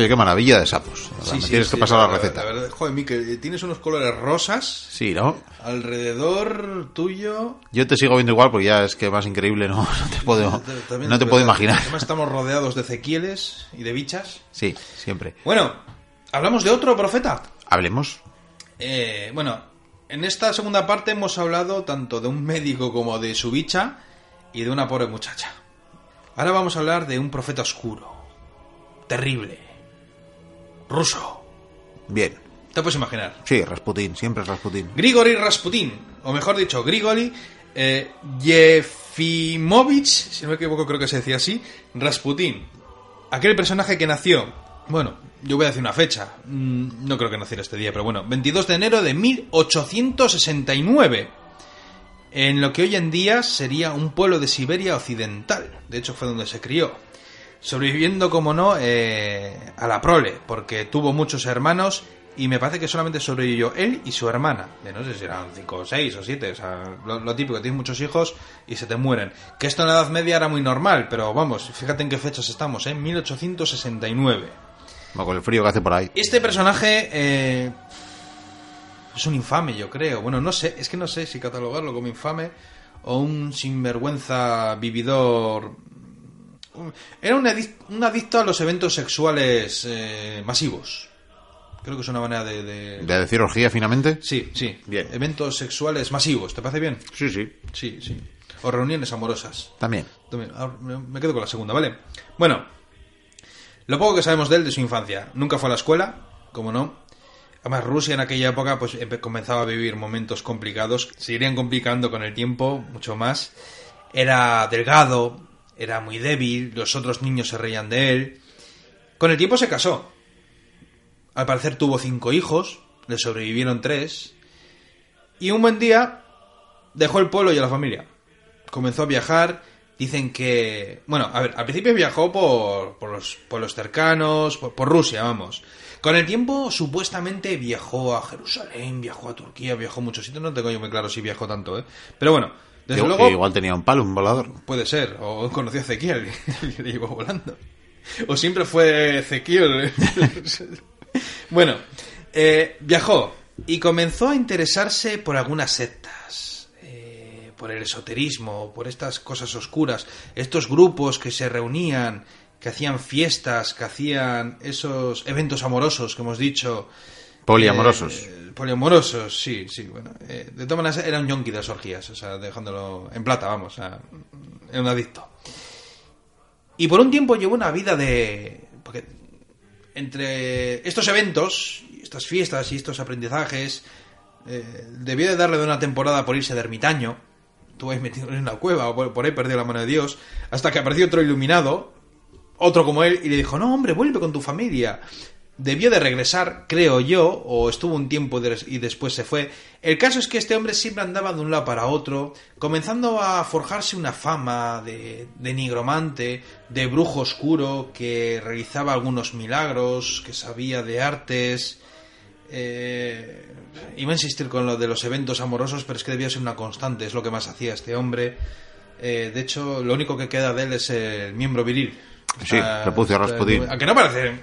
Oye, qué maravilla de sapos. La me tienes que pasar la, receta. verdad, joder, Miquel, tienes unos colores rosas Sí, ¿no? alrededor tuyo. Yo te sigo viendo igual porque ya es que más increíble no, [LAUGHS] no te puedo, También no te puedo imaginar. Además estamos rodeados de Ezequieles y de bichas. Sí, siempre. Bueno, hablamos de otro profeta. Hablemos. Eh, bueno, en esta segunda parte hemos hablado tanto de un médico como de su bicha y de una pobre muchacha. Ahora vamos a hablar de un profeta oscuro, terrible, ruso. Bien. Te puedes imaginar. Sí, Rasputín, siempre es Rasputín. Grigori Rasputin, o mejor dicho, Grigori eh, Yefimovich, si no me equivoco creo que se decía así, Rasputin. Aquel personaje que nació, bueno, yo voy a decir una fecha, mm, no creo que naciera este día, pero bueno, 22 de enero de 1869, en lo que hoy en día sería un pueblo de Siberia occidental, de hecho fue donde se crió, sobreviviendo, como no, eh, a la prole, porque tuvo muchos hermanos y me parece que solamente sobrevivió él y su hermana. De no sé si eran 5 o 6 o 7. O sea, lo, lo típico, tienes muchos hijos y se te mueren. Que esto en la Edad Media era muy normal, pero vamos, fíjate en qué fechas estamos, ¿eh? 1869. Va con el frío que hace por ahí. Este personaje eh, es un infame, yo creo. Bueno, no sé, es que no sé si catalogarlo como infame o un sinvergüenza vividor. Era un, adic- un adicto a los eventos sexuales eh, masivos. Creo que es una manera de, de- ¿De decir orgía finamente? Sí, sí. Bien. Eventos sexuales masivos, ¿te parece bien? Sí, sí. Sí, sí. O reuniones amorosas. También. También, ahora me quedo con la segunda, ¿vale? Bueno, lo poco que sabemos de él, de su infancia. Nunca fue a la escuela, como no. Además, Rusia en aquella época pues comenzaba a vivir momentos complicados. Se irían complicando con el tiempo, mucho más. Era delgado, era muy débil, los otros niños se reían de él. Con el tiempo se casó. Al parecer tuvo cinco hijos, le sobrevivieron tres. Y un buen día dejó el pueblo y a la familia comenzó a viajar. Dicen que. Bueno, a ver, al principio viajó por, por los pueblos cercanos, por, por Rusia, vamos. Con el tiempo, supuestamente viajó a Jerusalén, viajó a Turquía, viajó a muchos sitios. No tengo yo muy claro si viajó tanto, ¿eh? Pero bueno, desde luego. que igual tenía un palo, un volador. Puede ser, o conoció a Ezequiel y [LAUGHS] le llevó volando. O siempre fue Ezequiel. [LAUGHS] bueno, eh, viajó y comenzó a interesarse por algunas sectas, eh, por el esoterismo, por estas cosas oscuras, estos grupos que se reunían, que hacían fiestas, que hacían esos eventos amorosos que hemos dicho. Poliamorosos. Eh, poliamorosos, sí, sí, bueno. eh, de todas maneras, era un yonki de las orgías, o sea, dejándolo en plata, vamos, o era un adicto. Y por un tiempo llevó una vida de... Entre estos eventos, estas fiestas y estos aprendizajes, eh, debió de darle de una temporada por irse de ermitaño. Estuvo ahí metido en una cueva o por, por ahí perdió la mano de Dios. Hasta que apareció otro iluminado, otro como él, y le dijo, no, hombre, vuelve con tu familia. Debió de regresar, creo yo, o estuvo un tiempo y después se fue. El caso es que este hombre siempre andaba de un lado para otro, comenzando a forjarse una fama de, de nigromante, de brujo oscuro, que realizaba algunos milagros, que sabía de artes. Eh, iba a insistir con lo de los eventos amorosos, pero es que debía ser una constante, es lo que más hacía este hombre. Eh, de hecho, lo único que queda de él es el miembro viril. Sí, prepucio Rasputín. Aunque no parece.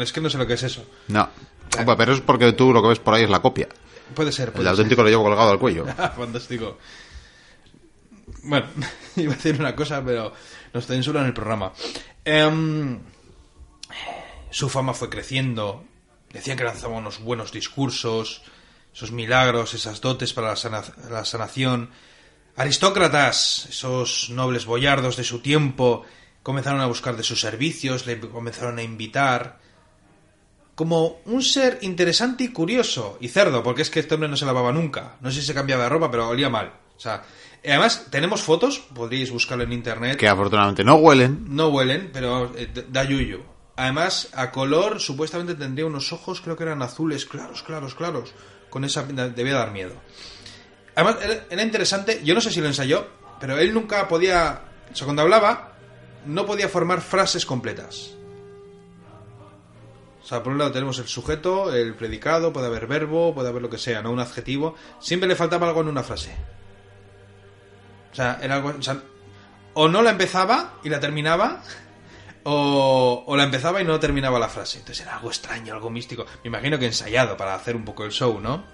Es que no sé lo que es eso. No. Pero es porque tú lo que ves por ahí es la copia. Puede ser. El auténtico lo llevo colgado al cuello. ser. [LAUGHS] Fantástico. Bueno, [LAUGHS] iba a decir una cosa, pero nos censuran el programa. Em, su fama fue creciendo. Decían que lanzaba unos buenos discursos, esos milagros, esas dotes para la, sana- la sanación. Aristócratas, esos nobles boyardos de su tiempo, comenzaron a buscar de sus servicios, le comenzaron a invitar. Como un ser interesante y curioso. Y cerdo, porque es que este hombre no se lavaba nunca. No sé si se cambiaba de ropa, pero olía mal. O sea, además tenemos fotos, podríais buscarlo en internet. Que afortunadamente no huelen. No huelen, pero eh, da yuyu. Además, a color, supuestamente tendría unos ojos, creo que eran azules, claros, claros, claros. Con esa pinta debía dar miedo. Además, era, era interesante, yo no sé si lo ensayó, pero él nunca podía. O sea, cuando hablaba, no podía formar frases completas. O sea, por un lado tenemos el sujeto, el predicado, puede haber verbo, puede haber lo que sea, no un adjetivo. Siempre le faltaba algo en una frase. O sea, era algo. O, sea, o no la empezaba y la terminaba, o, o la empezaba y no terminaba la frase. Entonces era algo extraño, algo místico. Me imagino que ensayado para hacer un poco el show, ¿no?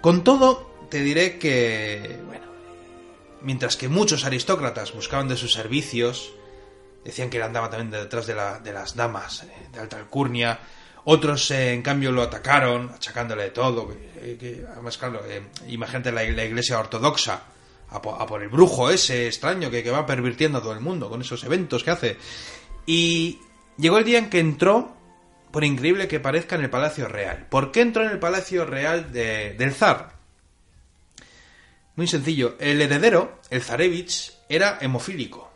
Con todo, te diré que. Bueno. Mientras que muchos aristócratas buscaban de sus servicios, decían que él andaba también detrás de, la- de las damas eh, de alta alcurnia. Otros, eh, en cambio, lo atacaron, achacándole de todo. que- además, claro, eh, imagínate la, iglesia ortodoxa, a, po- a por el brujo ese extraño que, va pervirtiendo a todo el mundo con esos eventos que hace. Y llegó el día en que entró por increíble que parezca, en el Palacio Real. ¿Por qué entró en el Palacio Real de- del zar? Muy sencillo. El heredero, el zarevich, era hemofílico.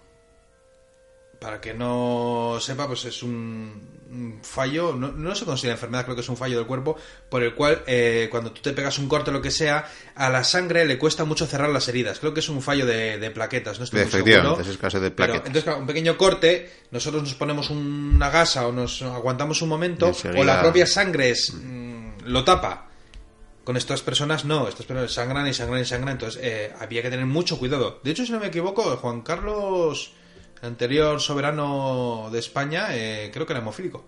Para que no sepa, pues es un fallo, no, no se considera enfermedad, creo que es un fallo del cuerpo, por el cual eh, cuando tú te pegas un corte o lo que sea, a la sangre le cuesta mucho cerrar las heridas. Creo que es un fallo de, de plaquetas, no estoy muy Efectivamente, seguro. es caso de Pero, plaquetas. entonces, claro, un pequeño corte, nosotros nos ponemos una gasa o nos aguantamos un momento, enseguida- o la propia sangre es, mm, lo tapa. Con estas personas no, estas personas sangran y sangran y sangran, entonces eh, había que tener mucho cuidado. De hecho, si no me equivoco, Juan Carlos, el anterior soberano de España, eh, creo que era hemofílico.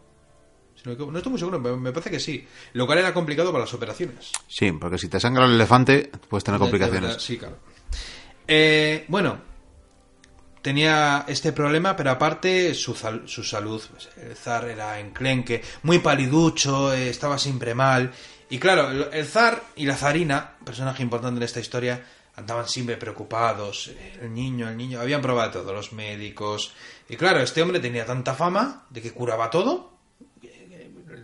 Si no, estoy muy seguro, me me parece que sí. Lo cual era complicado para las operaciones. Sí, porque si te sangra el elefante, puedes tener complicaciones. verdad, sí, claro. Eh, bueno, tenía este problema, pero aparte su, su salud. pues, el zar era enclenque, muy paliducho, eh, estaba siempre mal. Y claro, el zar y la zarina, personaje importante en esta historia, andaban siempre preocupados. eh, El niño, el niño, habían probado todo, los médicos. Y claro, este hombre tenía tanta fama de que curaba todo,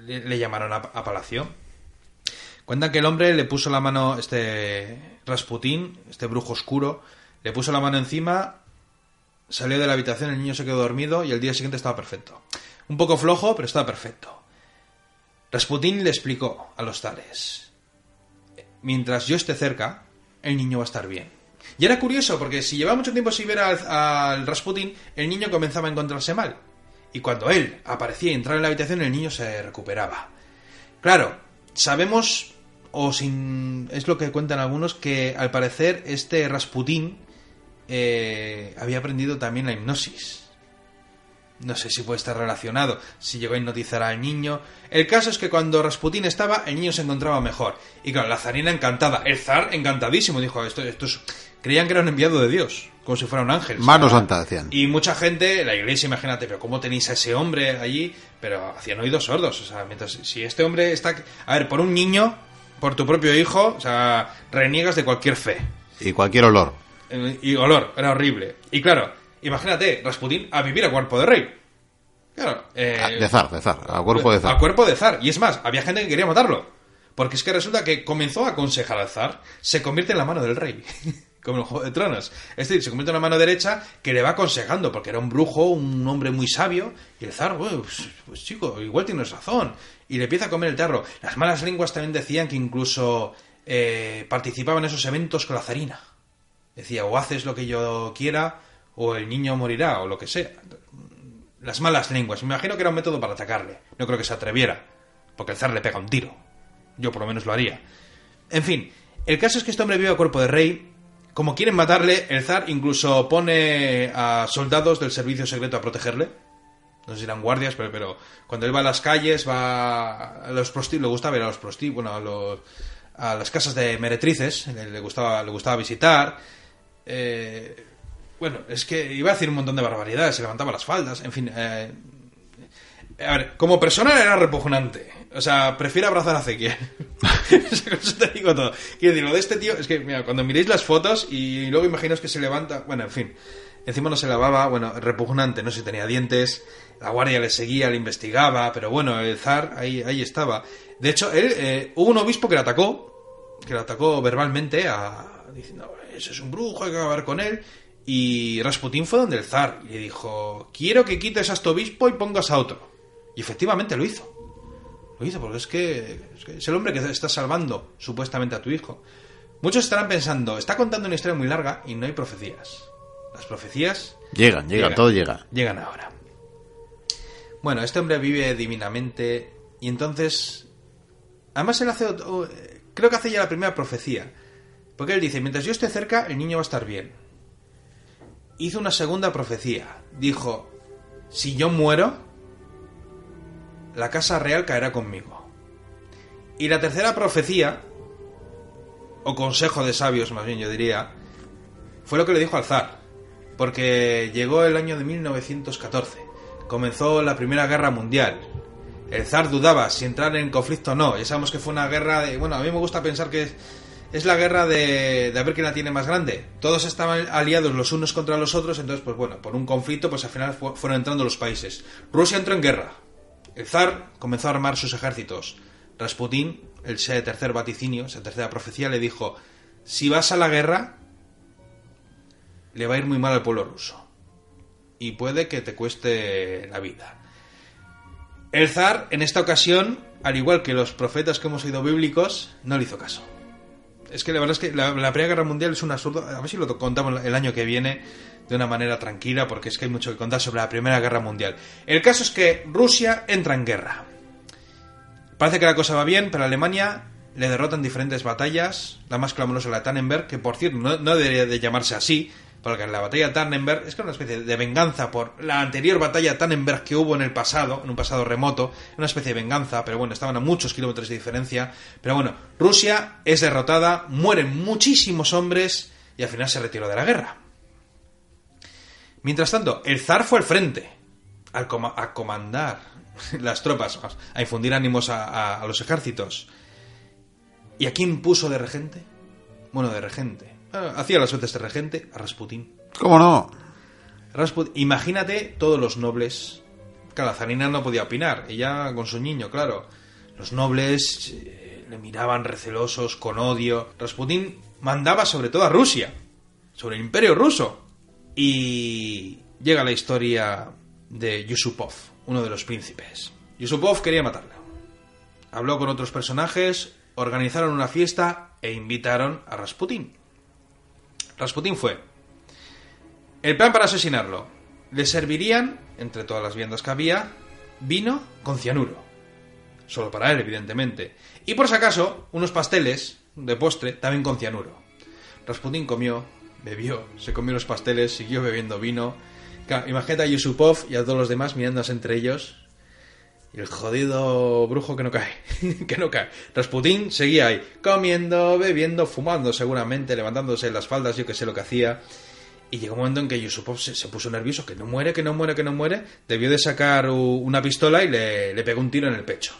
le, llamaron a, a Palacio. Cuentan que el hombre le puso la mano, este Rasputín, este brujo oscuro, le puso la mano encima, salió de la habitación, el niño se quedó dormido y el día siguiente estaba perfecto. Un poco flojo, pero estaba perfecto. Rasputín le explicó a los zares, mientras yo esté cerca, el niño va a estar bien. Y era curioso, porque si llevaba mucho tiempo sin ver al, al Rasputín, el niño comenzaba a encontrarse mal. Y cuando él aparecía y entraba en la habitación, el niño se recuperaba. Claro, sabemos, o sin. es lo que cuentan algunos, que al parecer este Rasputín eh, había aprendido también la hipnosis. No sé si puede estar relacionado, si llegó a hipnotizar al niño. El caso es que cuando Rasputín estaba, el niño se encontraba mejor. Y claro, la zarina encantada, el zar encantadísimo, dijo, esto, esto es... Creían que era un enviado de Dios, como si fuera un ángel. Mano santa, decían. y mucha gente, la iglesia, imagínate, pero ¿cómo tenéis a ese hombre allí? Pero hacían oídos sordos. O sea, mientras, si este hombre está. A ver, por un niño, por tu propio hijo, o sea, reniegas de cualquier fe. Y cualquier olor. Eh, Y olor, era horrible. Y claro, imagínate, Rasputín a vivir a cuerpo de rey. Claro. eh, Ah, De zar, de zar, a cuerpo de zar. a cuerpo de zar. Y es más, había gente que quería matarlo. Porque es que resulta que comenzó a aconsejar al zar, se convierte en la mano del rey. [LAUGHS] Como en el Juego de Tronos. Es decir, se convierte en la mano derecha que le va aconsejando, porque era un brujo, un hombre muy sabio, y el zar, bueno, pues, pues, chico, igual tienes razón. Y le empieza a comer el tarro. Las malas lenguas también decían que incluso eh, participaba en esos eventos con la zarina. Decía, o haces lo que yo quiera, o el niño morirá, o lo que sea. Las malas lenguas. Me imagino que era un método para atacarle. No creo que se atreviera, porque el zar le pega un tiro. Yo por lo menos lo haría. En fin, el caso es que este hombre vive a cuerpo de rey. Como quieren matarle, el zar incluso pone a soldados del servicio secreto a protegerle. No sé si eran guardias, pero, pero cuando él va a las calles, va a los prostíbulos, le gusta ver a los prostíbulos, bueno, a, los, a las casas de meretrices, le gustaba, le gustaba visitar. Eh, bueno, es que iba a decir un montón de barbaridades, se levantaba las faldas, en fin. eh, a ver, como persona era repugnante. O sea, prefiero abrazar a Ezequiel. [LAUGHS] Eso te digo todo. Quiero decir, lo de este tío, es que, mira, cuando miréis las fotos y luego imaginaos que se levanta, bueno, en fin. Encima no se lavaba, bueno, repugnante, no sé si tenía dientes, la guardia le seguía, le investigaba, pero bueno, el zar ahí, ahí estaba. De hecho, él, eh, hubo un obispo que le atacó, que le atacó verbalmente, a, diciendo, ese es un brujo, hay que acabar con él. Y Rasputín fue donde el zar y le dijo, quiero que quites a este obispo y pongas a otro. Y efectivamente lo hizo. Lo hizo porque es que, es que es el hombre que está salvando supuestamente a tu hijo. Muchos estarán pensando, está contando una historia muy larga y no hay profecías. Las profecías Llegan, llegan, todo llega. Llegan ahora. Bueno, este hombre vive divinamente y entonces... Además él hace... otro- Creo que hace ya la primera profecía. Porque él dice, mientras yo esté cerca, el niño va a estar bien. Hizo una segunda profecía. Dijo, si yo muero, la casa real caerá conmigo. Y la tercera profecía, o consejo de sabios más bien yo diría, fue lo que le dijo al zar. Porque llegó el año de 1914. Comenzó la Primera Guerra Mundial. El zar dudaba si entrar en conflicto o no. Ya sabemos que fue una guerra de... Bueno, a mí me gusta pensar que es la guerra de, de a ver quién la tiene más grande. Todos estaban aliados los unos contra los otros, entonces, pues bueno, por un conflicto, pues al final fu- fueron entrando los países. Rusia entró en guerra. El zar comenzó a armar sus ejércitos. Rasputín, el tercer vaticinio, esa tercera profecía, le dijo, si vas a la guerra, le va a ir muy mal al pueblo ruso. Y puede que te cueste la vida. El zar, en esta ocasión, al igual que los profetas que hemos oído bíblicos, no le hizo caso. Es que la verdad es que la, Primera Guerra Mundial es un absurdo. A ver si lo contamos el año que viene de una manera tranquila, porque es que hay mucho que contar sobre la Primera Guerra Mundial. El caso es que Rusia entra en guerra. Parece que la cosa va bien, pero Alemania le derrota en diferentes batallas. La más clamorosa la de Tannenberg, que por cierto no debería de llamarse así, porque la batalla de Tannenberg es que una especie de venganza por la anterior batalla de Tannenberg que hubo en el pasado, en un pasado remoto, una especie de venganza, pero bueno, estaban a muchos kilómetros de diferencia. Pero bueno, Rusia es derrotada, mueren muchísimos hombres y al final se retiró de la guerra. Mientras tanto, el zar fue al frente, coma- a comandar [LAUGHS] las tropas, a infundir ánimos a, a- a los ejércitos. ¿Y a quién puso de regente? Bueno, de regente. Ah, Hacía las veces de regente a Rasputín. ¿Cómo no? Rasput- imagínate todos los nobles. Claro, zarina no podía opinar, ella con su niño, claro. Los nobles eh, le miraban recelosos, con odio. Rasputín mandaba sobre todo a Rusia, sobre el imperio ruso. Y llega la historia de Yusupov, uno de los príncipes. Yusupov quería matarlo. Habló con otros personajes, organizaron una fiesta e invitaron a Rasputín. Rasputín fue. El plan para asesinarlo. Le servirían, entre todas las viandas que había, vino con cianuro. Solo para él, evidentemente. Y por si acaso, unos pasteles de postre también con cianuro. Rasputín comió, bebió, se comió los pasteles, siguió bebiendo vino. Imagínate a Yusupov y a todos los demás mirándose entre ellos. El jodido brujo que no cae, [LAUGHS] que no cae. Rasputín seguía ahí, comiendo, bebiendo, fumando seguramente, levantándose las faldas, yo que sé lo que hacía. Y llegó un momento en que Yusupov se, puso nervioso, que no muere, que no muere, que no muere. Debió de sacar una pistola y le, pegó un tiro en el pecho.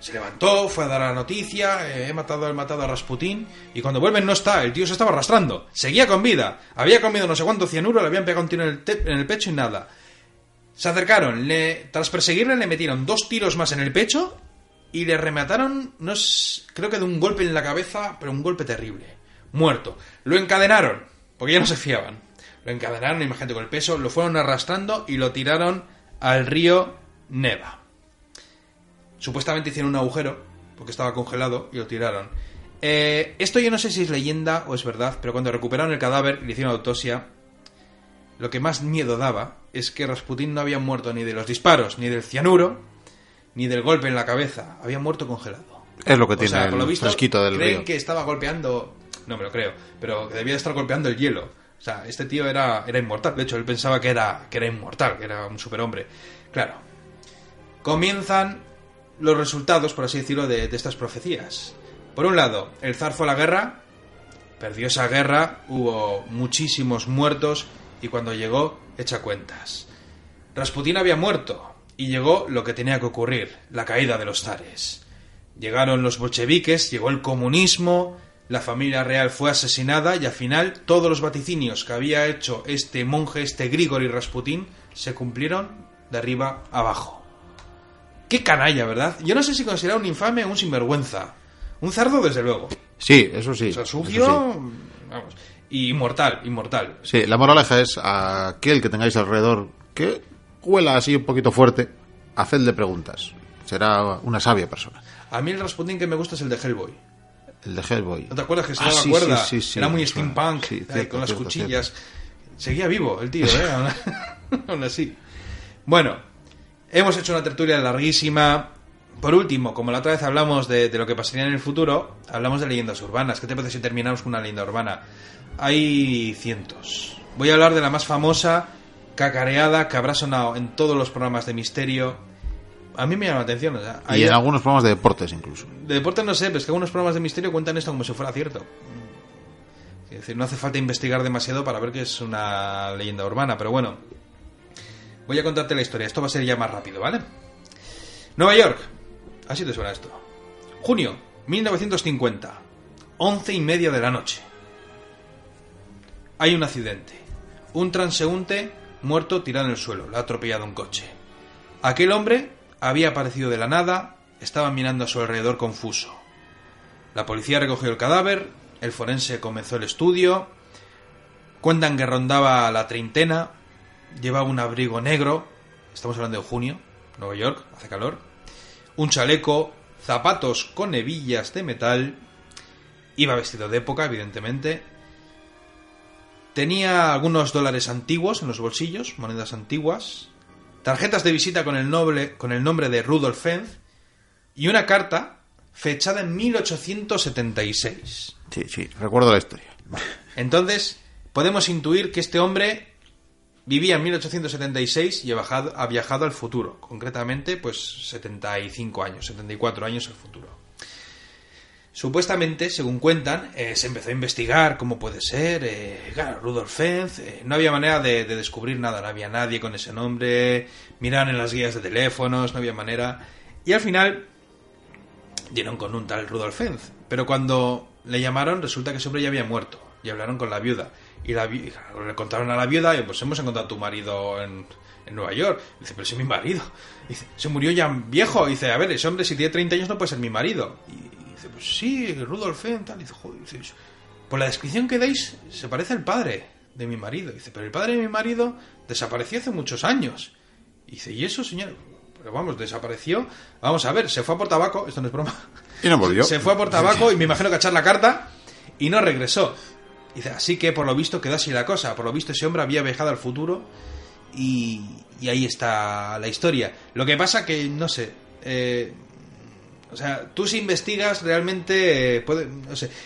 Se levantó, fue a dar la noticia, eh, he matado, he matado a Rasputín, y cuando vuelven no está, el tío se estaba arrastrando, seguía con vida, había comido no sé cuánto cianuro, le habían pegado un tiro en el, en el pecho y nada. Se acercaron, le, tras perseguirle le metieron dos tiros más en el pecho y le remataron, no es- creo que de un golpe en la cabeza, pero un golpe terrible. Muerto. Lo encadenaron, porque ya no se fiaban. Lo encadenaron, imagínate con el peso, lo fueron arrastrando y lo tiraron al río Neva. Supuestamente hicieron un agujero, porque estaba congelado, y lo tiraron. Eh, esto yo no sé si es leyenda o es verdad, pero cuando recuperaron el cadáver y le hicieron autopsia, lo que más miedo daba es que Rasputín no había muerto ni de los disparos, ni del cianuro, ni del golpe en la cabeza. Había muerto congelado. Es lo que O tiene sea, por lo el visto, fresquito del creen río. que estaba golpeando... No me lo creo, pero que debía de estar golpeando el hielo. O sea, este tío era, era inmortal. De hecho, él pensaba que era, que era inmortal, que era un superhombre. Claro. Comienzan los resultados, por así decirlo, de, de estas profecías. Por un lado, el zar fue a la guerra, perdió esa guerra, hubo muchísimos muertos y cuando llegó, echa cuentas. Rasputín había muerto y llegó lo que tenía que ocurrir, la caída de los zares. Llegaron los bolcheviques, llegó el comunismo, la familia real fue asesinada y al final todos los vaticinios que había hecho este monje, este Grigori Rasputín, se cumplieron de arriba abajo. Qué canalla, ¿verdad? Yo no sé si considerar un infame o un sinvergüenza. Un cerdo, desde luego. Sí, eso sí. O sea, eso sucio, sí. vamos. Y inmortal, inmortal. Sí, la moraleja es a aquel que tengáis alrededor que huela así un poquito fuerte, hacedle preguntas. Será una sabia persona. A mí el Rasputín que me gusta es el de Hellboy. El de Hellboy. ¿No te acuerdas que se Ah, daba sí, cuerda? sí, sí, sí. Era muy steampunk, ahí, con las cierto, cuchillas. Seguía vivo el tío, ¿eh? [LAUGHS] [LAUGHS] Aún así. Bueno, hemos hecho una tertulia larguísima. Por último, como la otra vez hablamos de, de lo que pasaría en el futuro, hablamos de leyendas urbanas. ¿Qué te parece si terminamos con una leyenda urbana? Hay cientos. Voy a hablar de la más famosa, cacareada, que habrá sonado en todos los programas de misterio. A mí me llama la atención. o sea, Y hay- en algunos programas de deportes incluso. de deporte no sé, pero es que algunos programas de misterio cuentan esto como si fuera cierto. Es decir, no hace falta investigar demasiado para ver que es una leyenda urbana, pero bueno. Voy a contarte la historia. Esto va a ser ya más rápido, ¿vale? Nueva York. Así te suena esto. Junio 1950. Once y media de la noche. Hay un accidente. Un transeúnte muerto tirado en el suelo. Le ha atropellado un coche. Aquel hombre había aparecido de la nada, estaba mirando a su alrededor confuso. La policía recogió el cadáver, el forense comenzó el estudio, cuentan que rondaba la treintena, llevaba un abrigo negro, estamos hablando de junio, Nueva York, hace calor, un chaleco, zapatos con hebillas de metal, iba vestido de época, evidentemente, tenía algunos dólares antiguos en los bolsillos, monedas antiguas, tarjetas de visita con el, noble, con el nombre de Rudolf Fenz y una carta fechada en 1876. Sí, sí, recuerdo la historia. Entonces, podemos intuir que este hombre vivía en 1876 y ha viajado, ha viajado al futuro, concretamente pues 75 años, 74 años al futuro. Supuestamente, según cuentan, eh, se empezó a investigar cómo puede ser, eh, claro, Rudolf Fenz, eh, no había manera de, de descubrir nada, no había nadie con ese nombre, miraron en las guías de teléfonos, no había manera, y al final dieron con un tal Rudolf Fenz, pero cuando le llamaron resulta que ese hombre ya había muerto, y hablaron con la viuda, y, la vi- le contaron a la viuda, y pues hemos encontrado a tu marido en, Nueva York, dice, pero si es mi marido, dice, se murió ya viejo, dice, a ver, ese hombre si tiene 30 años no puede ser mi marido, y dice, pues sí, Rudolf Fenz, tal, dice, joder, dice, por la descripción que dais, se parece al padre de mi marido, dice, pero el padre de mi marido desapareció hace muchos años, y dice, ¿y eso, señor? Pero vamos, desapareció. Vamos a ver, se fue a por tabaco, esto no es broma. Y no volvió. Se fue a por tabaco y me imagino que a echar la carta y no regresó. Dice, así que por lo visto quedó así la cosa. Por lo visto ese hombre había viajado al futuro y, y ahí está la historia. Lo que pasa que, no sé, eh, o sea, tú si investigas realmente, eh, puede-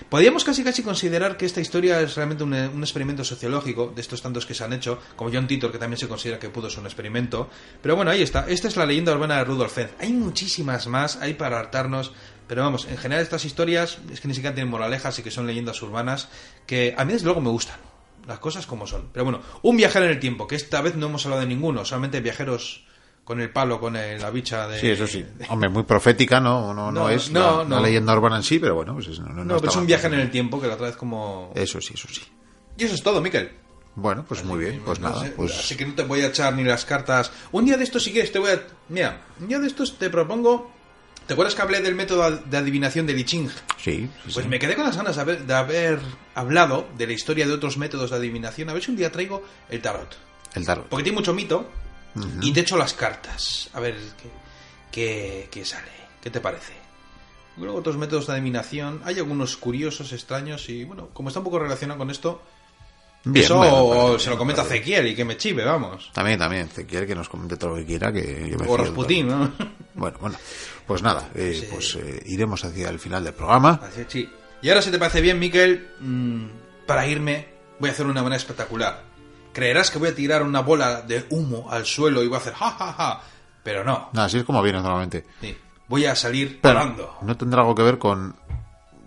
podríamos casi casi considerar que esta historia es realmente un, un experimento sociológico de estos tantos que se han hecho, como John Titor, que también se considera que pudo ser un experimento. Pero bueno, ahí está. Esta es la leyenda urbana de Rudolf Fenz. Hay muchísimas más, hay para hartarnos. Pero vamos, en general estas historias es que ni siquiera tienen moralejas y que son leyendas urbanas que a mí desde luego me gustan. Las cosas como son. Pero bueno, un viajero en el tiempo, que esta vez no hemos hablado de ninguno, solamente viajeros con el palo, con el- la bicha de... Sí, eso sí. Hombre, muy profética, no, no, no, No, es no, la, no. la leyenda urbana en sí, pero bueno, pues es- no, no, pero es un viaje en el tiempo que la otra vez como... Eso sí, eso sí. Y eso es todo, Miquel. Bueno, pues muy bien, pues nada, sé, pues Así que no te voy a echar ni las cartas. Un día de estos, si quieres, te voy a. Mira, un día de estos te propongo. ¿Te acuerdas que hablé del método de adivinación de Li Ching? sí, sí, Pues sí. me quedé con las ganas de haber, de haber hablado de la historia de otros métodos de adivinación. A ver si un día traigo el tarot. el tarot. Porque tiene mucho mito. Y te echo las cartas. A ver qué, qué, qué sale. ¿Qué te parece? Luego otros métodos de adivinación. Hay algunos curiosos, extraños. Y bueno, como está un poco relacionado con esto, Bien, eso bueno, me parece se lo comenta Ezequiel y que me chive, vamos. También, también, Ezequiel, que nos comente todo lo que quiera, que yo me O Rasputín. ¿no? [LAUGHS] Bueno, bueno, pues nada, eh, Sí. pues eh, iremos hacia el final del programa. Sí. Y ahora, si te parece bien, Miquel, mm, para irme, voy a hacer una manera espectacular. Creerás que voy a tirar una bola de humo al suelo y voy a hacer ja, ja, ja. Pero no. Así es como vienes normalmente. Sí. Voy a salir Pero volando. no tendrá algo que ver con...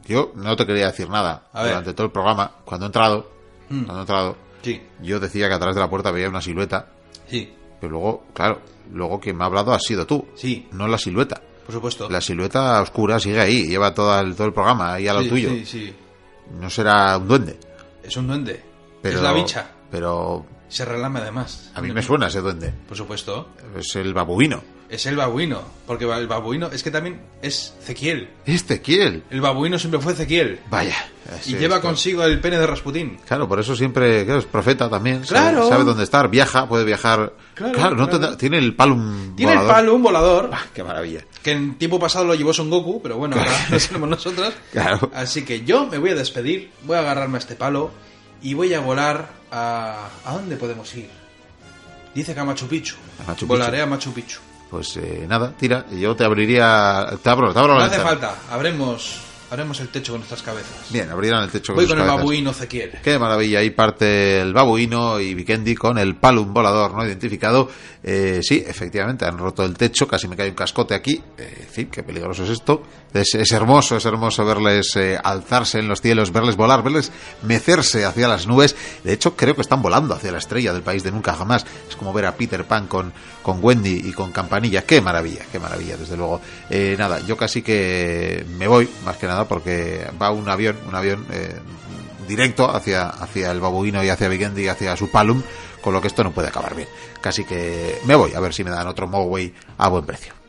Yo no te quería decir nada A ver. durante todo el programa. Cuando he entrado, Mm. cuando he entrado, Sí, yo decía que a través de la puerta veía una silueta, sí, pero luego, claro, luego quien me ha hablado ha sido tú, sí, no la silueta. por supuesto. La silueta oscura sigue ahí, lleva todo el, todo el programa ahí a lo Sí, tuyo. Sí, sí. No será un duende. Es un duende. Pero, Es la bicha. Pero Se relame además. a mí me suena ese duende. Por supuesto. Es el babuino. Es el babuino. Porque el babuino es que también es Ezequiel. Ezequiel. El babuino siempre fue Ezequiel. Vaya. Y lleva esto- consigo el pene de Rasputín. Claro, por eso siempre, claro, es profeta también. Claro. Sabe, dónde estar, viaja, puede viajar. Claro, Claro, no claro. tiene el palum Tiene el volador. palo, un volador. Ah, qué maravilla. Que en tiempo pasado lo llevó Son Goku, pero bueno, ahora lo tenemos nosotros. [LAUGHS] Claro. Así que yo me voy a despedir, voy a agarrarme a este palo y voy a volar a... ¿A dónde podemos ir? Dice que a Machu Picchu. A Machu Picchu. Volaré a Machu Picchu. Pues eh, nada, tira. Yo te abriría. Te abro, te abro No la hace falta, abremos, haremos el techo con nuestras cabezas. Bien, abrirán el techo Voy sus con el babuino Ezequiel. Qué maravilla, ahí parte el babuino y Vikendi con el palum volador no identificado. Eh, sí, efectivamente, han roto el techo, casi me cae un cascote aquí. Eh, en fin, qué peligroso es esto. Es, es hermoso, es hermoso verles eh, alzarse en los cielos, verles volar, verles mecerse hacia las nubes. De hecho, creo que están volando hacia la estrella del país de nunca jamás. Es como ver a Peter Pan con, con Wendy y con Campanilla. Qué maravilla, qué maravilla, desde luego. Eh, nada, yo casi que me voy, más que nada, porque va un avión, un avión eh, directo hacia, hacia el babuino y hacia Vikendi y hacia su palum, con lo que esto no puede acabar bien. Casi que me voy a ver si me dan otro Mogwai a buen precio.